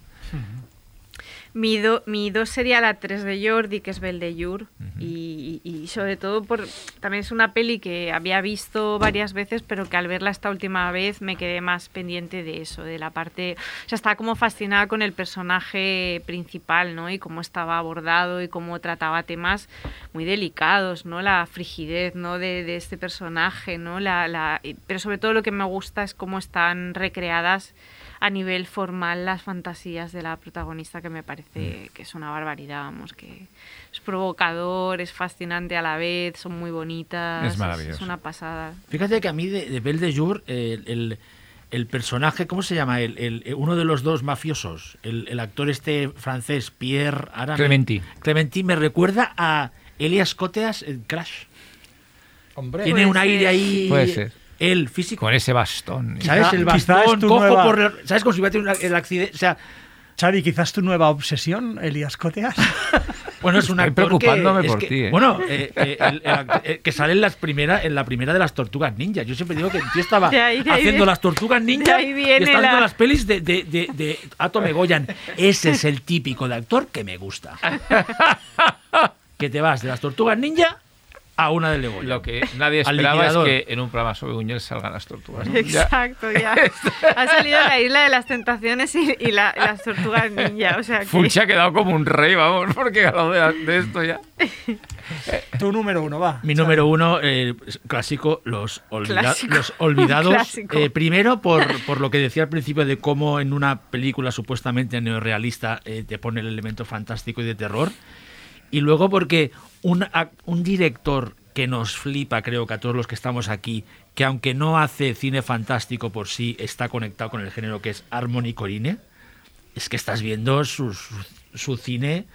Mi, do- mi dos sería la 3 de Jordi, que es Beldeyur. y, y- y sobre todo por también es una peli que había visto varias veces, pero que al verla esta última vez me quedé más pendiente de eso, de la parte. O sea, estaba como fascinada con el personaje principal, ¿no? Y cómo estaba abordado y cómo trataba temas muy delicados, ¿no? La frigidez, ¿no? De, de este personaje, ¿no? La, la- pero sobre todo lo que me gusta es cómo están recreadas a nivel formal las fantasías de la protagonista que me parece que es una barbaridad, vamos, que es provocador, es fascinante a la vez, son muy bonitas, Es maravilloso. es una pasada. Fíjate que a mí de, de Belle de Jour, eh, el, el personaje, ¿cómo se llama? El, el- uno de los dos mafiosos, el, el actor este francés, Pierre Arame. Clementi. Clementi me recuerda a Elias Coteas en Crash. Hombre, Tiene un aire ser. ahí. Puede ser. Él, físico. Con ese bastón. ¿Sabes? El bastón, tu cojo nueva- por. ¿Sabes? Como si hubiera tenido el accidente. O sea, Xavi, quizás tu nueva obsesión, Elías Coteas. Bueno, es un Estoy actor preocupándome que, es por que- ti, ¿eh? Bueno, eh, eh, el- el eh, que sale en, las primera, en la primera de las Tortugas Ninja. Yo siempre digo que tío estaba De ahí- de ahí haciendo las Tortugas Ninja y viene está haciendo la- las pelis de, de, de, de Atome Goyan. Ese es el típico de actor que me gusta. que te vas de las Tortugas Ninja a una de Legoyan. Lo que nadie esperaba es que en un programa sobre Buñuel salgan las tortugas. Ya. Exacto, ya. Ha salido la isla de las tentaciones y, y la- las tortugas ninja. O sea que. Funchi ha quedado como un rey, vamos, porque ha de, de esto ya. Tu número uno, va. Mi número uno, eh, clásico, los, olvida- Clásico. los olvidados. Clásico. Eh, primero, por, por lo que decía al principio de cómo en una película supuestamente neorrealista eh, te pone el elemento fantástico y de terror. Y luego porque un, director que nos flipa, creo que a todos los que estamos aquí, que aunque no hace cine fantástico por sí, está conectado con el género que es Harmony Corine, es que estás viendo su, su, cine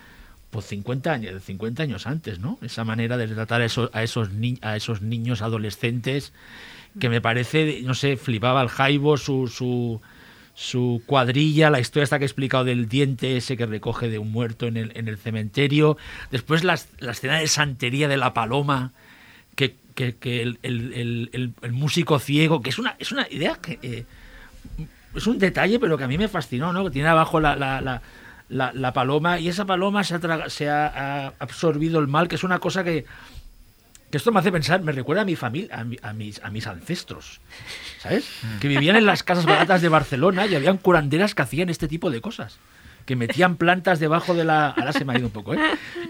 pues 50 años, 50 años antes, ¿no? Esa manera de tratar a esos, a esos, ni- a esos niños adolescentes que me parece, no sé, flipaba el Jaibo, su, su, su cuadrilla, la historia esta que he explicado del diente ese que recoge de un muerto en el, en el cementerio. Después las- la escena de santería de la paloma, que, que- el, el- el- músico ciego, que es una, es una idea que... eh, es un detalle, pero que a mí me fascinó, ¿no? Que tiene abajo la, la, la, la- la paloma y esa paloma se ha, se ha absorbido el mal, que es una cosa que, que esto me hace pensar, me recuerda a mi familia, a, mi- a mis, a mis ancestros, ¿sabes? Que vivían en las casas baratas de Barcelona y habían curanderas que hacían este tipo de cosas. Que metían plantas debajo de la. Ahora se me ha ido un poco, ¿eh?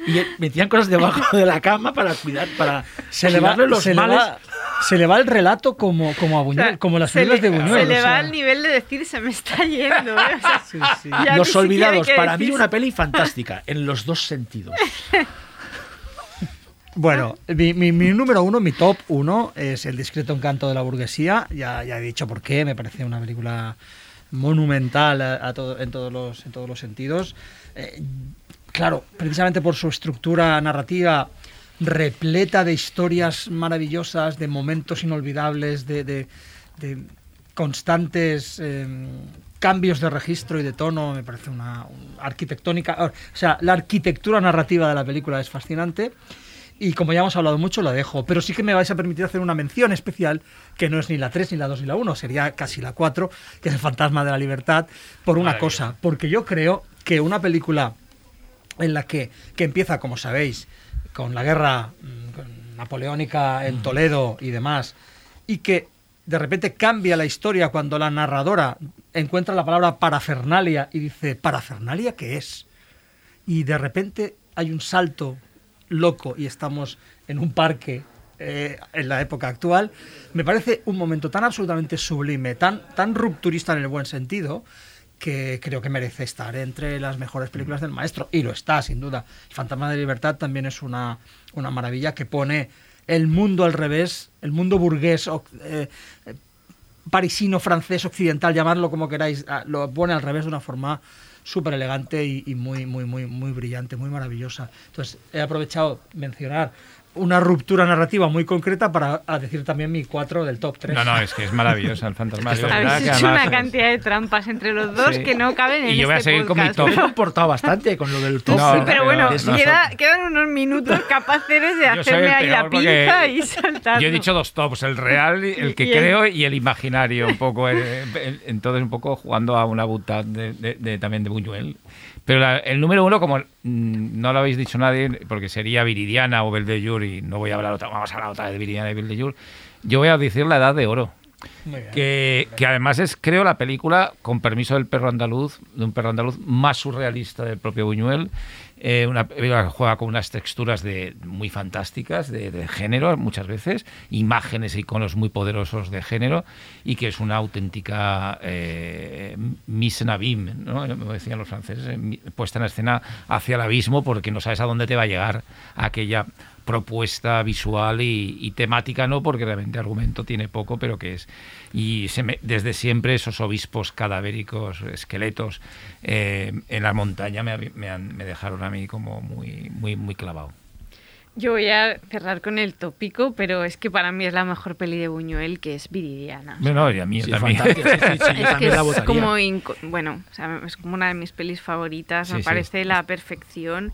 Y metían cosas debajo de la cama para cuidar, para Se le, va, los se, le males. va, se le va el relato como, como a o Buñuel, sea, como las películas le- de Buñuel. Se le o sea. va al nivel de decir se me está yendo. ¿eh? O sea, Sí, sí. Los Olvidados, para mí decir- una peli fantástica, en los dos sentidos. Bueno, mi, número uno, mi top uno, es El discreto encanto de la burguesía. Ya, he dicho por qué, me parece una película monumental en, todos los, sentidos. Eh, claro, precisamente por su estructura narrativa repleta de historias maravillosas, de momentos inolvidables, de, constantes eh, cambios de registro y de tono, me parece una, un- arquitectónica, o sea, la arquitectura narrativa de la película es fascinante. Y como ya hemos hablado mucho, la dejo. Pero sí que me vais a permitir hacer una mención especial, que no es ni la 3, ni la 2, ni la 1, sería casi la 4, que es el fantasma de la libertad, por una cosa. Porque yo creo que una película en la que, que empieza, como sabéis, con la guerra mm, con napoleónica en Toledo y demás, y que de repente cambia la historia cuando la narradora encuentra la palabra parafernalia y dice, ¿parafernalia qué es? Y de repente hay un salto loco y estamos en un parque eh, en la época actual, me parece un momento tan absolutamente sublime, tan, tan rupturista en el buen sentido, que creo que merece estar entre las mejores películas del maestro. Y lo está, sin duda. Fantasma de Libertad también es una, una maravilla que pone el mundo al revés, el mundo burgués, eh, parisino, francés, occidental, llamarlo como queráis, ah, lo pone al revés de una forma súper elegante y, y muy, muy, muy, muy brillante, muy maravillosa. Entonces, he aprovechado mencionar una ruptura narrativa muy concreta para a decir también mi 4 del top 3. No, no, es que es maravillosa el fantasma de Habéis hecho además una es- cantidad de trampas entre los dos Sí. que no caben en Y yo voy a este seguir con mi top. Me he comportado bastante con lo del top. No, Sí, pero bueno, queda- quedan unos minutos capaces de hacerme ahí la pinza y saltar. Yo he dicho dos tops, el real, el que Y el- creo y el imaginario, un poco. eh, eh, Entonces, un poco jugando a una butad de, de- de- también de Buñuel. Pero la- el número uno, como mm, no lo habéis dicho nadie, porque sería Viridiana o Beldejur, y no voy a hablar otra, vamos a hablar otra vez de Viridiana y Beldejur, yo voy a decir La Edad de Oro. Muy bien. Que, que además es, creo, la película, con permiso del perro andaluz, de un perro andaluz más surrealista del propio Buñuel. Eh, una película que juega con unas texturas de, muy fantásticas de, de género, muchas veces, imágenes e iconos muy poderosos de género, y que es una auténtica eh, mise en abîme, ¿no? Como decían los franceses, eh, puesta en escena hacia el abismo, porque no sabes a dónde te va a llegar aquella propuesta visual y, y temática no porque realmente argumento tiene poco pero que es y se me- desde siempre esos obispos cadavéricos esqueletos eh, en la montaña me, me han- me dejaron a mí como muy muy muy clavado Yo voy a cerrar con el tópico, pero es que para mí es la mejor peli de Buñuel, que es Viridiana. O sea, Bueno, y a mí Sí, también. sí, sí, es que la como, bueno, o sea, es como una de mis pelis favoritas, Sí, me sí. parece la perfección.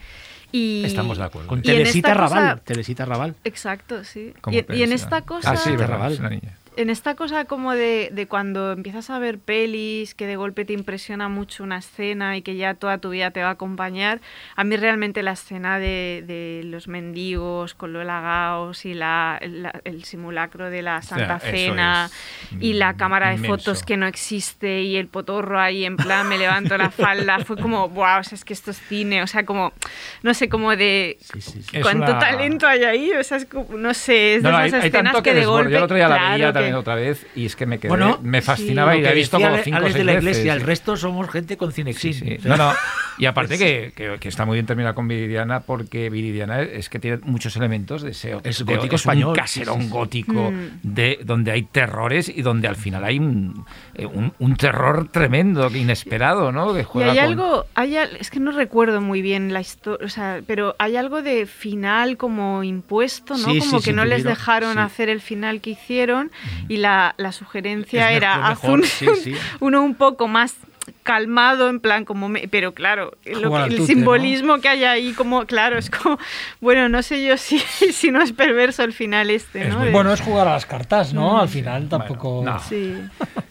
Y, Estamos de acuerdo. Con Teresita esta cosa- Raval. Teresita Raval. Exacto, sí. Y, y en esta cosa... Ah, sí, Raval. es una niña. En esta cosa como de, de cuando empiezas a ver pelis, que de golpe te impresiona mucho una escena y que ya toda tu vida te va a acompañar, a mí realmente la escena de, de los mendigos con Lola Gaos y la, la- el simulacro de la Santa Cena es, y la cámara de inmenso. fotos que no existe y el potorro ahí en plan me levanto la falda, fue como, wow, o sea, es que esto es cine, o sea, como, no sé, como de... Sí, sí, sí. Es ¿Cuánto una- talento hay ahí? O sea, es como, no sé, es de No, esas hay, escenas que, de golpe... Yo el otro día la claro veía otra vez y es que me quedé, Bueno, me fascinaba sí, y la he visto como cinco o Alex seis de la veces. Iglesia, el resto somos gente con cinexin. Sí, sí. O sea, No, no. Y aparte que, que- que está muy bien terminada con Viridiana porque Viridiana es que tiene muchos elementos de SEO. Es de- gótico un español, caserón sí, sí, sí. gótico Mm. de, donde hay terrores y donde al final hay un, eh, un, un terror tremendo, inesperado, ¿no? Que Y juega hay con- algo, hay, al- es que no recuerdo muy bien la historia, o sea, pero hay algo de final como impuesto, ¿no? Sí, como sí, que sí, no les dejaron sí. hacer el final que hicieron y la, la sugerencia Es era mejor, haz mejor, un- sí, sí. uno un poco más calmado en plan como me- pero claro lo Jugar que- al el tute, simbolismo que hay ahí como claro es como bueno no sé yo si, si no es perverso el final este Es no muy Bueno, es jugar a las cartas, ¿no? Mm. Al final tampoco. no. sí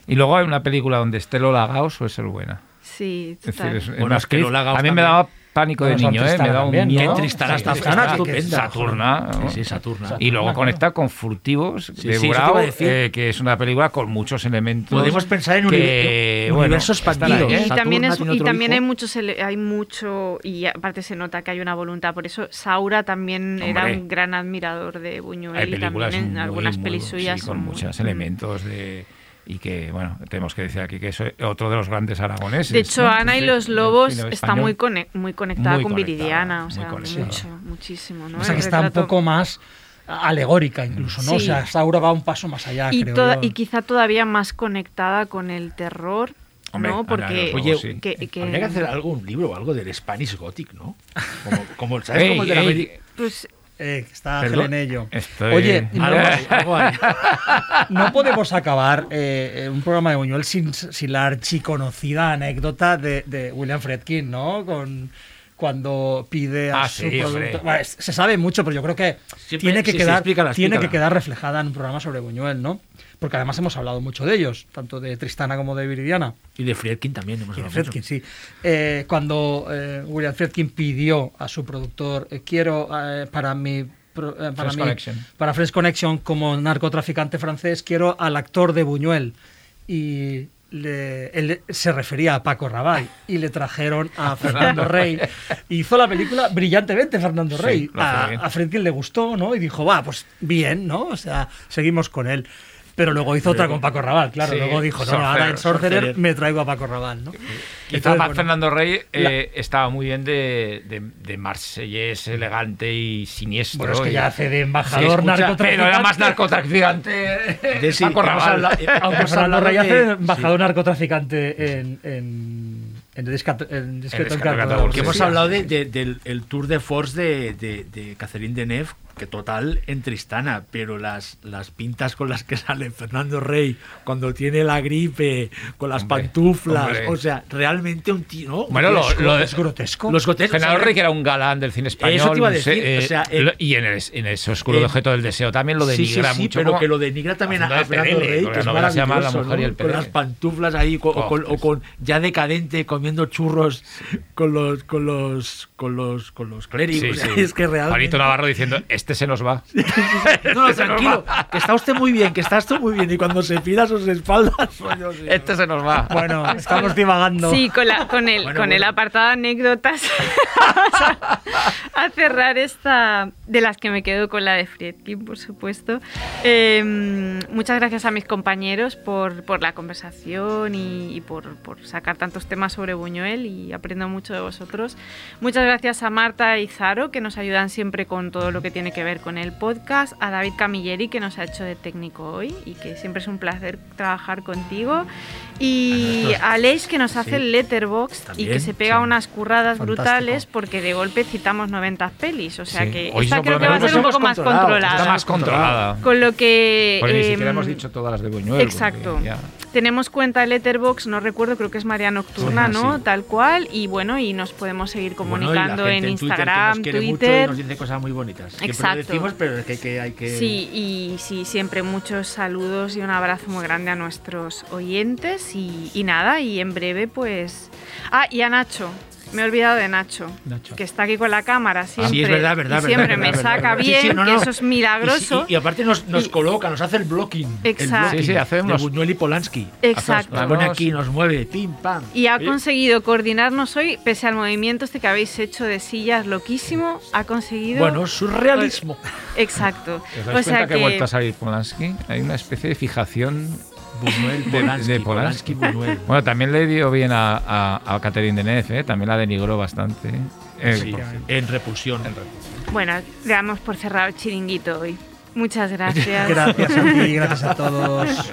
Y luego hay una película donde esté Lola Gao suele ser buena. sí Es total. decir, es- Bueno, es que Lola Gao a mí me daba pánico de niño, ¿eh? Me da un también, miedo. ¿no? Tristana Sí, Tristana, estupenda, Saturna. Sí, sí, Saturna. Y luego Saturna, conecta con Furtivos Sí, de Burao, eh, que es una película con muchos elementos. Podemos pensar en que, univer- bueno, universos están expandidos. ahí, ¿eh? y también, es- tiene y otro también hay muchos hay mucho y aparte se nota que hay una voluntad por eso Saura también era un gran admirador de Buñuel Hay y también en muy, algunas muy- pelis sí, suyas con son muy- muchos mm. elementos de y que bueno tenemos que decir aquí que es otro de los grandes aragoneses de hecho ¿no? Ana y los lobos está muy cone- muy conectada Muy con conectada, Viridiana o sea conectada. mucho muchísimo ¿no? O sea que está un poco más alegórica incluso, ¿no? O sea, Saura va un paso más allá, y, creo toda- yo. y quizá todavía más conectada con el terror Hombre, no porque Oye, sí. que- que- Habría que hacer algo, un libro o algo del Spanish Gothic, ¿no? Como, como ¿sabes? Ey, como el de la pues Eh, que está. Ángel en ello. Estoy- Oye, no, Algo hay, algo hay. no podemos acabar eh, eh, un programa de Buñuel sin, sin la archiconocida anécdota de, de William Fredkin, ¿no? Con cuando pide a Ah, su sí. Bueno, es- se sabe mucho, pero yo creo que Siempre- tiene que sí, sí, quedar explícala, tiene que quedar reflejada en un programa sobre Buñuel, ¿no? Porque además hemos hablado mucho de ellos, tanto de Tristana como de Viridiana. Y de Friedkin también hemos Y de hablado mucho. Friedkin, sí. Eh, cuando eh, William Friedkin pidió a su productor, eh, quiero eh, para mi... eh, para, Fresh Connection. para Fresh Connection como narcotraficante francés, quiero al actor de Buñuel. Y le- él se refería a Paco Rabanne y le trajeron a Fernando Rey. Hizo la película brillantemente Fernando Sí, Rey. hace a, a Friedkin le gustó, ¿no? Y dijo, va, pues bien, ¿no? O sea, seguimos con él. Pero luego hizo otra con Paco Rabanne, claro. Sí, luego dijo, no, no, ahora en Sorcerer, Sorcerer, Sorcerer. me traigo a Paco Rabanne, ¿no? Quizá Entonces, para bueno, Fernando Rey eh, estaba muy bien de, de, de marsellés elegante y siniestro. Bueno, es que y- ya hace de embajador escucha, narcotraficante. Pero era más narcotraficante. De sí, Paco Rabanne. eh, Aunque Fernando Rey hace de- de embajador sí. narcotraficante en, en, en Discreto Discreto Encanto de la Encantador, Que hemos hablado de- de- del el tour de force de, de, de Catherine Deneuve, que total en Tristana, pero las, las pintas con las que sale Fernando Rey cuando tiene la gripe, con las Hombre, pantuflas, hombre. o sea, realmente un tío, ¿no? Bueno, lo, Es, lo- es grotesco. los gotes, Fernando o sea, Rey, que era un galán del cine español. Eso te iba a decir, o sea, el- lo- y en, el, en ese oscuro el- objeto del deseo también lo sí, denigra sí, sí, mucho. pero que lo denigra también a, Fernando Rey, que es llama La maravilloso, mujer y ¿no? Con las pantuflas ahí, con- o, con, o con- ya decadente, comiendo churros con los con los con los con los clérigos. Sí, sí. Es que realmente Juanito Navarro diciendo, este se nos va. No, no, tranquilo, que está usted muy bien, que está usted muy bien y cuando se pira a sus espaldas, pues yo sí. Este se nos va. Bueno, estamos divagando. Sí, con, la- con el, Bueno, con el bueno. apartado de anécdotas a, a cerrar esta, de las que me quedo con la de Friedkin, por supuesto. Eh, muchas gracias a mis compañeros por, por la conversación y, y por, por sacar tantos temas sobre Buñuel y aprendo mucho de vosotros. Muchas gracias a Marta y Zaro, que nos ayudan siempre con todo lo que tiene que que ver con el podcast, a David Camilleri, que nos ha hecho de técnico hoy y que siempre es un placer trabajar contigo, y a Aleix, que nos hace sí. el letterbox y que se pega sí. unas curradas Fantástico. brutales porque de golpe citamos 90 pelis, o sea Sí. que Hoy esta creo que va a ser un poco más controlada. Está más controlada. Con lo que... Porque ni em, siquiera hemos dicho todas las de Buñuel. Exacto. Tenemos cuenta de Letterbox, no recuerdo, creo que es María Nocturna, ¿no? sí. Tal cual. Y bueno, y nos podemos seguir Bueno, y la comunicando gente en Twitter que Instagram, nos quiere mucho y Twitter. nos dice cosas muy bonitas. Siempre Exacto. lo decimos, pero es que, que hay que... Sí, y sí, siempre muchos saludos y un abrazo muy grande a nuestros oyentes. Y, y nada, y en breve, pues. Ah, y a Nacho. Me he olvidado de Nacho, Nacho. que está aquí con la cámara siempre. Sí, es verdad, verdad, y verdad, siempre verdad, me verdad, saca verdad. Sí, bien, sí, no, que no. eso es milagroso. Y, y- y aparte nos, nos Y- coloca, nos hace el blocking. el Exacto. blocking Sí, sí, hace de Buñuel y Polanski. Exacto. Nos pone aquí, nos mueve, pim, pam. Y ha Oye, conseguido coordinarnos hoy, pese al movimiento este que habéis hecho de sillas loquísimo, ha conseguido... Bueno, surrealismo. Exacto. ¿Os O dais sea cuenta que, que... ha vuelto a salir Polanski? Hay una especie de fijación. Buñuel, De- Polanski, de Polanski, Polanski. Buñuel. Bueno, también le dio bien a, a, a Catherine Deneuve, ¿eh? también la denigró bastante. Eh, Sí, por- en repulsión. Bueno, damos por cerrado el chiringuito hoy. Muchas gracias. Gracias a ti, gracias a todos.